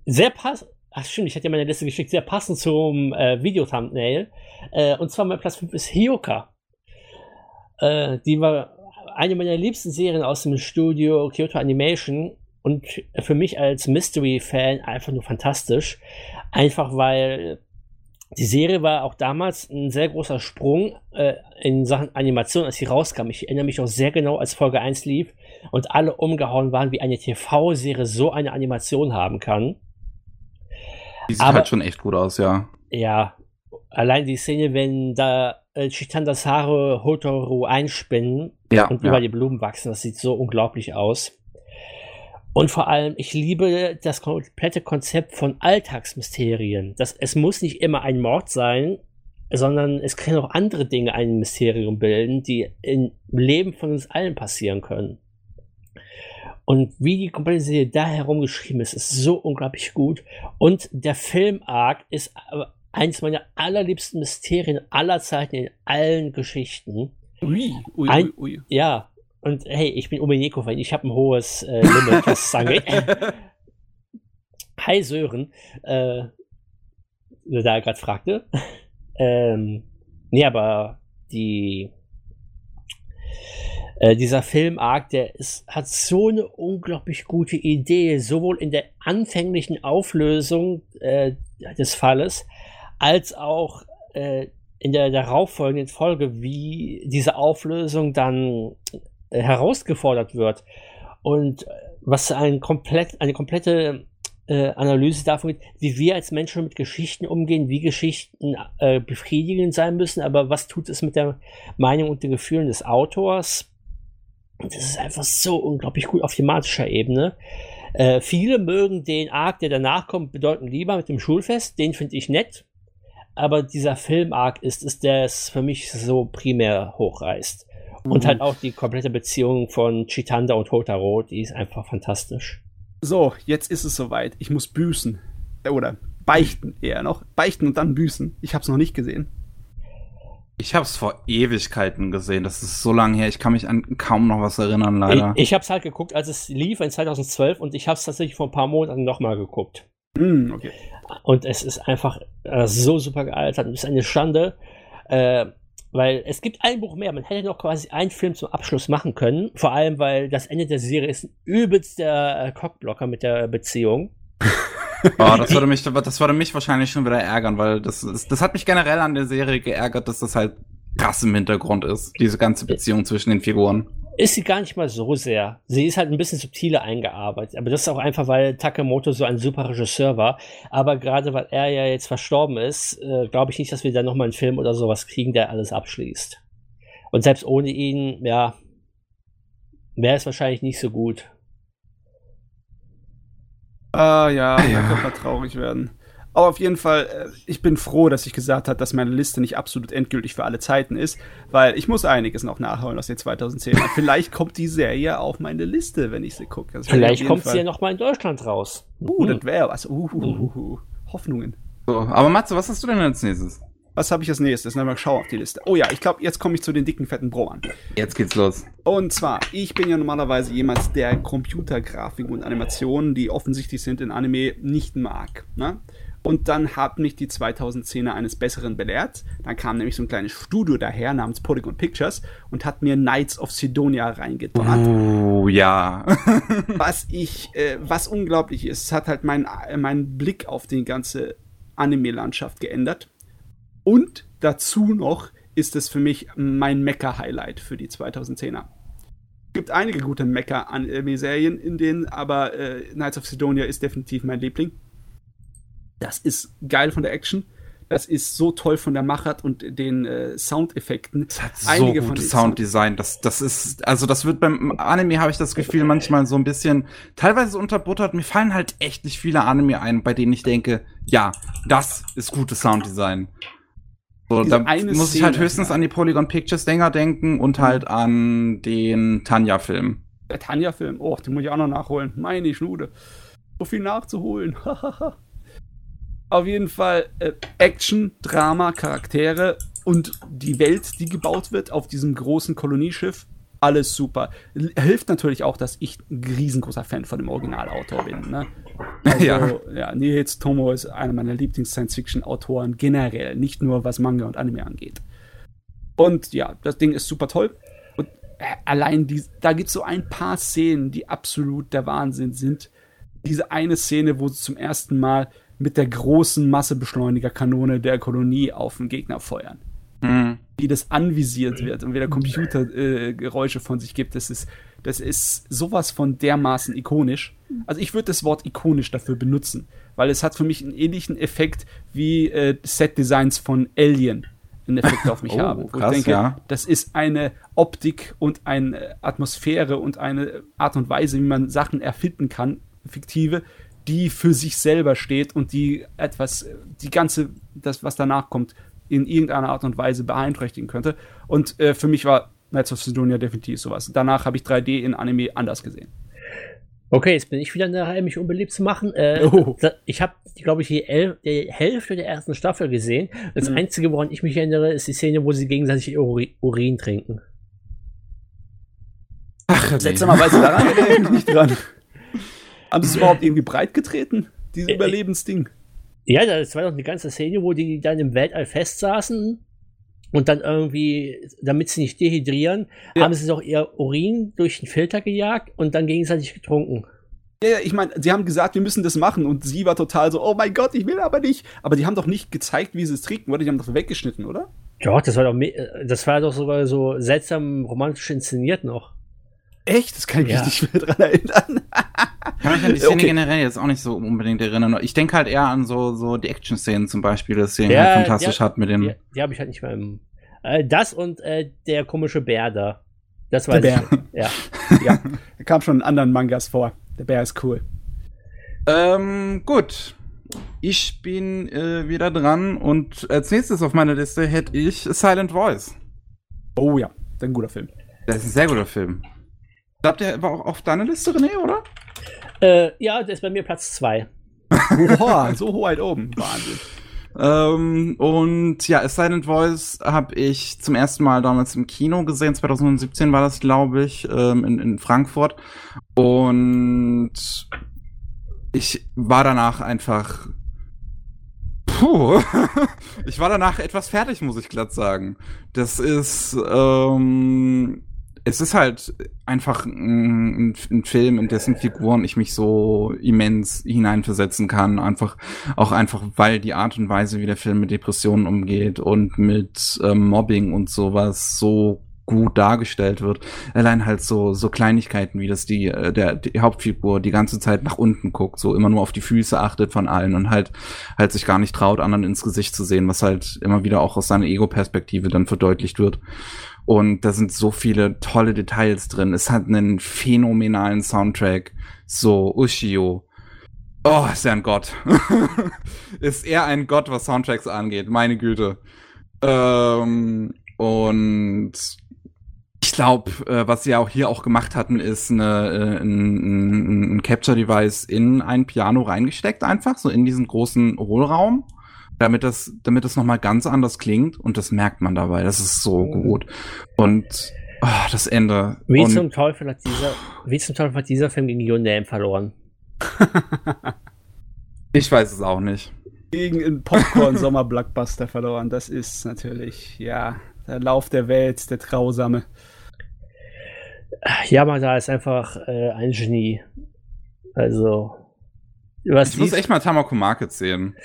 sehr passend. Ach stimmt, ich hatte ja meine Liste geschickt, sehr passend zum äh, Video-Thumbnail. Äh, und zwar mein Platz 5 ist Hyoka. Äh, die war eine meiner liebsten Serien aus dem Studio Kyoto Animation und für mich als Mystery-Fan einfach nur fantastisch. Einfach weil die Serie war auch damals ein sehr großer Sprung äh, in Sachen Animation, als sie rauskam. Ich erinnere mich auch sehr genau, als Folge 1 lief und alle umgehauen waren, wie eine TV-Serie so eine Animation haben kann. Die sieht Aber- halt schon echt gut aus, ja. Ja, allein die Szene, wenn da äh, Chitandas Haare Hotoru einspinnen Ja, und ja. über die Blumen wachsen, das sieht so unglaublich aus. Und vor allem, ich liebe das komplette Konzept von Alltagsmysterien. Das, es muss nicht immer ein Mord sein, sondern es können auch andere Dinge ein Mysterium bilden, die im Leben von uns allen passieren können. Und wie die komplette Serie da herum geschrieben ist, ist so unglaublich gut. Und der Film-Arc ist eines meiner allerliebsten Mysterien aller Zeiten in allen Geschichten. Ui, ui, Ein- ui, ui. Ja, und hey, ich bin Umeneko-Fan, ich habe ein hohes äh, Limit, was es angeht. Hi Sören, äh, da er gerade fragte. ähm, nee, aber die Äh, dieser Film-Arc, der ist, hat so eine unglaublich gute Idee, sowohl in der anfänglichen Auflösung äh, des Falles, als auch äh, in der darauffolgenden Folge, wie diese Auflösung dann äh, herausgefordert wird. Und äh, was ein komplett, eine komplette äh, Analyse davon gibt, wie wir als Menschen mit Geschichten umgehen, wie Geschichten äh, befriedigend sein müssen, aber was tut es mit der Meinung und den Gefühlen des Autors? Das ist einfach so unglaublich gut auf thematischer Ebene. Äh, viele mögen den Arc, der danach kommt, bedeutend lieber mit dem Schulfest. Den finde ich nett. Aber dieser Film-Arc ist es, der es für mich so primär hochreißt. Mhm. Und halt auch die komplette Beziehung von Chitanda und Hotaro, die ist einfach fantastisch. So, jetzt ist es soweit. Ich muss büßen. Oder beichten eher noch. Beichten und dann büßen. Ich habe es noch nicht gesehen. Ich habe es vor Ewigkeiten gesehen. Das ist so lange her. Ich kann mich an kaum noch was erinnern, leider. Ich, ich habe es halt geguckt, als es lief in 2012 und ich habe es tatsächlich vor ein paar Monaten nochmal geguckt. Mm, okay. Und es ist einfach äh, so super gealtert. Es ist eine Schande. Äh, weil es gibt ein Buch mehr. Man hätte noch quasi einen Film zum Abschluss machen können. Vor allem, weil das Ende der Serie ist ein übelster äh, Cockblocker mit der Beziehung. oh, das würde mich, das würde mich wahrscheinlich schon wieder ärgern, weil das ist, das hat mich generell an der Serie geärgert, dass das halt krass im Hintergrund ist, diese ganze Beziehung zwischen den Figuren ist sie gar nicht mal so sehr. Sie ist halt ein bisschen subtiler eingearbeitet. Aber das ist auch einfach, weil Takemoto so ein super Regisseur war. Aber gerade weil er ja jetzt verstorben ist, äh, glaube ich nicht, dass wir da nochmal einen Film oder sowas kriegen, der alles abschließt. Und selbst ohne ihn, ja, wäre es wahrscheinlich nicht so gut. Ah ja, ja. da könnte man traurig werden. Aber auf jeden Fall, äh, ich bin froh, dass ich gesagt habe, dass meine Liste nicht absolut endgültig für alle Zeiten ist, weil ich muss einiges noch nachholen aus den 2010 Vielleicht kommt die Serie auf meine Liste, wenn ich sie gucke. Vielleicht kommt Fall. sie ja noch mal in Deutschland raus. Uh, das wäre was. Uh, uh, uh, uh, Hoffnungen. So, aber Matze, was hast du denn als nächstes? Was habe ich als nächstes? Na, mal schauen auf die Liste. Oh ja, ich glaube, jetzt komme ich zu den dicken, fetten Broern. Jetzt geht's los. Und zwar, ich bin ja normalerweise jemand, der Computergrafik und Animationen, die offensichtlich sind in Anime, nicht mag. Ne? Und dann hat mich die 2010er eines Besseren belehrt. Dann kam nämlich so ein kleines Studio daher namens Polygon Pictures und hat mir Knights of Sidonia reingedonnert. Oh, ja. was ich, äh, was unglaublich ist, hat halt meinen mein Blick auf die ganze Anime-Landschaft geändert. Und dazu noch ist es für mich mein Mecha-Highlight für die 2010er. Es gibt einige gute Mecha-Anime-Serien, in denen aber äh, Knights of Sidonia ist definitiv mein Liebling. Das ist geil von der Action. Das ist so toll von der Machart und den äh, Soundeffekten. Das hat Einige so gutes Sounddesign. Das, das ist, also das wird beim Anime habe ich das Gefühl manchmal so ein bisschen teilweise unterbuttert. Mir fallen halt echt nicht viele Anime ein, bei denen ich denke, ja, das ist gutes Sounddesign. So, da muss Szene, ich halt höchstens ja. an die Polygon Pictures Dinger denken und mhm. halt an den Tanja-Film. Der Tanja-Film, oh, den muss ich auch noch nachholen. Meine Schnude. So viel nachzuholen. Auf jeden Fall äh, Action, Drama, Charaktere und die Welt, die gebaut wird auf diesem großen Kolonieschiff. Alles super. Hilft natürlich auch, dass ich ein riesengroßer Fan von dem Originalautor bin. Ne? Also, ja. ja, Nils Tomo ist einer meiner Lieblings-Science-Fiction-Autoren generell, nicht nur was Manga und Anime angeht. Und ja, das Ding ist super toll. Und äh, allein die, da gibt es so ein paar Szenen, die absolut der Wahnsinn sind. Diese eine Szene, wo sie zum ersten Mal mit der großen Massebeschleunigerkanone der Kolonie auf den Gegner feuern. Mhm. Wie das anvisiert wird und wie der Computer äh, Geräusche von sich gibt, das ist, das ist sowas von dermaßen ikonisch. Also ich würde das Wort ikonisch dafür benutzen, weil es hat für mich einen ähnlichen Effekt wie äh, Set-Designs von Alien einen Effekt auf mich oh, haben. Wo krass, ich denke, ja. das ist eine Optik und eine Atmosphäre und eine Art und Weise, wie man Sachen erfinden kann, fiktive, die für sich selber steht und die etwas, die ganze, das, was danach kommt, in irgendeiner Art und Weise beeinträchtigen könnte. Und äh, für mich war Knights of Sidonia definitiv sowas. Danach habe ich 3D in Anime anders gesehen. Okay, jetzt bin ich wieder in der Reihe, mich unbeliebt zu machen. Äh, oh. Ich habe, glaube ich, die, El die, Hälfte der ersten Staffel gesehen. Das mhm. Einzige, woran ich mich erinnere, ist die Szene, wo sie gegenseitig Uri Urin trinken. Ach, seltsamerweise daran erinnere ich mich nicht dran. Haben sie es überhaupt irgendwie breit getreten? Dieses äh, Überlebensding? Ja, das war doch eine ganze Szene, wo die dann im Weltall festsaßen Und dann irgendwie, damit sie nicht dehydrieren, ja. haben sie doch ihr Urin durch den Filter gejagt und dann gegenseitig getrunken. Ja, ich meine, sie haben gesagt, wir müssen das machen und sie war total so, oh mein Gott, ich will aber nicht. Aber die haben doch nicht gezeigt, wie sie es trinken, oder? Die haben doch weggeschnitten, oder? Ja, das war doch, das war doch sogar so seltsam romantisch inszeniert noch. Echt? Das kann ich ja. mich nicht mehr dran erinnern. kann mich an die Szene okay. generell jetzt auch nicht so unbedingt erinnern. Ich denke halt eher an so, so die Action-Szenen zum Beispiel, dass sie ja, halt fantastisch hat mit den. Die, die habe ich halt nicht mehr im. Äh, das und äh, der komische Bär da. Das war der Bär. Ja. ja. Er kam schon in anderen Mangas vor. Der Bär ist cool. Ähm, gut. Ich bin äh, wieder dran und als nächstes auf meiner Liste hätte ich Silent Voice. Oh ja, das ist ein guter Film. Das ist ein sehr guter Film. Glaubt der war auch auf deiner Liste, René, oder? Äh, ja, der ist bei mir Platz 2. Boah, so weit oben. Wahnsinn. Ähm, und ja, A Silent Voice habe ich zum ersten Mal damals im Kino gesehen. 2017 war das, glaube ich, ähm, in, in Frankfurt. Und ich war danach einfach. Puh, ich war danach etwas fertig, muss ich glatt sagen. Das ist ähm, es ist halt einfach ein, ein, Film, in dessen Figuren ich mich so immens hineinversetzen kann. Einfach, auch einfach, weil die Art und Weise, wie der Film mit Depressionen umgeht und mit ähm, Mobbing und sowas so gut dargestellt wird. Allein halt so so Kleinigkeiten, wie das die äh, der die Hauptfigur die ganze Zeit nach unten guckt, so immer nur auf die Füße achtet von allen und halt halt sich gar nicht traut, anderen ins Gesicht zu sehen, was halt immer wieder auch aus seiner Ego-Perspektive dann verdeutlicht wird. Und da sind so viele tolle Details drin. Es hat einen phänomenalen Soundtrack. So, Ushio. Oh, ist er ein Gott. ist er ein Gott, was Soundtracks angeht. Meine Güte. Ähm, und ich glaube, äh, was sie auch hier auch gemacht hatten, ist eine, äh, ein, ein Capture-Device in ein Piano reingesteckt, einfach, so in diesen großen Hohlraum damit das, damit das nochmal ganz anders klingt und das merkt man dabei. Das ist so mhm. gut. Und oh, das Ende. Wie und, zum Teufel hat dieser, wie zum Teufel hat dieser Film gegen Your Name verloren? ich weiß es auch nicht. Gegen einen Popcorn-Sommer-Blockbuster verloren. Das ist natürlich, ja, der Lauf der Welt, der Grausame. Ja, man, da ist einfach äh, ein Genie. Also, was ich muss echt mal Tamako Market sehen.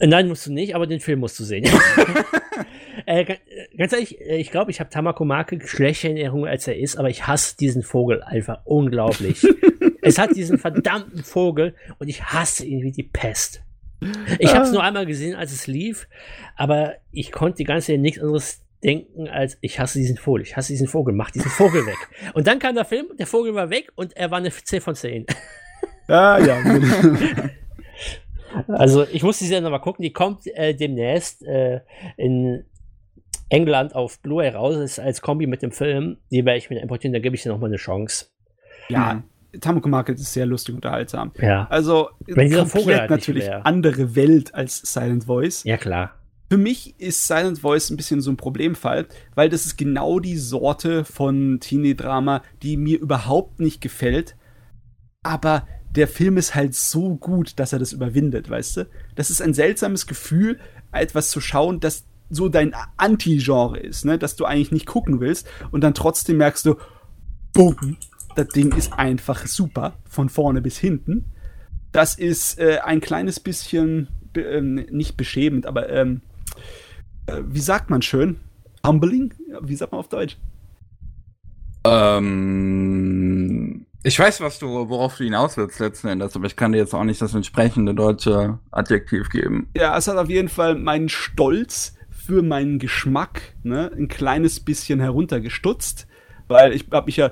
Äh, nein, musst du nicht, aber den Film musst du sehen. äh, äh, ganz ehrlich, äh, ich glaube, ich habe Tamako Marke schlechter in Erinnerung, als er ist, aber ich hasse diesen Vogel einfach unglaublich. es hat diesen verdammten Vogel und ich hasse ihn wie die Pest. Ich habe es ah. nur einmal gesehen, als es lief, aber ich konnte die ganze Zeit nichts anderes denken, als ich hasse diesen Vogel, ich hasse diesen Vogel, mach diesen Vogel weg. Und dann kam der Film, der Vogel war weg und er war eine 10 von 10. Ah, ja. Also ich muss die Serie nochmal gucken, die kommt äh, demnächst äh, in England auf Blu-ray raus, das ist als Kombi mit dem Film. Die werde ich mir importieren, da gebe ich dir nochmal eine Chance. Ja, mhm. Tamako Market ist sehr lustig und unterhaltsam. Ja. Also Wenn Vogel halt natürlich andere Welt als Silent Voice. Ja, klar. Für mich ist Silent Voice ein bisschen so ein Problemfall, weil das ist genau die Sorte von Teenie-Drama, die mir überhaupt nicht gefällt. Aber der Film ist halt so gut, dass er das überwindet, weißt du? Das ist ein seltsames Gefühl, etwas zu schauen, das so dein Anti-Genre ist, ne? Dass du eigentlich nicht gucken willst und dann trotzdem merkst du, boom, das Ding ist einfach super, von vorne bis hinten. Das ist äh, ein kleines bisschen, ähm, nicht beschämend, aber ähm, äh, wie sagt man schön? Humbling? Wie sagt man auf Deutsch? Ähm ich weiß, was du, worauf du hinaus willst letzten Endes, aber ich kann dir jetzt auch nicht das entsprechende deutsche Adjektiv geben. Ja, es hat auf jeden Fall meinen Stolz für meinen Geschmack ne, ein kleines bisschen heruntergestutzt, weil ich hab mich ja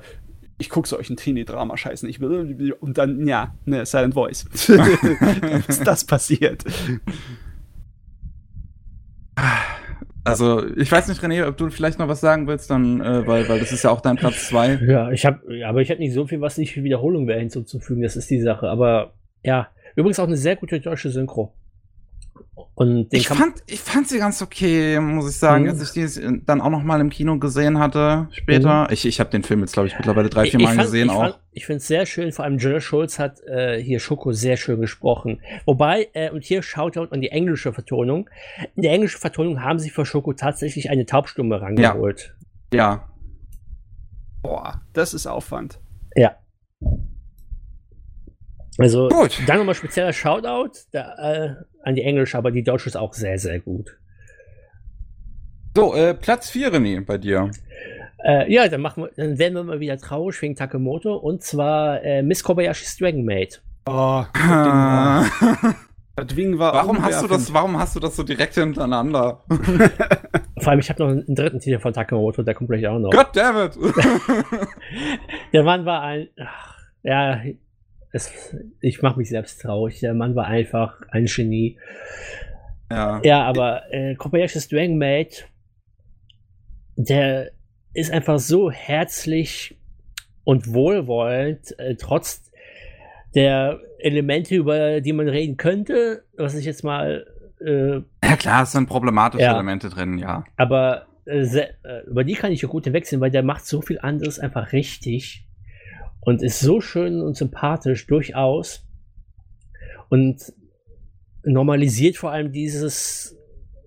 ich gucke solchen Teenie-Drama-Scheißen nicht will und dann, ja, ne, Silent Voice. ist das passiert. Also, ich weiß nicht, René, ob du vielleicht noch was sagen willst, dann, äh, weil, weil das ist ja auch dein Platz 2. Ja, ich habe, aber ich hätte nicht so viel, was nicht für Wiederholung wäre hinzuzufügen, das ist die Sache. Aber ja, übrigens auch eine sehr gute deutsche Synchro. Und ich, fand, ich fand sie ganz okay, muss ich sagen, mhm. als ich die dann auch noch mal im Kino gesehen hatte später. Mhm. Ich, ich habe den Film jetzt, glaube ich, mittlerweile drei, vier Mal fand, gesehen ich auch. Fand, ich finde es sehr schön, vor allem Joel Schulz hat äh, hier Schoko sehr schön gesprochen. Wobei, äh, und hier Shoutout an die englische Vertonung. In der englischen Vertonung haben sie für Schoko tatsächlich eine Taubstumme rangeholt. Ja. ja. Boah, das ist Aufwand. Ja. Also, gut. dann nochmal spezieller Shoutout da, äh, an die Englische, aber die Deutsche ist auch sehr, sehr gut. So, äh, Platz 4, René, bei dir. Äh, ja, dann, machen wir, dann werden wir mal wieder traurig wegen Takemoto und zwar äh, Miss Kobayashi's Dragon Maid. Oh, ah. das Ding war warum hast du das, warum hast du das so direkt hintereinander? Vor allem, ich habe noch einen dritten Titel von Takemoto, der kommt gleich auch noch. God damn it! der Mann war ein, ach, ja, es, ich mache mich selbst traurig. Der Mann war einfach ein Genie. Ja, ja aber äh, Kobayashi's Dragon Maid, der ist einfach so herzlich und wohlwollend, äh, trotz der Elemente, über die man reden könnte, was ich jetzt mal. Äh, ja, klar, es sind problematische ja, Elemente drin, ja. Aber äh, sehr, äh, über die kann ich ja gut hinwegsehen, weil der macht so viel anderes einfach richtig und ist so schön und sympathisch durchaus und normalisiert vor allem dieses,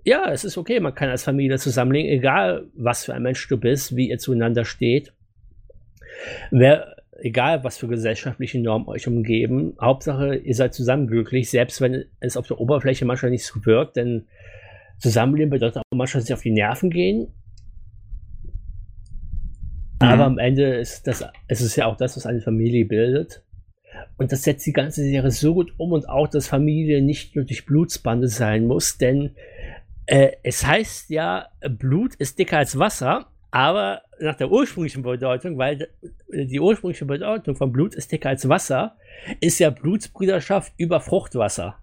ja, es ist okay, man kann als Familie zusammenlegen, egal was für ein Mensch du bist, wie ihr zueinander steht. Wer, egal was für gesellschaftliche Normen euch umgeben, Hauptsache ihr seid zusammen glücklich, selbst wenn es auf der Oberfläche manchmal nicht so wirkt, denn Zusammenleben bedeutet auch manchmal sich auf die Nerven gehen aber mhm. am Ende ist das, es ist ja auch das, was eine Familie bildet. Und das setzt die ganze Serie so gut um und auch, dass Familie nicht nur durch Blutsbande sein muss, denn äh, es heißt ja, Blut ist dicker als Wasser, aber nach der ursprünglichen Bedeutung, weil die ursprüngliche Bedeutung von Blut ist dicker als Wasser, ist ja Blutsbrüderschaft über Fruchtwasser.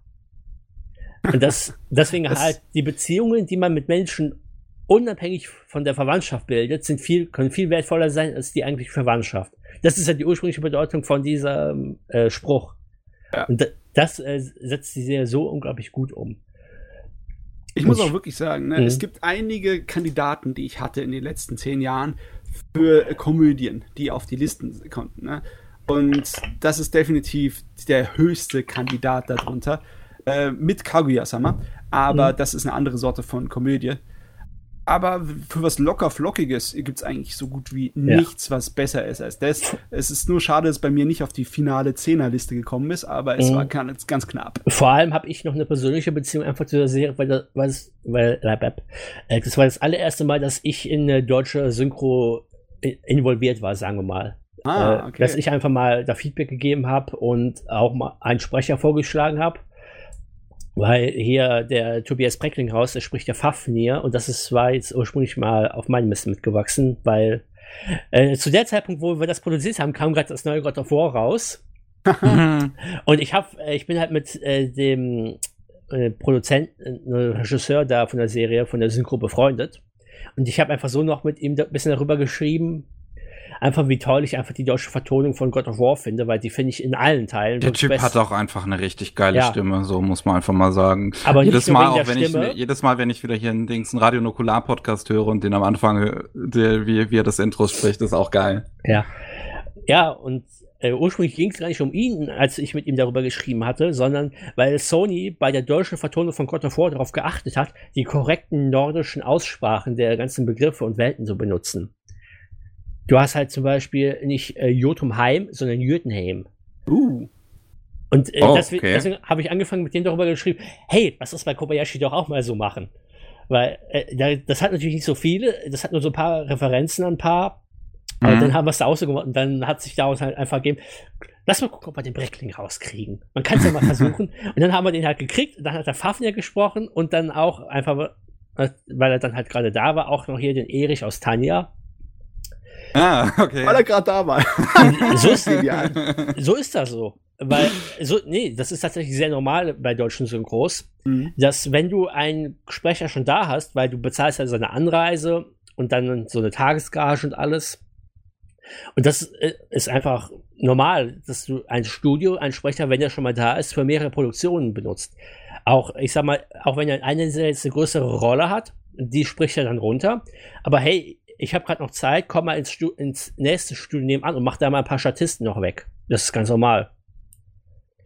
Und das, deswegen halt die Beziehungen, die man mit Menschen unabhängig von der Verwandtschaft bildet, sind viel, können viel wertvoller sein als die eigentliche Verwandtschaft. Das ist ja die ursprüngliche Bedeutung von diesem äh, Spruch. Ja. Und das äh, setzt die Serie so unglaublich gut um. Ich muss auch wirklich sagen, ne, mhm. es gibt einige Kandidaten, die ich hatte in den letzten zehn Jahren für Komödien, die auf die Listen konnten. Ne? Und das ist definitiv der höchste Kandidat darunter. Äh, mit Kaguya-sama. Aber mhm. das ist eine andere Sorte von Komödie. Aber für was locker Flockiges gibt es eigentlich so gut wie ja. nichts, was besser ist als das. Es ist nur schade, dass es bei mir nicht auf die finale Zehnerliste gekommen ist, aber es mhm. war ganz, ganz knapp. Vor allem habe ich noch eine persönliche Beziehung einfach zu der Serie, weil das, weil, weil, äh, das war das allererste Mal, dass ich in eine deutsche Synchro involviert war, sagen wir mal. Ah, äh, okay. Dass ich einfach mal da Feedback gegeben habe und auch mal einen Sprecher vorgeschlagen habe. Weil hier der Tobias Brecklinghaus, der spricht ja Fafnir und das ist, war jetzt ursprünglich mal auf meinem Mist mitgewachsen, weil äh, zu der Zeitpunkt, wo wir das produziert haben, kam gerade das neue God of War raus. und ich habe, äh, ich bin halt mit äh, dem äh, Produzenten, äh, Regisseur da von der Serie, von der Synchro befreundet. Und ich habe einfach so noch mit ihm ein bisschen darüber geschrieben, einfach wie toll ich einfach die deutsche Vertonung von God of War finde, weil die finde ich in allen Teilen. Der Typ best. hat auch einfach eine richtig geile ja. Stimme, so muss man einfach mal sagen. Aber jedes Mal, auch wenn Stimme. ich, jedes Mal, wenn ich wieder hier einen Dings, einen Radionukular Podcast höre und den am Anfang, der, wie, wie er das Intro spricht, ist auch geil. Ja. Ja, und äh, ursprünglich ging es gar nicht um ihn, als ich mit ihm darüber geschrieben hatte, sondern weil Sony bei der deutschen Vertonung von God of War darauf geachtet hat, die korrekten nordischen Aussprachen der ganzen Begriffe und Welten zu benutzen. Du hast halt zum Beispiel nicht äh, Jotunheim, sondern Jötunheim. Uh. Und äh, oh, deswegen, okay. deswegen habe ich angefangen, mit dem darüber geschrieben, hey, lass das bei Kobayashi doch auch mal so machen. Weil äh, das hat natürlich nicht so viele, das hat nur so ein paar Referenzen an ein paar. Mhm. Aber dann haben wir es da auch so gemacht und dann hat sich daraus halt einfach gegeben, lass mal gucken, ob wir den Breckling rauskriegen. Man kann es ja mal versuchen. und dann haben wir den halt gekriegt, dann hat der Fafnir gesprochen und dann auch einfach, weil er dann halt gerade da war, auch noch hier den Erich aus Tanja. Ah, okay. Weil er gerade da war. so, ist, so ist das so. Weil, so, nee, das ist tatsächlich sehr normal bei deutschen Synchros, mhm. dass wenn du einen Sprecher schon da hast, weil du bezahlst ja seine Anreise und dann so eine Tagesgage und alles. Und das äh, ist einfach normal, dass du ein Studio, ein Sprecher, wenn er schon mal da ist, für mehrere Produktionen benutzt. Auch, ich sag mal, auch wenn er eine jetzt eine größere Rolle hat, die spricht er dann runter. Aber hey, ich habe gerade noch Zeit, komm mal ins, Stu ins nächste Studio nebenan und mach da mal ein paar Statisten noch weg. Das ist ganz normal.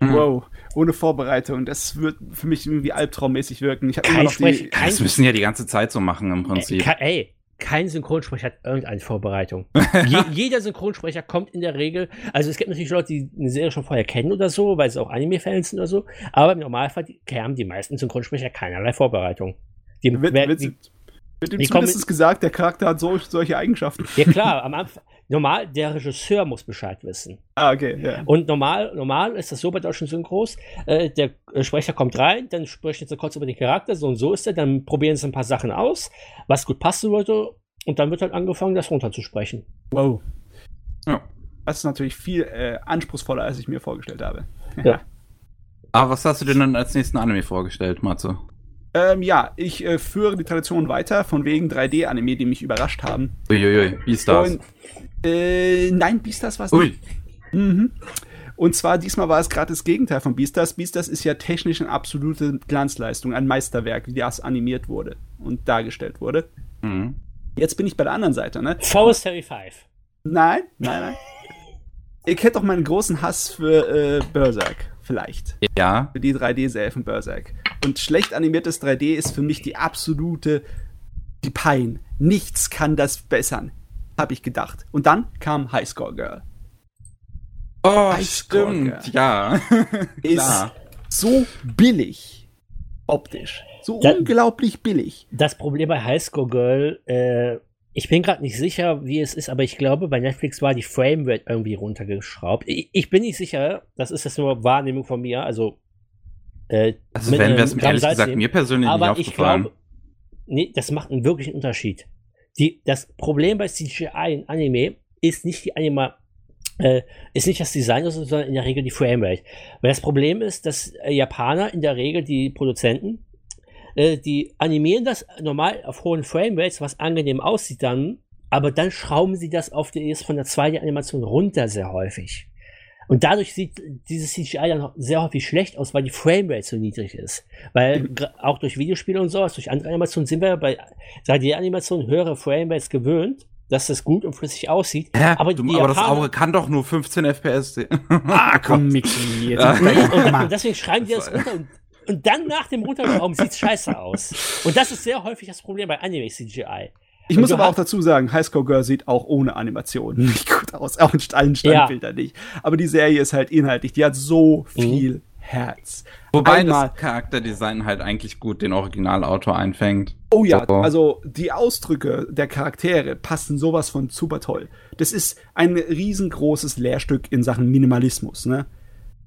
Mhm. Wow, ohne Vorbereitung. Das wird für mich irgendwie albtraummäßig wirken. Ich immer noch die, das müssen ja die ganze Zeit so machen im Prinzip. Ey, ey kein Synchronsprecher hat irgendeine Vorbereitung. Je, jeder Synchronsprecher kommt in der Regel, also es gibt natürlich Leute, die eine Serie schon vorher kennen oder so, weil sie auch Anime-Fans sind oder so, aber im Normalfall haben die meisten Synchronsprecher keinerlei Vorbereitung. Die, wird, wer, die, wird ihm zumindest gesagt, der Charakter hat so, solche Eigenschaften. Ja klar, am Anfang, normal, der Regisseur muss Bescheid wissen. Ah, okay, ja. Und normal, normal ist das so bei deutschen Synchros, äh, der Sprecher kommt rein, dann sprechen sie kurz über den Charakter, so und so ist er, dann probieren sie ein paar Sachen aus, was gut passen würde, und dann wird halt angefangen, das runterzusprechen. Wow. Ja. Das ist natürlich viel äh, anspruchsvoller, als ich mir vorgestellt habe. Ja. Aber was hast du denn dann als nächsten Anime vorgestellt, Matze? Ähm, ja, ich äh, führe die Tradition weiter, von wegen 3D-Anime, die mich überrascht haben. Uiuiui, Beastars. Und, äh, nein, Beastars war es nicht. Mhm. Und zwar diesmal war es gerade das Gegenteil von Beastars. Beastars ist ja technisch eine absolute Glanzleistung, ein Meisterwerk, wie das animiert wurde und dargestellt wurde. Mhm. Jetzt bin ich bei der anderen Seite, ne? Forest 5. Nein, nein, nein. Ihr kennt doch meinen großen Hass für äh, Berserk, vielleicht. Ja. Für die 3D-Serie von Berserk. Und schlecht animiertes 3D ist für mich die absolute die Pein. Nichts kann das bessern, habe ich gedacht. Und dann kam Highscore Girl. Oh, Highscore stimmt, Girl ja. ist so billig optisch. So da, unglaublich billig. Das Problem bei Highscore Girl, äh, ich bin gerade nicht sicher, wie es ist, aber ich glaube, bei Netflix war die Framerate irgendwie runtergeschraubt. Ich, ich, bin nicht sicher, das ist jetzt nur Wahrnehmung von mir, also. Äh, also, wenn wir es mir ehrlich gesagt mir persönlich aber nicht aufgefallen. Ich glaube, nee, das macht einen wirklichen Unterschied. Die, das Problem bei CGI in Anime ist nicht die Anima, äh, ist nicht das Design, sondern in der Regel die Framerate. Weil das Problem ist, dass äh, Japaner in der Regel die Produzenten äh, die animieren das normal auf hohen Framerates, was angenehm aussieht dann, aber dann schrauben sie das auf die von der 2D-Animation runter sehr häufig. Und dadurch sieht dieses CGI dann sehr häufig schlecht aus, weil die Framerate so niedrig ist. Weil auch durch Videospiele und sowas, durch andere Animationen sind wir bei 3D-Animationen höhere Frame-Rates gewöhnt, dass das gut und flüssig aussieht. Ja, aber, du, aber das Auge kann doch nur 15 FPS sehen. ah, komm, Mickey. Jetzt und, und, und, deswegen schreiben die das runter und und dann nach dem Runterschrauben sieht es scheiße aus. Und das ist sehr häufig das Problem bei Anime CGI. Ich muss aber auch dazu sagen, Highscore Girl sieht auch ohne Animation nicht gut aus. Auch in allen Standbildern ja. nicht. Aber die Serie ist halt inhaltlich, die hat so mhm. viel mhm. Herz. Wobei Einmal, das Charakterdesign halt eigentlich gut den Originalautor einfängt. Oh ja, so. also die Ausdrücke der Charaktere passen sowas von super toll. Das ist ein riesengroßes Lehrstück in Sachen Minimalismus, ne?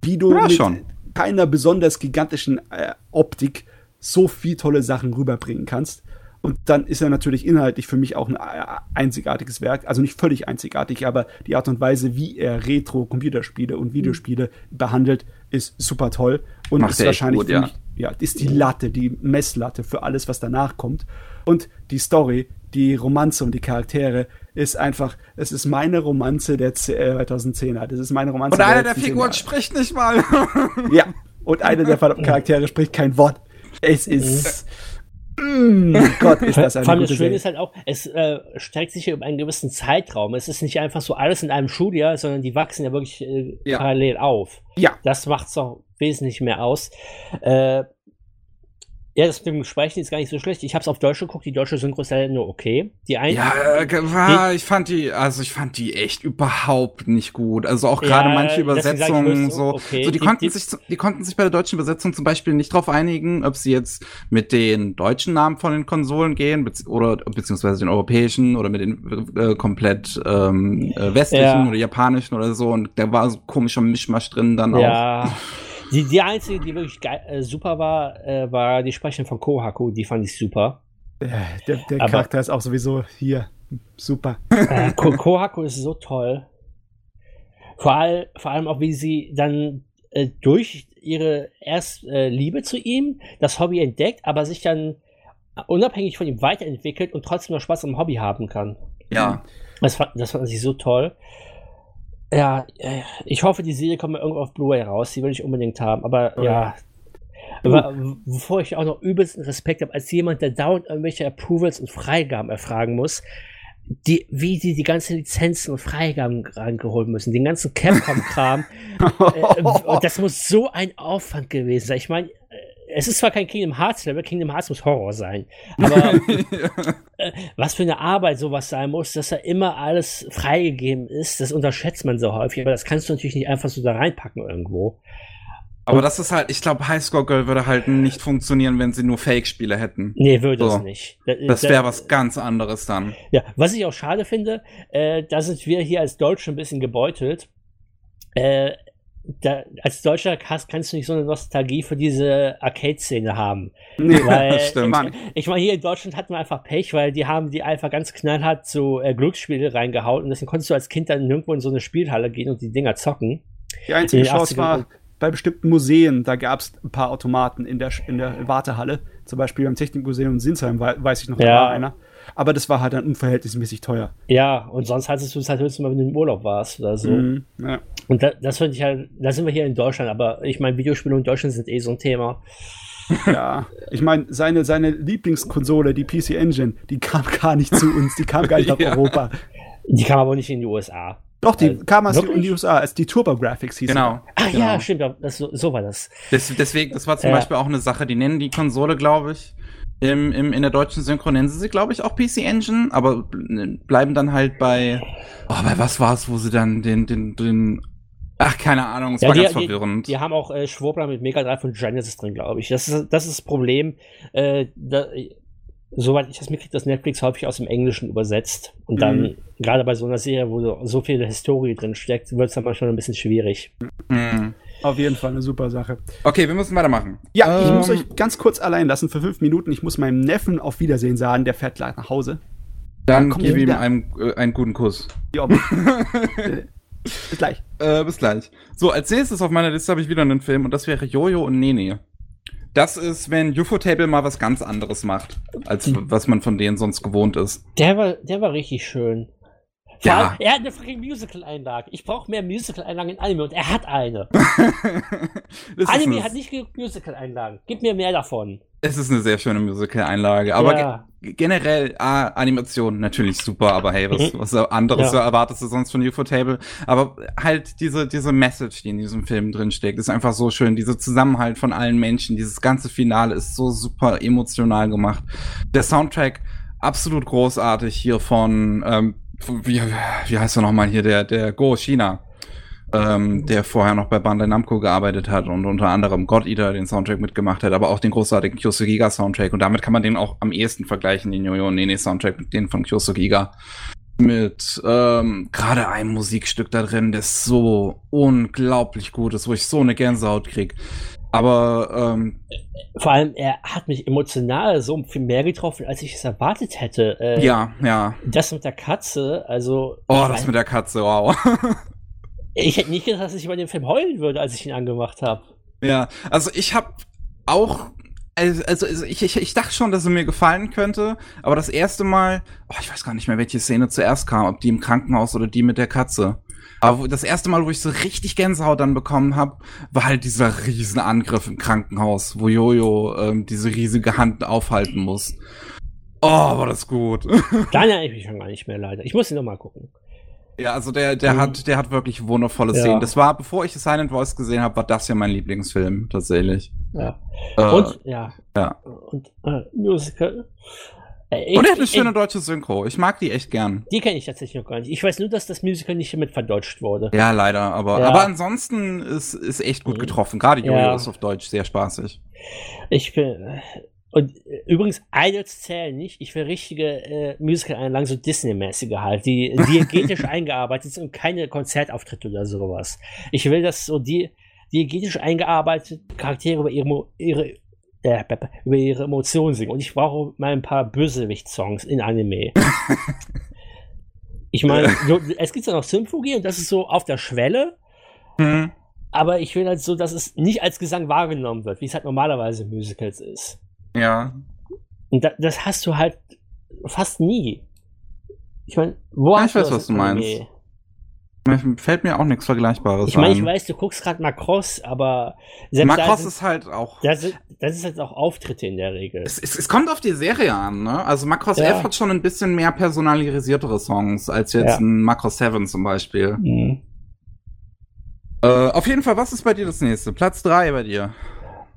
Wie du ja, mit, schon keiner besonders gigantischen äh, Optik so viel tolle Sachen rüberbringen kannst. Und dann ist er natürlich inhaltlich für mich auch ein äh, einzigartiges Werk. Also nicht völlig einzigartig, aber die Art und Weise, wie er Retro-Computerspiele und Videospiele mhm. behandelt, ist super toll. Und Macht ist wahrscheinlich gut, ja. Mich, ja, ist die Latte, die Messlatte für alles, was danach kommt. Und die Story, die Romanze und die Charaktere ist einfach, es ist meine Romanze der 2010er. Äh, das ist meine Romanze. Und einer der, der Figuren spricht nicht mal. ja, und einer der Charaktere spricht kein Wort. Es ist. Mm, Gott, ist das eine Vor allem das Schöne ist halt auch, es äh, streckt sich über einen gewissen Zeitraum. Es ist nicht einfach so alles in einem Schuljahr, sondern die wachsen ja wirklich äh, ja. parallel auf. Ja. Das macht es auch wesentlich mehr aus. Äh, ja, das mit dem Sprechen ist gar nicht so schlecht. Ich habe es auf Deutsch geguckt, die deutsche Synchro ist ja nur okay. Die eine, ja, war, ich fand die, also ich fand die echt überhaupt nicht gut. Also auch gerade ja, manche Übersetzungen so, okay. so die, die konnten die, sich, die konnten sich bei der deutschen Übersetzung zum Beispiel nicht drauf einigen, ob sie jetzt mit den deutschen Namen von den Konsolen gehen bezieh oder beziehungsweise den europäischen oder mit den äh, komplett ähm, äh, westlichen ja. oder japanischen oder so. Und da war so komischer Mischmasch drin dann ja. auch. Die, die einzige, die wirklich geil, äh, super war, äh, war die Sprecherin von Kohaku. Die fand ich super. Der, der, der Aber, Charakter ist auch sowieso hier super. Äh, Ko Kohaku ist so toll. Vor, all, vor allem auch, wie sie dann äh, durch ihre erst äh, Liebe zu ihm das Hobby entdeckt, aber sich dann unabhängig von ihm weiterentwickelt und trotzdem noch Spaß am Hobby haben kann. Ja. Das, das fand ich so toll. Ja, ich hoffe, die Serie kommt irgendwo auf Blu-ray raus. Die will ich unbedingt haben. Aber okay. ja, Aber wovor ich auch noch übelsten Respekt habe, als jemand, der dauernd irgendwelche Approvals und Freigaben erfragen muss, die, wie die die ganzen Lizenzen und Freigaben rangeholt müssen, den ganzen Capcom-Kram. äh, das muss so ein Aufwand gewesen sein. Ich meine, es ist zwar kein Kingdom Hearts Level, Kingdom Hearts muss Horror sein, aber äh, was für eine Arbeit sowas sein muss, dass da immer alles freigegeben ist, das unterschätzt man so häufig, aber das kannst du natürlich nicht einfach so da reinpacken irgendwo. Aber das ist halt, ich glaube, Highscore Girl würde halt nicht funktionieren, wenn sie nur Fake-Spiele hätten. Nee, würde so. es nicht. Da, das wäre was ganz anderes dann. Ja, was ich auch schade finde, äh, da sind wir hier als Deutsche ein bisschen gebeutelt. Äh, da, als Deutscher hast, kannst du nicht so eine Nostalgie für diese Arcade-Szene haben. Nee, weil, das stimmt. Ich, ich meine, hier in Deutschland hatten wir einfach Pech, weil die haben die einfach ganz knallhart so äh, Glücksspiele reingehauen und deswegen konntest du als Kind dann nirgendwo in so eine Spielhalle gehen und die Dinger zocken. Die einzige Chance war bei bestimmten Museen, da gab es ein paar Automaten in der, in der Wartehalle, zum Beispiel beim Technikmuseum in Sinsheim, weiß ich noch, da ja. war einer. Aber das war halt dann unverhältnismäßig teuer. Ja, und sonst hattest du es halt höchstens mal, wenn du im Urlaub warst oder so. Mm, ja. Und da, das finde ich halt, da sind wir hier in Deutschland, aber ich meine, Videospiele in Deutschland sind eh so ein Thema. Ja, ich meine, seine, seine Lieblingskonsole, die PC Engine, die kam gar nicht zu uns, die kam gar nicht nach ja. Europa. Die kam aber nicht in die USA. Doch, die also, kam aus in die USA, als die Turbo Graphics hieß. Genau. Ach genau. ja, stimmt, das, so, so war das. das. Deswegen, das war zum äh, Beispiel auch eine Sache, die nennen die Konsole, glaube ich. Im, im, in der deutschen Synchro nennen sie sie, glaube ich, auch PC Engine, aber bleiben dann halt bei. Oh, bei was war es, wo sie dann den, den, den. Ach, keine Ahnung, es ja, war die, ganz verwirrend. Die, die, haben auch äh, Schwurbler mit Mega Drive und Genesis drin, glaube ich. Das ist, das ist das Problem. Äh, da, soweit ich das mitkriege, dass Netflix häufig aus dem Englischen übersetzt. Und dann, mhm. gerade bei so einer Serie, wo so viel Historie drin steckt, wird es dann manchmal ein bisschen schwierig. Mhm. Auf jeden Fall eine super Sache. Okay, wir müssen weitermachen. Ja, ähm, ich muss euch ganz kurz allein lassen für fünf Minuten. Ich muss meinem Neffen auf Wiedersehen sagen, der fährt gleich nach Hause. Dann, dann gebe ihm einen, äh, einen guten Kuss. Ja, bis gleich. Äh, bis gleich. So, als nächstes auf meiner Liste habe ich wieder einen Film und das wäre Jojo und Nene. Das ist, wenn UFO-Table mal was ganz anderes macht, als hm. was man von denen sonst gewohnt ist. Der war, der war richtig schön. Ja. Er hat eine fucking Musical-Einlage. Ich brauche mehr Musical-Einlagen in Anime und er hat eine. Anime hat nicht genug Musical-Einlagen. Gib mir mehr davon. Es ist eine sehr schöne Musical-Einlage. Aber ja. ge generell, ah, Animation natürlich super, aber hey, was, mhm. was anderes ja. erwartest du sonst von UFO Table? Aber halt diese, diese Message, die in diesem Film drinsteckt, ist einfach so schön. Dieser Zusammenhalt von allen Menschen, dieses ganze Finale ist so super emotional gemacht. Der Soundtrack absolut großartig hier von ähm, wie, wie heißt er nochmal hier, der, der Go China, ähm, der vorher noch bei Bandai Namco gearbeitet hat und unter anderem God Eater den Soundtrack mitgemacht hat, aber auch den großartigen Kyosugiga Soundtrack. Und damit kann man den auch am ehesten vergleichen, den Yo-Yo Nene Soundtrack mit dem von Kyosugiga mit ähm, gerade einem Musikstück da drin, das so unglaublich gut ist, wo ich so eine Gänsehaut krieg. Aber ähm, vor allem, er hat mich emotional so viel mehr getroffen, als ich es erwartet hätte. Äh, ja, ja. Das mit der Katze, also. Oh, das mit der Katze, wow. ich hätte nicht gedacht, dass ich über den Film heulen würde, als ich ihn angemacht habe. Ja, also ich habe auch also, also ich, ich, ich dachte schon, dass er mir gefallen könnte, aber das erste Mal, oh, ich weiß gar nicht mehr, welche Szene zuerst kam, ob die im Krankenhaus oder die mit der Katze. Aber das erste Mal, wo ich so richtig Gänsehaut dann bekommen habe, war halt dieser Riesenangriff im Krankenhaus, wo Jojo ähm, diese riesige Hand aufhalten muss. Oh, war das gut. Da erinnere ich mich schon gar nicht mehr, leider. Ich muss ihn noch mal gucken. Ja, also der, der mhm. hat, der hat wirklich wundervolle Szenen. Ja. Das war, bevor ich Silent Voice gesehen habe, war das ja mein Lieblingsfilm, tatsächlich. Ja. Äh, und, ja. Ja. Und, äh, Musical. Ich, und er hat eine schöne deutsche Synchro. Ich mag die echt gern. Die kenne ich tatsächlich noch gar nicht. Ich weiß nur, dass das Musical nicht mit verdeutscht wurde. Ja, leider. Aber, ja. aber ansonsten ist, ist echt gut mhm. getroffen. Gerade Jojo ja. ist auf Deutsch sehr spaßig. Ich bin. Und übrigens, Idols zählen nicht. Ich will richtige äh, Musical-Einlagen, so Disney-mäßige halt, die diegetisch eingearbeitet sind und keine Konzertauftritte oder sowas. Ich will, dass so die diegetisch eingearbeitete Charaktere über ihre, ihre äh, über ihre Emotionen singen. Und ich brauche mal ein paar Bösewicht-Songs in Anime. ich meine, es gibt ja noch Symphonie und das ist so auf der Schwelle. Mhm. Aber ich will halt so, dass es nicht als Gesang wahrgenommen wird, wie es halt normalerweise in Musicals ist. Ja. Und da, das hast du halt fast nie. Ich meine, wo ja, hast ich du weiß, was du meinst. Fällt mir auch nichts Vergleichbares Ich meine, ich weiß, du guckst gerade Macross, aber Macross sind, ist halt auch. Das, ist, das ist halt auch Auftritte in der Regel. Es, es, es kommt auf die Serie an, ne? Also Macross ja. F hat schon ein bisschen mehr personalisiertere Songs als jetzt ja. ein Macross 7 zum Beispiel. Mhm. Äh, auf jeden Fall, was ist bei dir das nächste? Platz 3 bei dir.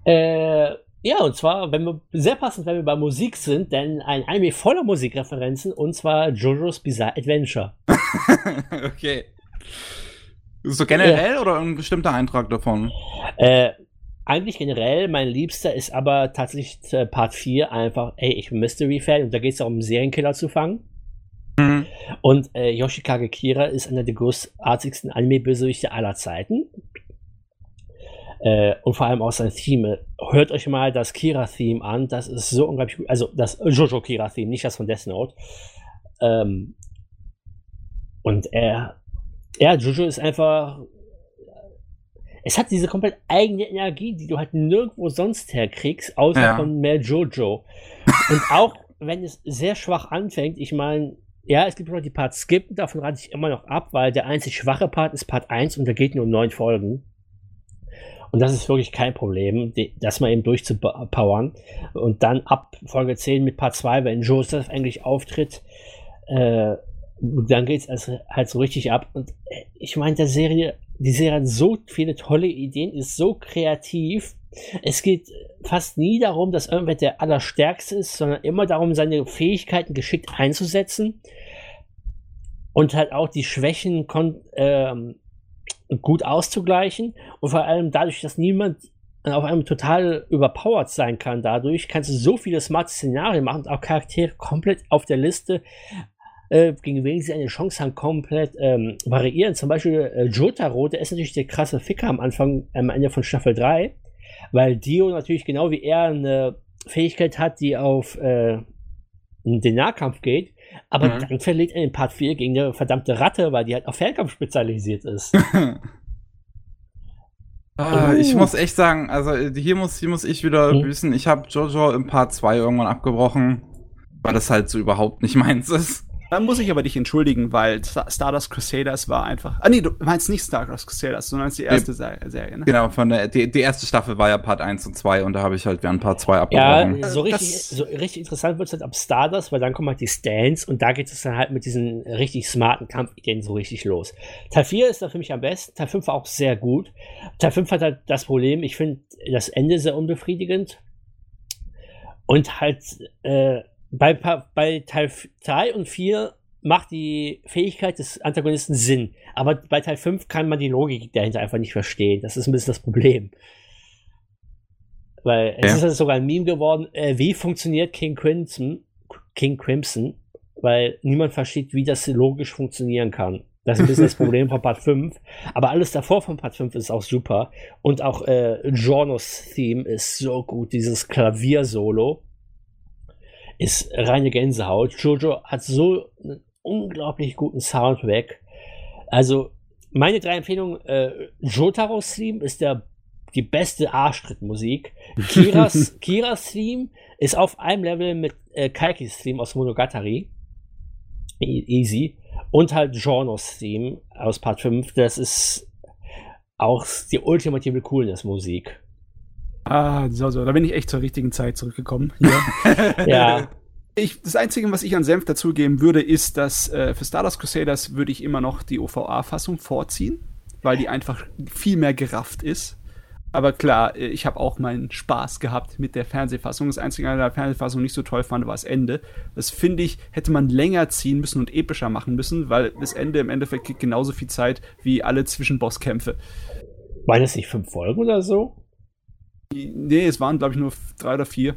Äh, ja, und zwar, wenn wir sehr passend, wenn wir bei Musik sind, denn ein Anime voller Musikreferenzen und zwar JoJo's Bizarre Adventure. okay. So generell ja. oder ein bestimmter Eintrag davon? Äh, eigentlich generell, mein Liebster ist aber tatsächlich äh, Part 4 einfach, ey, ich bin Mystery-Fan und da geht es darum, Serienkiller zu fangen. Mhm. Und äh, Yoshikage Kira ist einer der großartigsten Anime-Bösewichte aller Zeiten. Äh, und vor allem auch sein Theme. Hört euch mal das Kira-Theme an, das ist so unglaublich gut. Also das Jojo Kira-Theme, nicht das von Death Note. Ähm, und er, ja, Jojo ist einfach. Es hat diese komplett eigene Energie, die du halt nirgendwo sonst herkriegst, außer ja. von mehr Jojo. Und auch wenn es sehr schwach anfängt, ich meine, ja, es gibt noch die Part Skip, davon rate ich immer noch ab, weil der einzig schwache Part ist Part 1 und da geht nur neun Folgen. Und das ist wirklich kein Problem, das mal eben durchzupowern. Und dann ab Folge 10 mit Part 2, wenn Joseph eigentlich auftritt, äh, dann geht es halt so richtig ab. Und äh, ich meine, der Serie, die Serie hat so viele tolle Ideen, ist so kreativ. Es geht fast nie darum, dass irgendwer der Allerstärkste ist, sondern immer darum, seine Fähigkeiten geschickt einzusetzen und halt auch die Schwächen ähm, gut auszugleichen. Und vor allem dadurch, dass niemand auf einem total überpowered sein kann, dadurch kannst du so viele smarte Szenarien machen und auch Charaktere komplett auf der Liste äh, gegen wen sie eine Chance haben, komplett ähm, variieren. Zum Beispiel äh, Jotaro, der ist natürlich der krasse Ficker am Anfang, am Ende von Staffel 3, weil Dio natürlich genau wie er eine Fähigkeit hat, die auf äh, den Nahkampf geht, aber mhm. dann verliert er in Part 4 gegen eine verdammte Ratte, weil die halt auf Fernkampf spezialisiert ist. Ah, Ich muss echt sagen, also hier muss, hier muss ich wieder mhm. büßen. Ich habe Jojo im Part 2 irgendwann abgebrochen, weil das halt so überhaupt nicht meins ist. Dann muss ich aber dich entschuldigen, weil Stardust Crusaders war einfach. Ah nee, du meinst nicht Stardust Crusaders, sondern die erste die, Serie, ne? Genau, von der die, die erste Staffel war ja Part 1 und 2 und da habe ich halt während Part 2 abgebrochen. Ja, so richtig, so richtig interessant wird es halt ab Stardust, weil dann kommen halt die Stands und da geht es dann halt mit diesen richtig smarten Kampfideen so richtig los. Teil 4 ist da für mich am besten, Teil 5 war auch sehr gut. Teil 5 hat halt das Problem, ich finde das Ende sehr unbefriedigend. Und halt, äh, bei, bei Teil 3 und 4 macht die Fähigkeit des Antagonisten Sinn. Aber bei Teil 5 kann man die Logik dahinter einfach nicht verstehen. Das ist ein bisschen das Problem. Weil es ja. ist also sogar ein Meme geworden, äh, wie funktioniert King Crimson, King Crimson, weil niemand versteht, wie das logisch funktionieren kann. Das ist ein bisschen das Problem von Part 5. Aber alles davor von Part 5 ist auch super. Und auch äh, Jornos Theme ist so gut, dieses Klavier-Solo ist reine Gänsehaut. Jojo hat so einen unglaublich guten Soundtrack. Also, meine drei Empfehlungen: äh, Jotaros Theme ist der, die beste Arschtrittmusik. Kiras, Kiras Theme ist auf einem Level mit äh, Kalkis Theme aus Monogatari. E easy. Und halt Journos Theme aus Part 5. Das ist auch die ultimative Coolness-Musik. Ah, so, so. Da bin ich echt zur richtigen Zeit zurückgekommen. Ja. ja. Ich, das Einzige, was ich an Senf dazugeben würde, ist, dass äh, für Stardust Crusaders würde ich immer noch die OVA-Fassung vorziehen, weil die einfach viel mehr gerafft ist. Aber klar, äh, ich habe auch meinen Spaß gehabt mit der Fernsehfassung. Das Einzige an der Fernsehfassung nicht so toll fand, war das Ende. Das finde ich, hätte man länger ziehen müssen und epischer machen müssen, weil das Ende im Endeffekt gibt genauso viel Zeit wie alle Zwischenbosskämpfe. Waren es nicht fünf Folgen oder so? Nee, es waren, glaube ich, nur drei oder vier.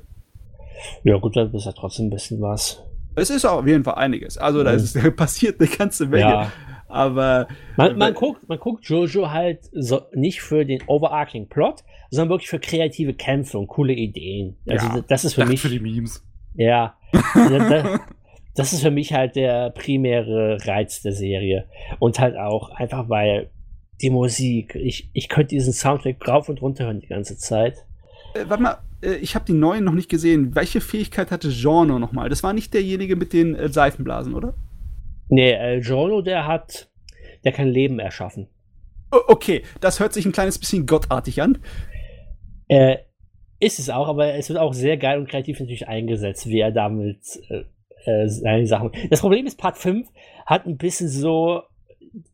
Ja, gut, dann ist ja trotzdem ein bisschen was. Es ist auf jeden Fall einiges. Also, da ist, passiert eine ganze Menge. Ja. Aber. Man, man, guckt, man guckt Jojo halt so nicht für den overarching Plot, sondern wirklich für kreative Kämpfe und coole Ideen. Also, ja, das ist für mich. für die Memes. Ja. das ist für mich halt der primäre Reiz der Serie. Und halt auch einfach, weil die Musik, ich, ich könnte diesen Soundtrack rauf und runter hören die ganze Zeit. Äh, warte mal, äh, ich habe die neuen noch nicht gesehen. Welche Fähigkeit hatte Giorno nochmal? Das war nicht derjenige mit den äh, Seifenblasen, oder? Nee, äh, Giorno, der hat der kann Leben erschaffen. Okay, das hört sich ein kleines bisschen gottartig an. Äh, ist es auch, aber es wird auch sehr geil und kreativ natürlich eingesetzt, wie er damit äh, äh, seine Sachen. Das Problem ist, Part 5 hat ein bisschen so,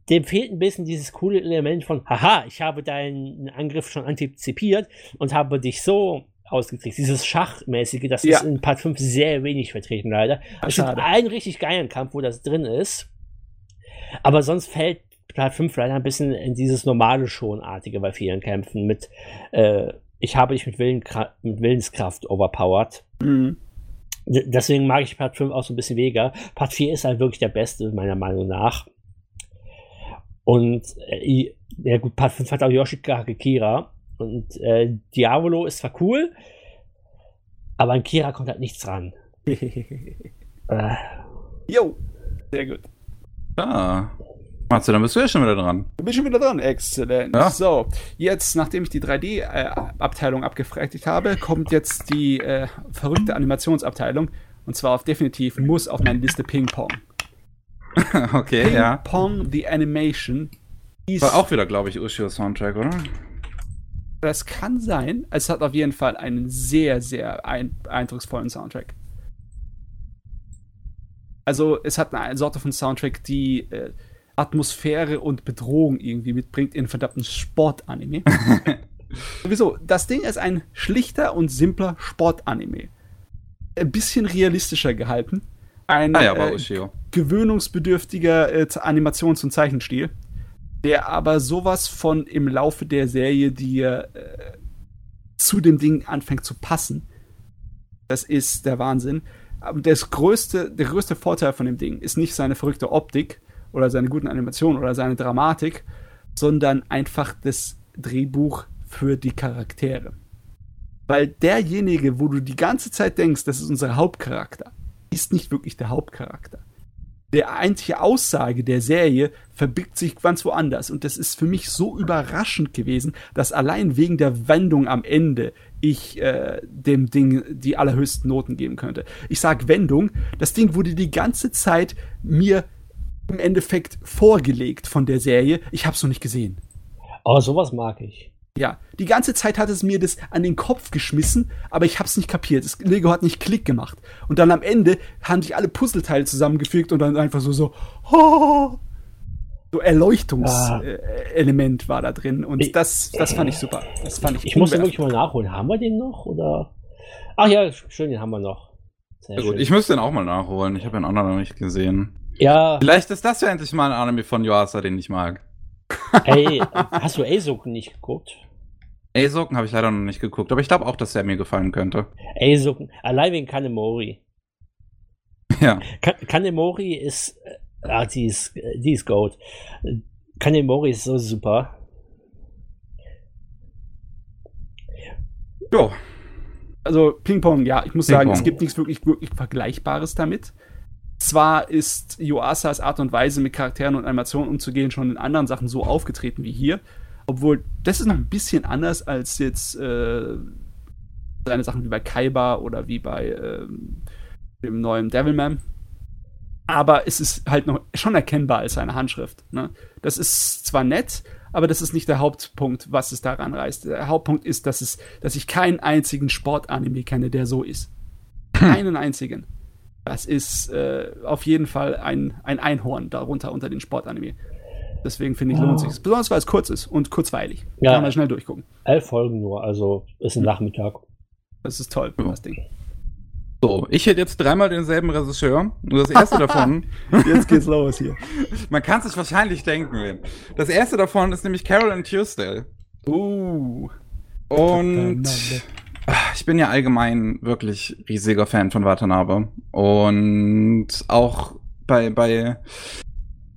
dem fehlt ein bisschen dieses coole Element von, haha, ich habe deinen Angriff schon antizipiert und habe dich so ausgekriegt. Dieses Schachmäßige, das ja. ist in Part 5 sehr wenig vertreten, leider. Es gibt einen richtig geilen Kampf, wo das drin ist. Aber sonst fällt Part 5 leider ein bisschen in dieses normale Schonartige bei vielen Kämpfen mit, äh, ich habe dich mit, Willen, mit Willenskraft overpowered. Mhm. Deswegen mag ich Part 5 auch so ein bisschen weniger. Part 4 ist halt wirklich der beste, meiner Meinung nach. Und äh, ja gut, Part 5 hat auch Yoshikage Kira. Und äh, Diavolo ist zwar cool, aber an Kira kommt halt nichts ran. äh. Jo, sehr gut. Ah. Matze, dann bist du ja schon wieder dran. Du bist schon wieder dran, exzellent. Ja. So, jetzt, nachdem ich die 3D-Abteilung äh, abgefragt habe, kommt jetzt die äh, verrückte Animationsabteilung. Und zwar auf definitiv muss auf meine Liste Ping Pong. okay, Ping ja. Pong, the Animation. War auch wieder, glaube ich, Ushio Soundtrack, oder? Das kann sein. Es hat auf jeden Fall einen sehr, sehr ein eindrucksvollen Soundtrack. Also, es hat eine Sorte von Soundtrack, die. Äh, Atmosphäre und Bedrohung irgendwie mitbringt in verdammten Sportanime. Sowieso, das Ding ist ein schlichter und simpler Sportanime. Ein bisschen realistischer gehalten. Ein ah ja, äh, gewöhnungsbedürftiger äh, Animations- und Zeichenstil, der aber sowas von im Laufe der Serie dir äh, zu dem Ding anfängt zu passen. Das ist der Wahnsinn. Aber das größte, der größte Vorteil von dem Ding ist nicht seine verrückte Optik, oder seine guten Animationen oder seine Dramatik, sondern einfach das Drehbuch für die Charaktere. Weil derjenige, wo du die ganze Zeit denkst, das ist unser Hauptcharakter, ist nicht wirklich der Hauptcharakter. Der einzige Aussage der Serie verbirgt sich ganz woanders. Und das ist für mich so überraschend gewesen, dass allein wegen der Wendung am Ende ich äh, dem Ding die allerhöchsten Noten geben könnte. Ich sag Wendung, das Ding wurde die ganze Zeit mir im Endeffekt vorgelegt von der Serie. Ich habe es noch nicht gesehen. Aber sowas mag ich. Ja, die ganze Zeit hat es mir das an den Kopf geschmissen, aber ich habe es nicht kapiert. Das Lego hat nicht Klick gemacht. Und dann am Ende haben sich alle Puzzleteile zusammengefügt und dann einfach so so oh, so Erleuchtungselement ah. war da drin und ich, das das fand ich super. Das fand ich. Ich muss wirklich mal nachholen. Haben wir den noch oder? Ach ja, schön, den haben wir noch. Sehr gut. Ich müsste den auch mal nachholen. Ich habe den anderen noch nicht gesehen. Ja. Vielleicht ist das ja endlich mal ein Anime von Yuasa, den ich mag. Ey, hast du Eisoken nicht geguckt? Eisoken habe ich leider noch nicht geguckt, aber ich glaube auch, dass der mir gefallen könnte. Eisoken, allein wegen Kanemori. Ja. Ka Kanemori ist, ah, die ist, die ist Gold. Kanemori ist so super. Jo. Also Ping-Pong, ja, ich muss Ping sagen, es gibt nichts wirklich, wirklich Vergleichbares damit. Zwar ist Yuasas Art und Weise, mit Charakteren und Animationen umzugehen, schon in anderen Sachen so aufgetreten wie hier. Obwohl, das ist noch ein bisschen anders als jetzt äh, seine Sachen wie bei Kaiba oder wie bei äh, dem neuen Devilman. Aber es ist halt noch schon erkennbar als seine Handschrift. Ne? Das ist zwar nett, aber das ist nicht der Hauptpunkt, was es daran reißt. Der Hauptpunkt ist, dass, es, dass ich keinen einzigen Sportanime kenne, der so ist. Keinen einzigen. Das ist äh, auf jeden Fall ein, ein Einhorn darunter unter den Sportanime. Deswegen finde ich, lohnt oh. sich. Besonders weil es kurz ist und kurzweilig. Ja. Kann man schnell durchgucken. Elf Folgen nur, also ist ein Nachmittag. Das ist toll, das Ding. So, ich hätte jetzt dreimal denselben Regisseur. Nur das erste davon. jetzt geht's los hier. Man kann sich wahrscheinlich denken. Das erste davon ist nämlich Carol and Tuesday. Uh. Und ich bin ja allgemein wirklich riesiger Fan von Watanabe. Und auch bei, bei,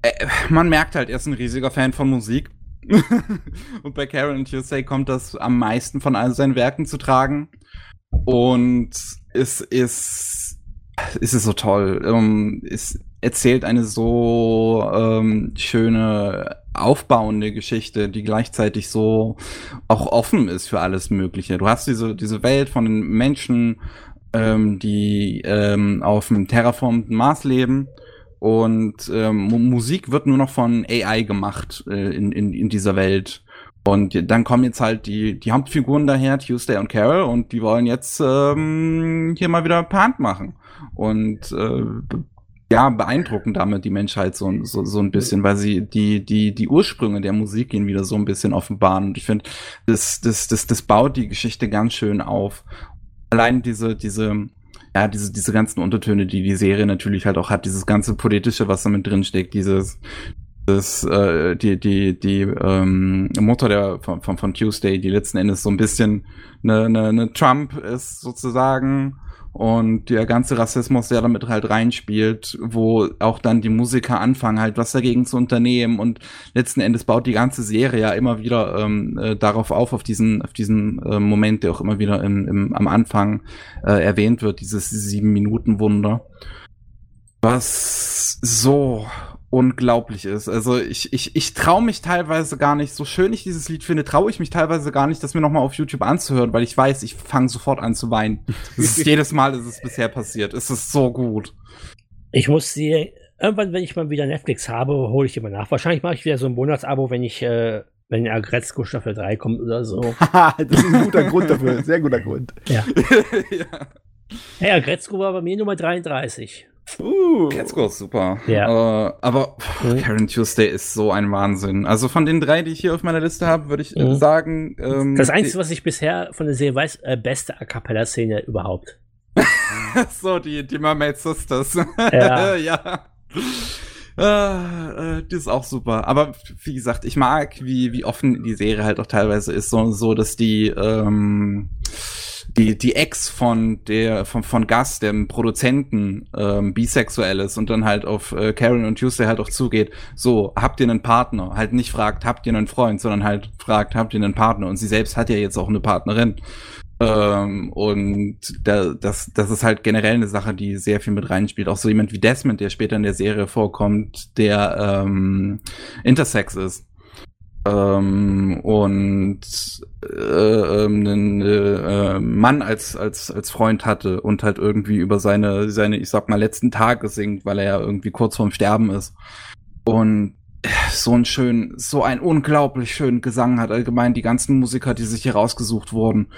äh, man merkt halt, er ist ein riesiger Fan von Musik. und bei Karen Tuesday kommt das am meisten von all seinen Werken zu tragen. Und es ist, es ist so toll. Um, es erzählt eine so ähm, schöne aufbauende Geschichte, die gleichzeitig so auch offen ist für alles Mögliche. Du hast diese, diese Welt von den Menschen, ähm, die ähm, auf einem terraformten Mars leben und ähm, Musik wird nur noch von AI gemacht äh, in, in, in dieser Welt. Und dann kommen jetzt halt die, die Hauptfiguren daher, Tuesday und Carol, und die wollen jetzt ähm, hier mal wieder Pant machen. Und äh, ja, beeindrucken damit die Menschheit so, so, so ein bisschen, weil sie die, die, die Ursprünge der Musik gehen wieder so ein bisschen offenbaren. Und ich finde, das, das, das, das baut die Geschichte ganz schön auf. Allein diese, diese, ja, diese, diese ganzen Untertöne, die die Serie natürlich halt auch hat, dieses ganze politische, was da mit drin steckt, dieses, das, äh, die, die, die ähm, Mutter der, von, von, von Tuesday, die letzten Endes so ein bisschen eine, eine, eine Trump ist sozusagen und der ganze Rassismus, der damit halt reinspielt, wo auch dann die Musiker anfangen halt was dagegen zu unternehmen und letzten Endes baut die ganze Serie ja immer wieder ähm, äh, darauf auf, auf diesen, auf diesen äh, Moment, der auch immer wieder im, im, am Anfang äh, erwähnt wird, dieses sieben Minuten Wunder. Was so unglaublich ist. Also ich, ich, ich traue mich teilweise gar nicht, so schön ich dieses Lied finde, traue ich mich teilweise gar nicht, das mir nochmal auf YouTube anzuhören, weil ich weiß, ich fange sofort an zu weinen. Das ist jedes Mal, ist es bisher passiert. Es ist so gut. Ich muss sie, irgendwann, wenn ich mal wieder Netflix habe, hole ich immer nach. Wahrscheinlich mache ich wieder so ein Monatsabo, wenn ich, äh, wenn Agretzko Staffel 3 kommt oder so. das ist ein guter Grund dafür, sehr guter Grund. Ja. ja. Hey, Agretzko war bei mir Nummer 33. Uh. Catsko ist super. Ja. Äh, aber mhm. Karen Tuesday ist so ein Wahnsinn. Also von den drei, die ich hier auf meiner Liste habe, würde ich mhm. sagen. Ähm, das Einzige, was ich bisher von der Serie weiß, äh, beste A Cappella-Szene überhaupt. so, die, die Mermaid Sisters. Ja. ja. Äh, äh, die ist auch super. Aber wie gesagt, ich mag, wie, wie offen die Serie halt auch teilweise ist, so, so dass die ähm, die, die Ex von der, von, von Gus, dem Produzenten, ähm, bisexuell ist und dann halt auf äh, Karen und Tuesday halt auch zugeht, so, habt ihr einen Partner? Halt nicht fragt, habt ihr einen Freund, sondern halt fragt, habt ihr einen Partner? Und sie selbst hat ja jetzt auch eine Partnerin. Ähm, und da, das, das ist halt generell eine Sache, die sehr viel mit reinspielt. Auch so jemand wie Desmond, der später in der Serie vorkommt, der ähm, intersex ist ähm, und äh, ähm, einen äh, Mann als als als Freund hatte und halt irgendwie über seine seine ich sag mal letzten Tage singt, weil er ja irgendwie kurz vorm Sterben ist und so ein schön, so ein unglaublich schönen Gesang hat allgemein die ganzen Musiker, die sich hier rausgesucht wurden.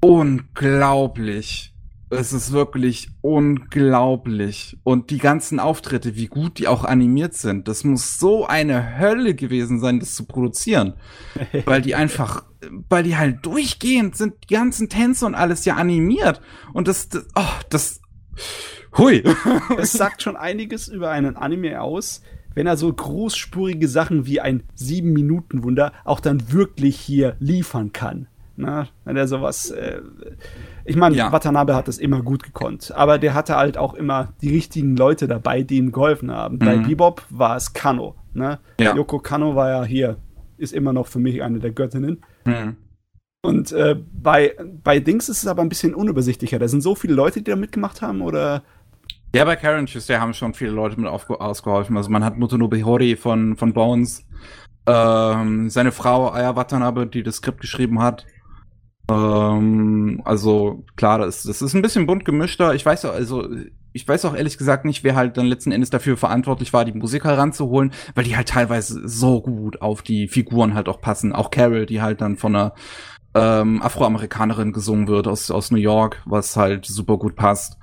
Unglaublich. Es ist wirklich unglaublich. Und die ganzen Auftritte, wie gut die auch animiert sind, das muss so eine Hölle gewesen sein, das zu produzieren. weil die einfach, weil die halt durchgehend sind, die ganzen Tänze und alles ja animiert. Und das, das oh, das, hui. es sagt schon einiges über einen Anime aus, wenn er so großspurige Sachen wie ein Sieben-Minuten-Wunder auch dann wirklich hier liefern kann. Na, wenn er sowas, äh, ich meine, ja. Watanabe hat das immer gut gekonnt, aber der hatte halt auch immer die richtigen Leute dabei, die ihm geholfen haben. Mhm. Bei Bebop war es Kano, ne? Ja. Yoko Kano war ja hier, ist immer noch für mich eine der Göttinnen. Mhm. Und äh, bei, bei Dings ist es aber ein bisschen unübersichtlicher. Da sind so viele Leute, die da mitgemacht haben, oder ja, bei Karen Tuesday haben schon viele Leute mit ausgeholfen. Also man hat Motonobe Hori von, von Bones, ähm, seine Frau Aya Watanabe, die das Skript geschrieben hat. Ähm, also klar, das, das ist ein bisschen bunt gemischter. Ich weiß auch, also ich weiß auch ehrlich gesagt nicht, wer halt dann letzten Endes dafür verantwortlich war, die Musiker ranzuholen, weil die halt teilweise so gut auf die Figuren halt auch passen. Auch Carol, die halt dann von einer ähm, Afroamerikanerin gesungen wird aus, aus New York, was halt super gut passt.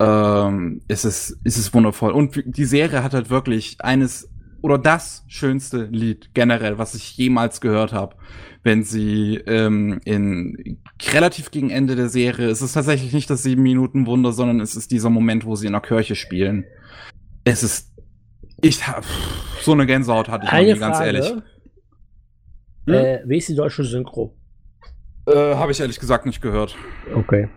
Ähm, es ist, es ist wundervoll. Und die Serie hat halt wirklich eines oder das schönste Lied generell, was ich jemals gehört habe wenn sie ähm, in relativ gegen Ende der Serie, es ist tatsächlich nicht das sieben Minuten Wunder, sondern es ist dieser Moment, wo sie in der Kirche spielen. Es ist, ich hab, so eine Gänsehaut hatte ich eine noch nie, ganz ehrlich. Hm? Äh, wie ist die deutsche Synchro? Äh, Habe ich ehrlich gesagt nicht gehört. Okay.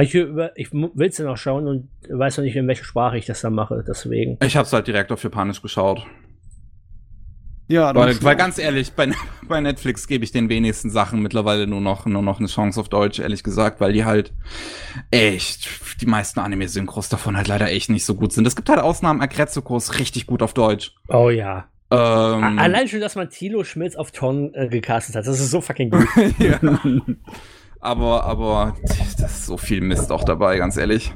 Ich, ich will es ja noch schauen und weiß noch nicht, in welcher Sprache ich das dann mache, deswegen. Ich habe es halt direkt auf Japanisch geschaut. Ja, weil, weil ganz ehrlich, bei, bei Netflix gebe ich den wenigsten Sachen mittlerweile nur noch, nur noch eine Chance auf Deutsch, ehrlich gesagt, weil die halt echt, die meisten Anime-Synchros davon halt leider echt nicht so gut sind. Es gibt halt Ausnahmen, Agretsuko ist richtig gut auf Deutsch. Oh ja. Ähm, Allein schon, dass man Tilo Schmitz auf Ton äh, gecastet hat, das ist so fucking gut. aber, aber, das ist so viel Mist auch dabei, ganz ehrlich.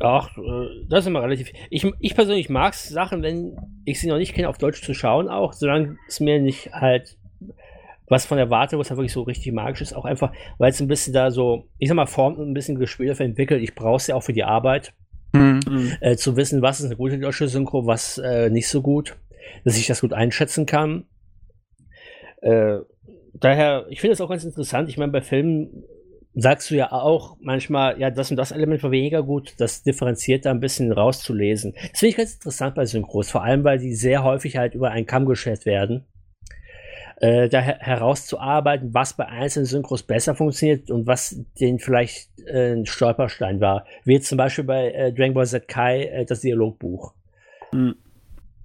Ach, äh, das ist immer relativ. Ich, ich persönlich mag es, Sachen, wenn ich sie noch nicht kenne, auf Deutsch zu schauen, auch, solange es mir nicht halt was von der Warte, was halt wirklich so richtig magisch ist, auch einfach, weil es ein bisschen da so, ich sag mal, Form ein bisschen gespielt entwickelt. Ich brauche es ja auch für die Arbeit, mhm. äh, zu wissen, was ist eine gute deutsche Synchro, was äh, nicht so gut, dass ich das gut einschätzen kann. Äh, daher, ich finde es auch ganz interessant. Ich meine, bei Filmen sagst du ja auch manchmal, ja, das und das Element war weniger gut, das differenziert da ein bisschen rauszulesen. Das finde ich ganz interessant bei Synchros, vor allem, weil die sehr häufig halt über einen Kamm geschert werden. Äh, da her herauszuarbeiten, was bei einzelnen Synchros besser funktioniert und was den vielleicht äh, ein Stolperstein war. Wie jetzt zum Beispiel bei äh, Dragon Ball Z Kai äh, das Dialogbuch. Mhm.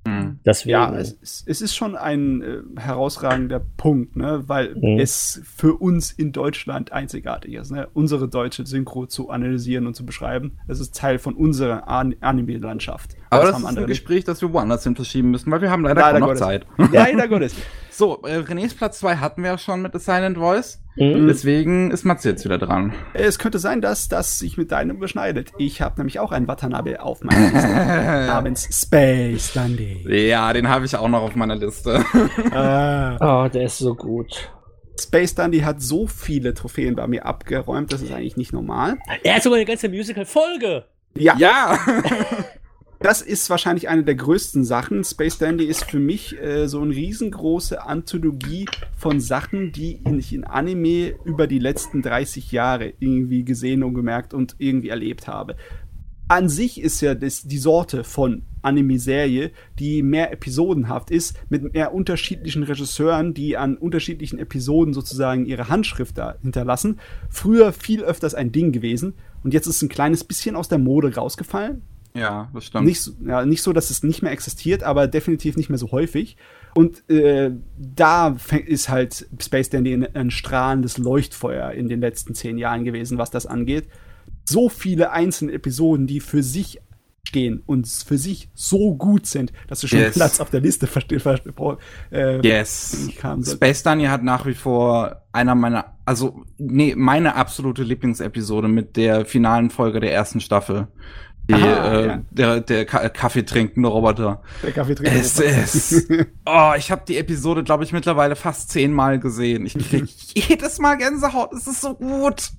Mhm. Deswegen, ja, es, es, ist schon ein äh, herausragender Punkt, ne? weil mhm. es für uns in Deutschland einzigartig ist, ne? unsere deutsche Synchro zu analysieren und zu beschreiben. Es ist Teil von unserer An Anime-Landschaft. Aber das, das ist ein Gespräch, das wir woanders hin verschieben müssen, weil wir haben leider, leider noch Zeit. Leider Gottes. So, äh, Renés Platz 2 hatten wir ja schon mit The Silent Voice. Mhm. Deswegen ist Matze jetzt wieder dran. Es könnte sein, dass das sich mit deinem überschneidet. Ich habe nämlich auch einen Watanabe auf meiner Liste. namens Space Dundee. Ja, den habe ich auch noch auf meiner Liste. ah. Oh, der ist so gut. Space Dundee hat so viele Trophäen bei mir abgeräumt, das ist eigentlich nicht normal. Er hat sogar eine ganze Musical-Folge. Ja. Ja. das ist wahrscheinlich eine der größten Sachen. Space Dandy ist für mich äh, so eine riesengroße Anthologie von Sachen, die ich in Anime über die letzten 30 Jahre irgendwie gesehen und gemerkt und irgendwie erlebt habe. An sich ist ja das, die Sorte von Anime-Serie, die mehr episodenhaft ist, mit mehr unterschiedlichen Regisseuren, die an unterschiedlichen Episoden sozusagen ihre Handschrift da hinterlassen. Früher viel öfters ein Ding gewesen und jetzt ist es ein kleines bisschen aus der Mode rausgefallen ja, das stimmt. Nicht, ja, nicht so, dass es nicht mehr existiert, aber definitiv nicht mehr so häufig. Und äh, da ist halt Space Dandy ein, strahlendes Leuchtfeuer in den letzten zehn Jahren gewesen, was das angeht. So viele einzelne Episoden, die für sich stehen und für sich so gut sind, dass du schon yes. Platz auf der Liste verstehst. Äh, yes. Space Dandy hat nach wie vor einer meiner, also nee, meine absolute Lieblingsepisode mit der finalen Folge der ersten Staffel. Die, Aha, äh, ja. der, der Ka Kaffeetrinkende Roboter. Der Kaffeetrinkende es Ist, oh, ich habe die Episode, glaube ich, mittlerweile fast zehnmal gesehen. Ich krieg jedes Mal Gänsehaut. Es ist so gut.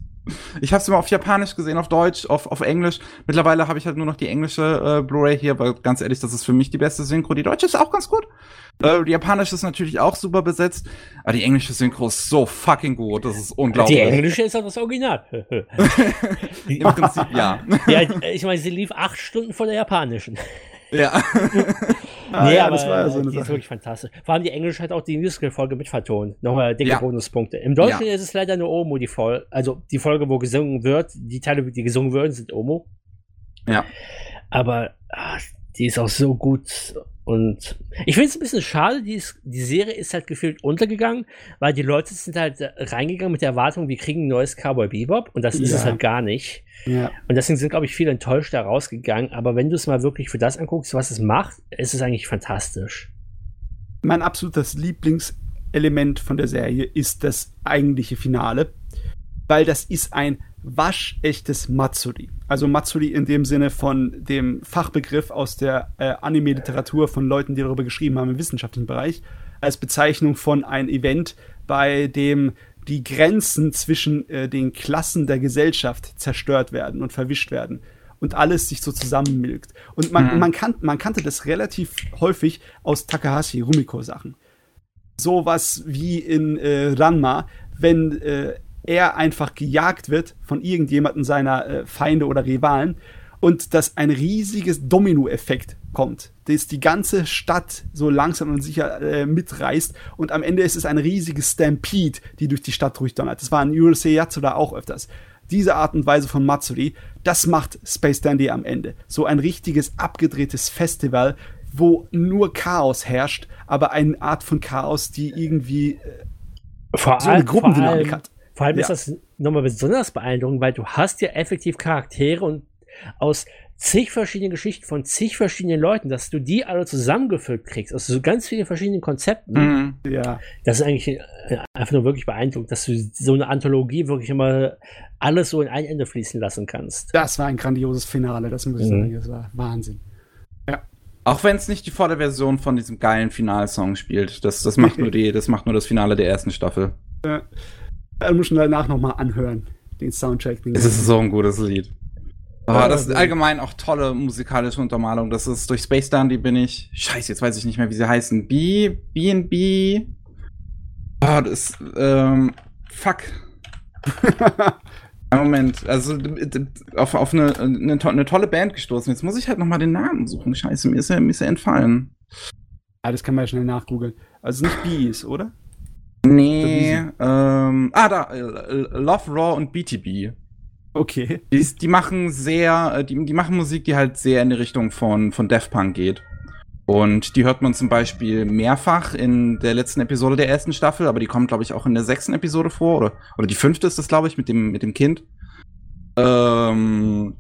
Ich habe es immer auf Japanisch gesehen, auf Deutsch, auf, auf Englisch. Mittlerweile habe ich halt nur noch die englische äh, Blu-ray hier, weil ganz ehrlich, das ist für mich die beste Synchro. Die deutsche ist auch ganz gut. Äh, die japanische ist natürlich auch super besetzt, aber die englische Synchro ist so fucking gut. Das ist unglaublich. Die englische ist auch das Original. Im Prinzip ja. ja, ich meine, sie lief acht Stunden vor der japanischen. Ja. ah, nee, ja, aber das war ja so eine die Sache. ist wirklich fantastisch. Vor allem die Englische hat auch die Musical-Folge mit vertont. Nochmal dicke ja. Bonuspunkte. Im Deutschen ja. ist es leider nur Omo, die Folge. Also die Folge, wo gesungen wird, die Teile, die gesungen werden, sind Omo. Ja. Aber ach, die ist auch so gut und ich finde es ein bisschen schade, die, ist, die Serie ist halt gefühlt untergegangen, weil die Leute sind halt reingegangen mit der Erwartung, wir kriegen ein neues Cowboy Bebop und das ja. ist es halt gar nicht. Ja. Und deswegen sind, glaube ich, viele enttäuscht da rausgegangen. Aber wenn du es mal wirklich für das anguckst, was es macht, ist es eigentlich fantastisch. Mein absolutes Lieblingselement von der Serie ist das eigentliche Finale, weil das ist ein waschechtes Matsuri. Also Matsuri in dem Sinne von dem Fachbegriff aus der äh, Anime-Literatur von Leuten, die darüber geschrieben haben im wissenschaftlichen Bereich, als Bezeichnung von einem Event, bei dem die Grenzen zwischen äh, den Klassen der Gesellschaft zerstört werden und verwischt werden und alles sich so zusammenmilkt. Und man, mhm. man, kan man kannte das relativ häufig aus Takahashi Rumiko Sachen. Sowas wie in äh, Ranma, wenn äh, er einfach gejagt wird von irgendjemanden seiner äh, Feinde oder Rivalen und dass ein riesiges Dominoeffekt kommt, das die ganze Stadt so langsam und sicher äh, mitreißt und am Ende ist es ein riesiges Stampede, die durch die Stadt durchdonnert. Das war in Urusei Yatsuda auch öfters. Diese Art und Weise von Matsuri, das macht Space Dandy am Ende. So ein richtiges abgedrehtes Festival, wo nur Chaos herrscht, aber eine Art von Chaos, die irgendwie äh, vor so eine Gruppendynamik hat. Vor allem ja. ist das nochmal besonders beeindruckend, weil du hast ja effektiv Charaktere und aus zig verschiedene Geschichten von zig verschiedenen Leuten, dass du die alle zusammengeführt kriegst, aus so ganz vielen verschiedenen Konzepten. Mhm. Ja. Das ist eigentlich äh, einfach nur wirklich beeindruckend, dass du so eine Anthologie wirklich immer alles so in ein Ende fließen lassen kannst. Das war ein grandioses Finale, das muss ich mhm. sagen. Das war Wahnsinn. Ja. Auch wenn es nicht die volle Version von diesem geilen Finalsong spielt. Das, das, macht nur die, das macht nur das Finale der ersten Staffel. Ja. Da muss man danach nochmal anhören, den Soundtrack. Den es ist so ein gutes Lied. Aber das ist allgemein auch tolle musikalische Untermalung. Das ist durch Space Dandy bin ich. Scheiße, jetzt weiß ich nicht mehr, wie sie heißen. B, B&B. Oh, das ist, ähm, fuck. Moment, also auf, auf eine, eine, eine, tolle Band gestoßen. Jetzt muss ich halt nochmal den Namen suchen. Scheiße, mir ist er, mir ist er entfallen. Ah, das kann man ja schnell nachgoogeln. Also nicht Bees, oder? Nee, ähm, ah, da, äh, Love Raw und BTB. Okay. Die, die, machen sehr, äh, die, die machen Musik, die halt sehr in die Richtung von, von Def Punk geht. Und die hört man zum Beispiel mehrfach in der letzten Episode der ersten Staffel, aber die kommt, glaube ich, auch in der sechsten Episode vor. Oder, oder die fünfte ist das, glaube ich, mit dem, mit dem Kind. Ähm,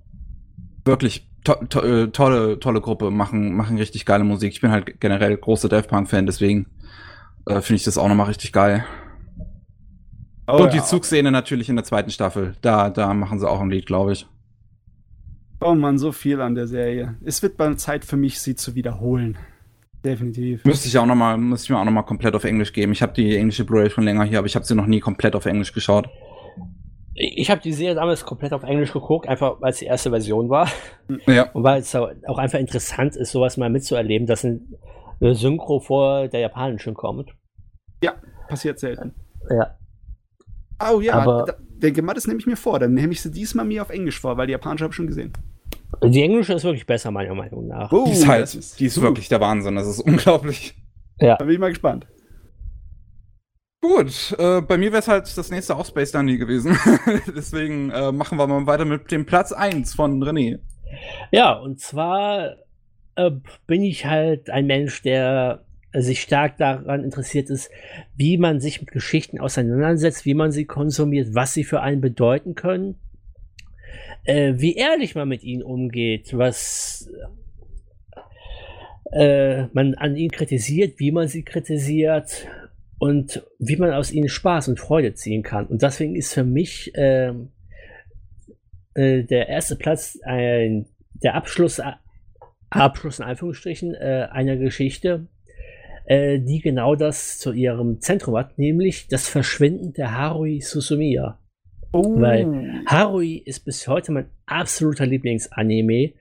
wirklich to to äh, tolle, tolle Gruppe, machen, machen richtig geile Musik. Ich bin halt generell großer Death Punk-Fan, deswegen äh, finde ich das auch nochmal richtig geil. Oh, Und die Zugszene natürlich in der zweiten Staffel. Da, da machen sie auch ein Lied, glaube ich. Oh man, so viel an der Serie. Es wird bald Zeit für mich, sie zu wiederholen. Definitiv. Müsste ich auch noch mal, müsste ich mir auch noch mal komplett auf Englisch geben. Ich habe die englische Blu-ray schon länger hier, aber ich habe sie noch nie komplett auf Englisch geschaut. Ich habe die Serie damals komplett auf Englisch geguckt, einfach weil es die erste Version war. Ja. Und weil es auch einfach interessant ist, sowas mal mitzuerleben, dass eine Synchro vor der japanischen kommt. Ja, passiert selten. Ja. Oh ja, aber, da, denke mal, das nehme ich mir vor. Dann nehme ich sie diesmal mir auf Englisch vor, weil die japanische habe ich schon gesehen. Die englische ist wirklich besser, meiner Meinung nach. Oh, die ist halt, ist, die ist wirklich der Wahnsinn. Das ist unglaublich. Ja. Da bin ich mal gespannt. Gut, äh, bei mir wäre es halt das nächste auch Space Dandy gewesen. Deswegen äh, machen wir mal weiter mit dem Platz 1 von René. Ja, und zwar äh, bin ich halt ein Mensch, der sich stark daran interessiert ist, wie man sich mit Geschichten auseinandersetzt, wie man sie konsumiert, was sie für einen bedeuten können, äh, wie ehrlich man mit ihnen umgeht, was äh, man an ihnen kritisiert, wie man sie kritisiert und wie man aus ihnen Spaß und Freude ziehen kann. Und deswegen ist für mich äh, äh der erste Platz ein, der Abschluss, Abschluss in Anführungsstrichen äh, einer Geschichte, äh, die genau das zu ihrem Zentrum hat, nämlich das Verschwinden der Harui Susumiya. Oh. Weil Harui ist bis heute mein absoluter Lieblingsanime.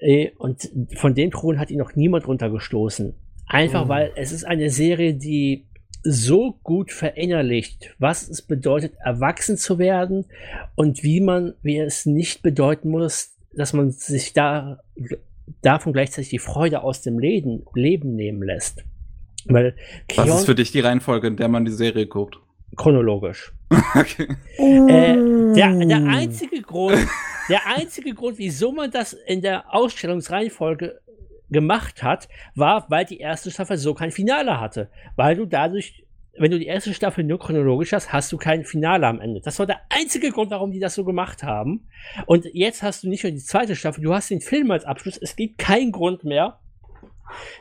Äh, und von dem Thron hat ihn noch niemand runtergestoßen. Einfach oh. weil es ist eine Serie, die so gut verinnerlicht, was es bedeutet, erwachsen zu werden und wie man, wie es nicht bedeuten muss, dass man sich da davon gleichzeitig die Freude aus dem Leben, Leben nehmen lässt. Weil Kion, Was ist für dich die Reihenfolge, in der man die Serie guckt? Chronologisch. okay. Äh, der, der, einzige Grund, der einzige Grund, wieso man das in der Ausstellungsreihenfolge gemacht hat, war, weil die erste Staffel so kein Finale hatte. Weil du dadurch, wenn du die erste Staffel nur chronologisch hast, hast du kein Finale am Ende. Das war der einzige Grund, warum die das so gemacht haben. Und jetzt hast du nicht nur die zweite Staffel, du hast den Film als Abschluss. Es gibt keinen Grund mehr,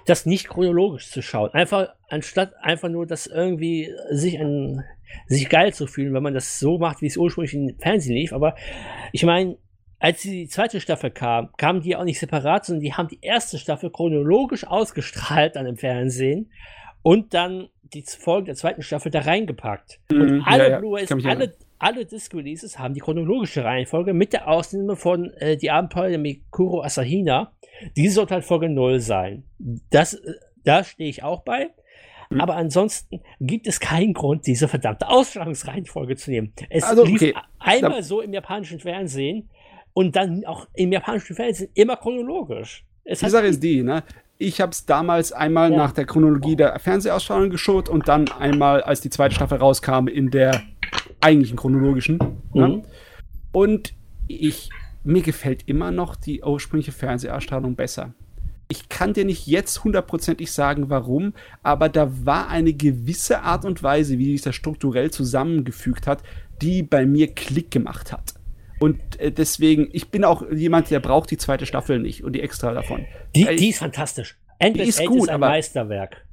das nicht chronologisch zu schauen. Einfach, anstatt einfach nur das irgendwie sich an, sich geil zu fühlen, wenn man das so macht, wie es ursprünglich im Fernsehen lief. Aber ich meine, als die zweite Staffel kam, kamen die auch nicht separat, sondern die haben die erste Staffel chronologisch ausgestrahlt dann im Fernsehen und dann die Folge der zweiten Staffel da reingepackt. Mhm, und alle ja, ja. Blu-rays, alle, alle Disc-Releases haben die chronologische Reihenfolge mit der Ausnahme von äh, Die Abenteuer der Mikuro Asahina. Die sollte halt Folge 0 sein. Das, äh, da stehe ich auch bei. Mhm. Aber ansonsten gibt es keinen Grund, diese verdammte Ausstrahlungsreihenfolge zu nehmen. Es also, lief okay. einmal so im japanischen Fernsehen und dann auch im japanischen Fernsehen immer chronologisch. Es die Sache ist die, ne? Ich habe es damals einmal ja. nach der Chronologie der Fernsehausstrahlung geschaut und dann einmal, als die zweite Staffel rauskam, in der eigentlichen chronologischen. Ne? Mhm. Ne? Und ich, mir gefällt immer noch die ursprüngliche Fernsehausstrahlung besser. Ich kann dir nicht jetzt hundertprozentig sagen, warum, aber da war eine gewisse Art und Weise, wie sich das strukturell zusammengefügt hat, die bei mir Klick gemacht hat. Und äh, deswegen, ich bin auch jemand, der braucht die zweite Staffel nicht und die extra davon. Die, die ist fantastisch. Endless die ist, gut, ist ein Meisterwerk.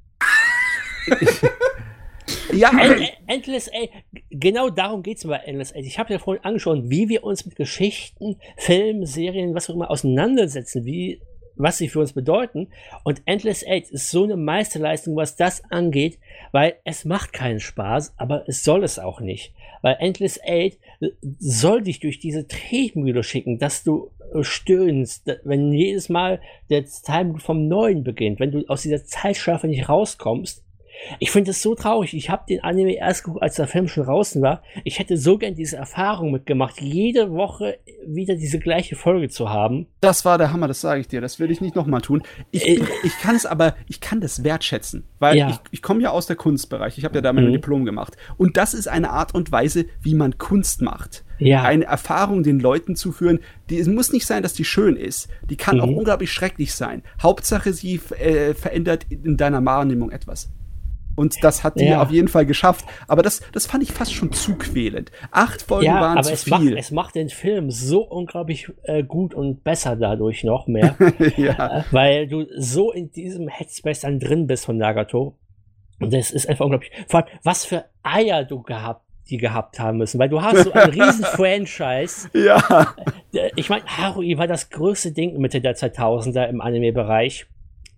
ja, End, Endless Eight, genau darum geht es bei Endless Eight. Ich habe ja vorhin angeschaut, wie wir uns mit Geschichten, Filmen, Serien, was auch immer auseinandersetzen, wie was sie für uns bedeuten. Und Endless Eight ist so eine Meisterleistung, was das angeht, weil es macht keinen Spaß, aber es soll es auch nicht. Weil Endless Eight soll dich durch diese Tretmühle schicken, dass du äh, stöhnst, wenn jedes Mal der Time vom Neuen beginnt, wenn du aus dieser Zeitstrafe nicht rauskommst ich finde es so traurig. Ich habe den Anime erst geguckt, als der Film schon draußen war. Ich hätte so gern diese Erfahrung mitgemacht, jede Woche wieder diese gleiche Folge zu haben. Das war der Hammer, das sage ich dir. Das will ich nicht nochmal tun. Ich, äh, ich kann es aber, ich kann das wertschätzen, weil ja. ich, ich komme ja aus der Kunstbereich. Ich habe ja da mein mhm. Diplom gemacht. Und das ist eine Art und Weise, wie man Kunst macht. Ja. Eine Erfahrung den Leuten zu führen, die, es muss nicht sein, dass die schön ist. Die kann mhm. auch unglaublich schrecklich sein. Hauptsache, sie äh, verändert in deiner Wahrnehmung etwas. Und das hat die ja. auf jeden Fall geschafft. Aber das, das fand ich fast schon zu quälend. Acht Folgen ja, waren aber zu es viel. Macht, es macht den Film so unglaublich äh, gut und besser dadurch noch mehr. ja. äh, weil du so in diesem Headspace dann drin bist von Nagato. Und das ist einfach unglaublich. Vor allem, was für Eier du gehabt die gehabt haben müssen, weil du hast so ein riesen Franchise. Ja. Äh, ich meine, Harui war das größte Ding Mitte der 2000er im Anime-Bereich.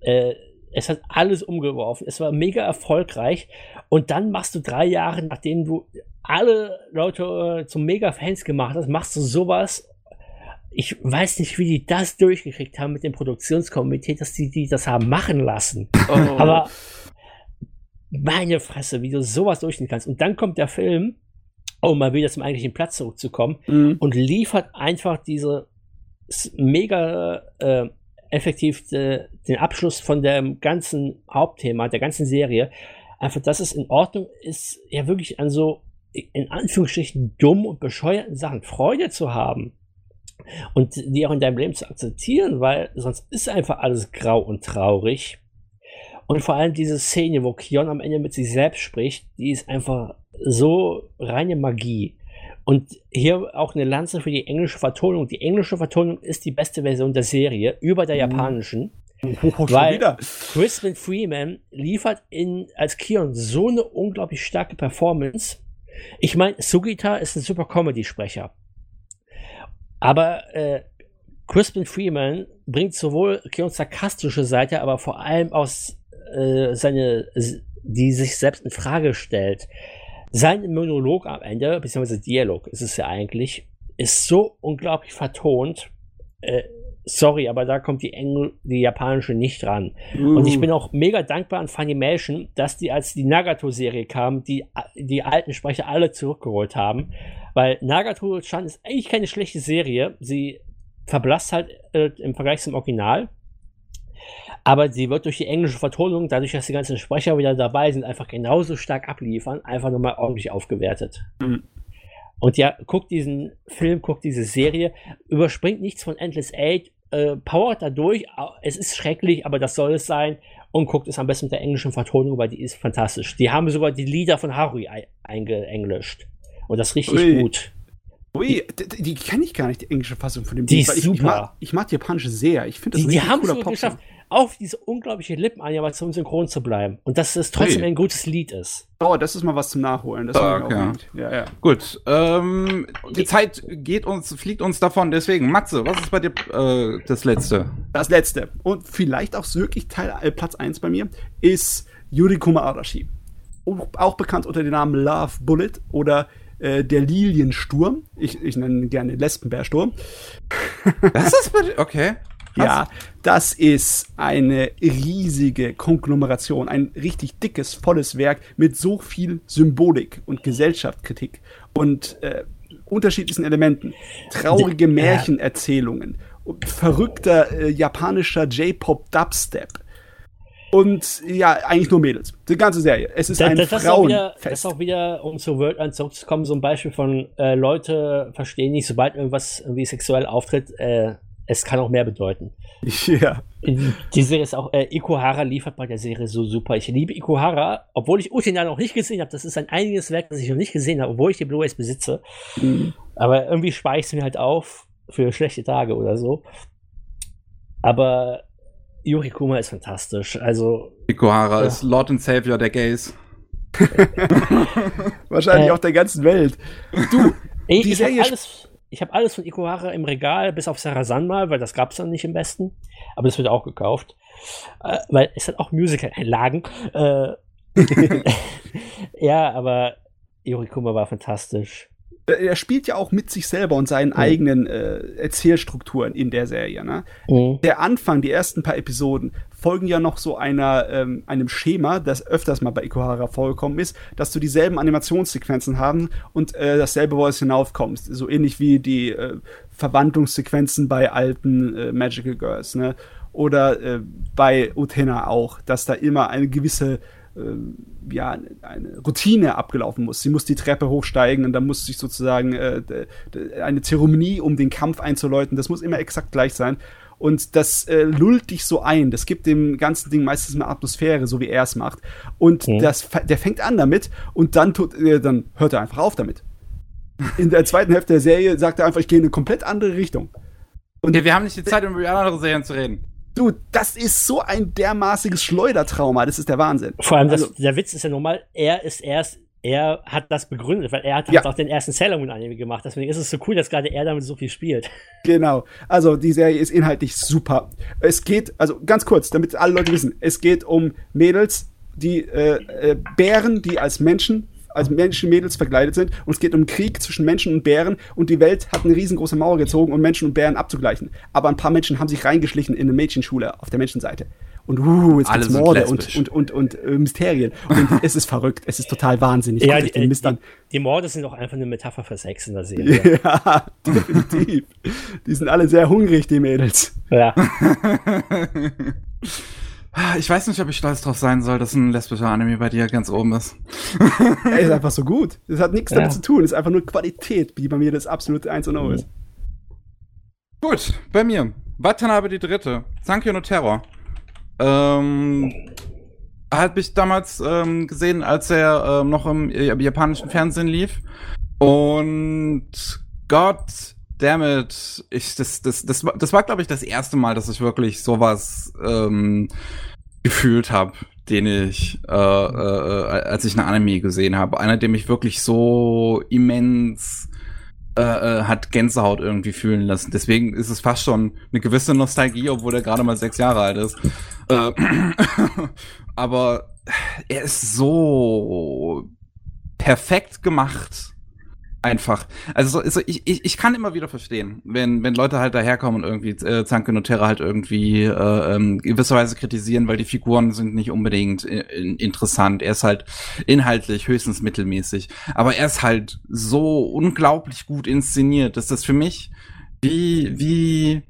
Äh, es hat alles umgeworfen. Es war mega erfolgreich. Und dann machst du drei Jahre, nachdem du alle Leute äh, zum Mega-Fans gemacht hast, machst du sowas. Ich weiß nicht, wie die das durchgekriegt haben mit dem Produktionskomitee, dass die, die das haben machen lassen. Oh. Aber meine Fresse, wie du sowas durchziehen kannst. Und dann kommt der Film, um mal wieder zum eigentlichen Platz zurückzukommen, mhm. und liefert einfach diese mega äh, effektiv de, den Abschluss von dem ganzen Hauptthema, der ganzen Serie. Einfach, dass es in Ordnung ist, ja wirklich an so, in Anführungsstrichen, dumm und bescheuerten Sachen Freude zu haben. Und die auch in deinem Leben zu akzeptieren, weil sonst ist einfach alles grau und traurig. Und vor allem diese Szene, wo Kion am Ende mit sich selbst spricht, die ist einfach so reine Magie. Und hier auch eine Lanze für die englische Vertonung. Die englische Vertonung ist die beste Version der Serie über der mhm. japanischen. Oh, weil Crispin Freeman liefert in, als Kion so eine unglaublich starke Performance. Ich meine, Sugita ist ein super Comedy-Sprecher. Aber äh, Crispin Freeman bringt sowohl Kions sarkastische Seite, aber vor allem aus äh, seine, die sich selbst in Frage stellt. Sein Monolog am Ende, beziehungsweise Dialog ist es ja eigentlich, ist so unglaublich vertont. Äh, sorry, aber da kommt die, Engl die japanische nicht ran. Uh. Und ich bin auch mega dankbar an Funimation, dass die, als die Nagato-Serie kam, die, die alten Sprecher alle zurückgeholt haben. Weil Nagato-chan ist eigentlich keine schlechte Serie. Sie verblasst halt äh, im Vergleich zum Original. Aber sie wird durch die englische Vertonung, dadurch, dass die ganzen Sprecher wieder dabei sind, einfach genauso stark abliefern, einfach nochmal ordentlich aufgewertet. Mhm. Und ja, guckt diesen Film, guckt diese Serie, überspringt nichts von Endless Eight, äh, powert da durch. Es ist schrecklich, aber das soll es sein. Und guckt es am besten mit der englischen Vertonung, weil die ist fantastisch. Die haben sogar die Lieder von Harui eingeenglischt. Und das richtig Ui. gut. Ui, die, die kenne ich gar nicht, die englische Fassung von dem Die Lied, ist super. Ich, ich, mag, ich mag die japanische sehr. Ich finde das die, die haben es geschafft auf diese unglaubliche Lippenanimation synchron zu bleiben. Und dass es trotzdem hey. ein gutes Lied ist. Oh, das ist mal was zum Nachholen. Das Stark, ja. ja. ja, Gut. Ähm, die Zeit geht uns, fliegt uns davon. Deswegen, Matze, was ist bei dir äh, das Letzte? Das Letzte. Und vielleicht auch wirklich Teil, äh, Platz 1 bei mir, ist Yurikuma Arashi. Auch bekannt unter dem Namen Love Bullet oder äh, der Liliensturm. Ich, ich nenne ihn gerne Lesbenbärsturm. Das ist bei Ja, das ist eine riesige Konglomeration, ein richtig dickes, volles Werk mit so viel Symbolik und Gesellschaftskritik und äh, unterschiedlichen Elementen. Traurige Märchenerzählungen, verrückter äh, japanischer J-Pop-Dubstep. Und ja, eigentlich nur Mädels. Die ganze Serie. Es ist das, ein das Frauenfest. Das ist auch wieder, um zu World Art zurückzukommen, so ein Beispiel von äh, Leute verstehen nicht, sobald irgendwas irgendwie sexuell auftritt, äh, es kann auch mehr bedeuten. Ja. Die Serie ist auch, äh, Ikuhara liefert bei der Serie so super. Ich liebe Ikuhara, obwohl ich Utina noch nicht gesehen habe. Das ist ein einiges Werk, das ich noch nicht gesehen habe, obwohl ich die Blu-rays besitze. Mhm. Aber irgendwie spare ich es mir halt auf für schlechte Tage oder so. Aber Yuri Kuma ist fantastisch. Also. Ikuhara ja. ist Lord and Savior der Gays. Wahrscheinlich äh, auch der ganzen Welt. Du, ich, die ich Serie alles, ich habe alles von Ikuhara im Regal, bis auf Sarasan mal, weil das gab es dann nicht im Besten. Aber das wird auch gekauft. Äh, weil es hat auch Musical-Einlagen. Äh, ja, aber Yorikuma war fantastisch. Er spielt ja auch mit sich selber und seinen mhm. eigenen äh, Erzählstrukturen in der Serie. Ne? Mhm. Der Anfang, die ersten paar Episoden, folgen ja noch so einer, ähm, einem Schema, das öfters mal bei Ikuhara vorgekommen ist, dass du dieselben Animationssequenzen haben und äh, dasselbe Voice hinaufkommst. So ähnlich wie die äh, Verwandlungssequenzen bei alten äh, Magical Girls, ne? Oder äh, bei Utena auch, dass da immer eine gewisse äh, ja, eine Routine abgelaufen muss. Sie muss die Treppe hochsteigen und dann muss sich sozusagen äh, eine Zeremonie, um den Kampf einzuläuten, das muss immer exakt gleich sein. Und das äh, lullt dich so ein. Das gibt dem ganzen Ding meistens eine Atmosphäre, so wie er es macht. Und mhm. das, der fängt an damit und dann, tut, äh, dann hört er einfach auf damit. In der zweiten Hälfte der Serie sagt er einfach, ich gehe in eine komplett andere Richtung. Und ja, wir haben nicht die Zeit, um über andere Serien zu reden. Du, das ist so ein dermaßiges Schleudertrauma, das ist der Wahnsinn. Vor allem, also, das, der Witz ist ja normal, er ist erst er hat das begründet, weil er hat ja. auch den ersten Sailor Moon Anime gemacht. Deswegen ist es so cool, dass gerade er damit so viel spielt. Genau. Also die Serie ist inhaltlich super. Es geht, also ganz kurz, damit alle Leute wissen, es geht um Mädels, die äh, äh, Bären, die als Menschen als Mädels verkleidet sind. Und es geht um Krieg zwischen Menschen und Bären. Und die Welt hat eine riesengroße Mauer gezogen, um Menschen und Bären abzugleichen. Aber ein paar Menschen haben sich reingeschlichen in eine Mädchenschule auf der Menschenseite und uh, jetzt gibt's Morde und, und, und, und äh, Mysterien. Und es ist verrückt, es ist total wahnsinnig. Ja, die, die, die, die, Morde sind doch einfach eine Metapher für Sex in der Serie. Ja, definitiv. die sind alle sehr hungrig, die Mädels. Ja. Ich weiß nicht, ob ich stolz drauf sein soll, dass ein lesbischer Anime bei dir ganz oben ist. er ist einfach so gut. Das hat nichts ja. damit zu tun. Es ist einfach nur Qualität, die bei mir das absolute 1 und 0 ist. Gut, bei mir. Watanabe die Dritte. Sankyo no Terror. Ähm, hat mich damals ähm, gesehen, als er ähm, noch im japanischen Fernsehen lief. Und God damn it, ich, das, das, das, das war, glaube ich, das erste Mal, dass ich wirklich sowas ähm, gefühlt habe, den ich, äh, äh, als ich eine Anime gesehen habe. Einer, der mich wirklich so immens äh, äh, hat Gänsehaut irgendwie fühlen lassen. Deswegen ist es fast schon eine gewisse Nostalgie, obwohl er gerade mal sechs Jahre alt ist. Äh, aber er ist so perfekt gemacht einfach. Also, also ich, ich, ich kann immer wieder verstehen, wenn, wenn Leute halt daherkommen und irgendwie äh, Zanke Notera halt irgendwie äh, ähm, gewisserweise kritisieren, weil die Figuren sind nicht unbedingt äh, interessant. Er ist halt inhaltlich höchstens mittelmäßig. Aber er ist halt so unglaublich gut inszeniert, dass das für mich wie, wie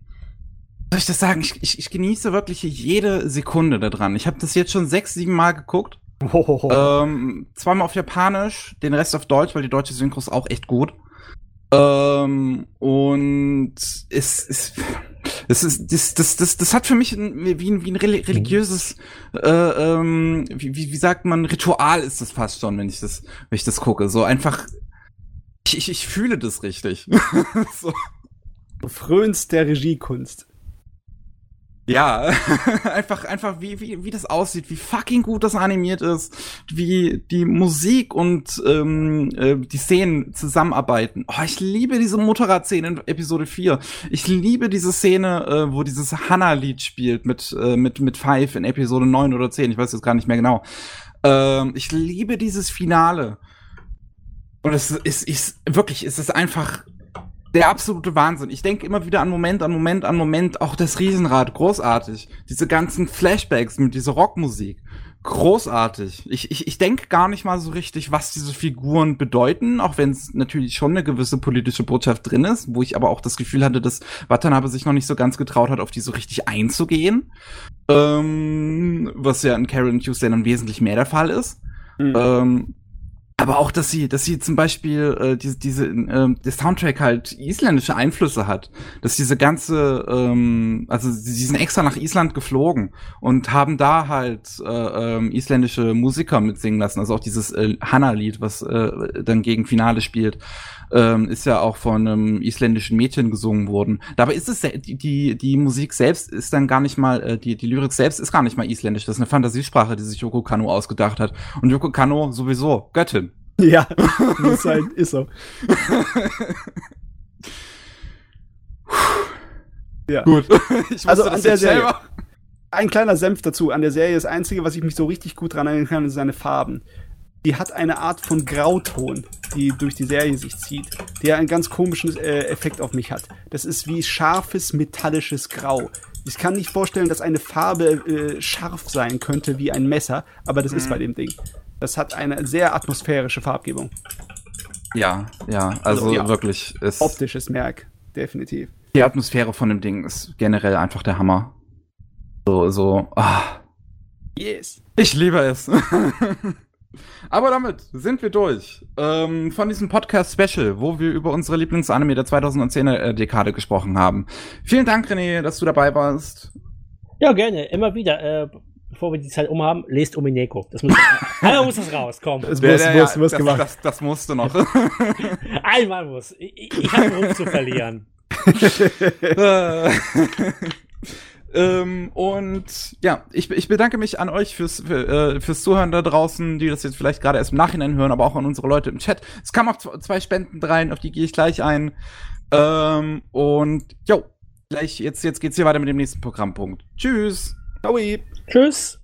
soll ich das sagen? Ich, ich, ich genieße wirklich jede Sekunde daran. Ich habe das jetzt schon sechs, sieben Mal geguckt Oh. Ähm, zweimal auf Japanisch, den Rest auf Deutsch, weil die deutsche Synchro ist auch echt gut. Ähm, und es ist, es ist, das, das, das, das hat für mich ein, wie, ein, wie ein religiöses, äh, ähm, wie, wie, wie sagt man, Ritual ist das fast schon, wenn ich das, wenn ich das gucke. So einfach, ich, ich, ich fühle das richtig. so. Du frönst der Regiekunst. Ja, einfach, einfach wie, wie, wie das aussieht, wie fucking gut das animiert ist, wie die Musik und ähm, äh, die Szenen zusammenarbeiten. Oh, ich liebe diese Motorradszene in Episode 4. Ich liebe diese Szene, äh, wo dieses Hannah-Lied spielt mit, äh, mit, mit Five in Episode 9 oder 10, ich weiß jetzt gar nicht mehr genau. Ähm, ich liebe dieses Finale. Und es ist, ist wirklich, es ist einfach der absolute Wahnsinn. Ich denke immer wieder an Moment, an Moment, an Moment. Auch das Riesenrad, großartig. Diese ganzen Flashbacks mit dieser Rockmusik, großartig. Ich, ich, ich denke gar nicht mal so richtig, was diese Figuren bedeuten, auch wenn es natürlich schon eine gewisse politische Botschaft drin ist, wo ich aber auch das Gefühl hatte, dass Watanabe sich noch nicht so ganz getraut hat, auf die so richtig einzugehen. Ähm, was ja in Karen Tuesday dann wesentlich mehr der Fall ist. Mhm. Ähm, aber auch, dass sie, dass sie zum Beispiel äh, diese, diese, äh, der Soundtrack halt isländische Einflüsse hat, dass diese ganze, ähm, also sie sind extra nach Island geflogen und haben da halt äh, ähm, isländische Musiker mitsingen lassen, also auch dieses äh, Hanna-Lied, was äh, dann gegen Finale spielt ähm, ist ja auch von einem isländischen Mädchen gesungen worden. Dabei ist es die, die, die Musik selbst ist dann gar nicht mal, äh, die, die Lyrik selbst ist gar nicht mal isländisch. Das ist eine Fantasiesprache, die sich Yoko Kano ausgedacht hat. Und Yoko Kano sowieso, Göttin. Ja, muss sein, ist so. ja. Gut. also an der Serie. Ein kleiner Senf dazu. An der Serie das Einzige, was ich mich so richtig gut dran erinnern kann, sind seine Farben die hat eine Art von Grauton, die durch die Serie sich zieht, der einen ganz komischen äh, Effekt auf mich hat. Das ist wie scharfes metallisches Grau. Ich kann nicht vorstellen, dass eine Farbe äh, scharf sein könnte wie ein Messer, aber das mhm. ist bei dem Ding. Das hat eine sehr atmosphärische Farbgebung. Ja, ja, also, also ja, wirklich. Ist optisches Merk, definitiv. Die Atmosphäre von dem Ding ist generell einfach der Hammer. So, so, ah. Yes. Ich liebe es. Aber damit sind wir durch ähm, von diesem Podcast-Special, wo wir über unsere Lieblingsanime der 2010er-Dekade gesprochen haben. Vielen Dank, René, dass du dabei warst. Ja, gerne. Immer wieder. Äh, bevor wir die Zeit um haben, lest Umineko. Das muss, einmal muss das raus, komm. Das, muss, ja, muss, muss das, gemacht. Das, das, musste noch. einmal muss. Ich, ich habe Ruf zu verlieren. Ähm, und ja, ich, ich bedanke mich an euch fürs, für, äh, fürs Zuhören da draußen, die das jetzt vielleicht gerade erst im Nachhinein hören, aber auch an unsere Leute im Chat. Es kamen auch zwei Spenden rein, auf die gehe ich gleich ein. Ähm, und jo, gleich, jetzt, jetzt geht's hier weiter mit dem nächsten Programmpunkt. Tschüss. Ciao. Tschüss.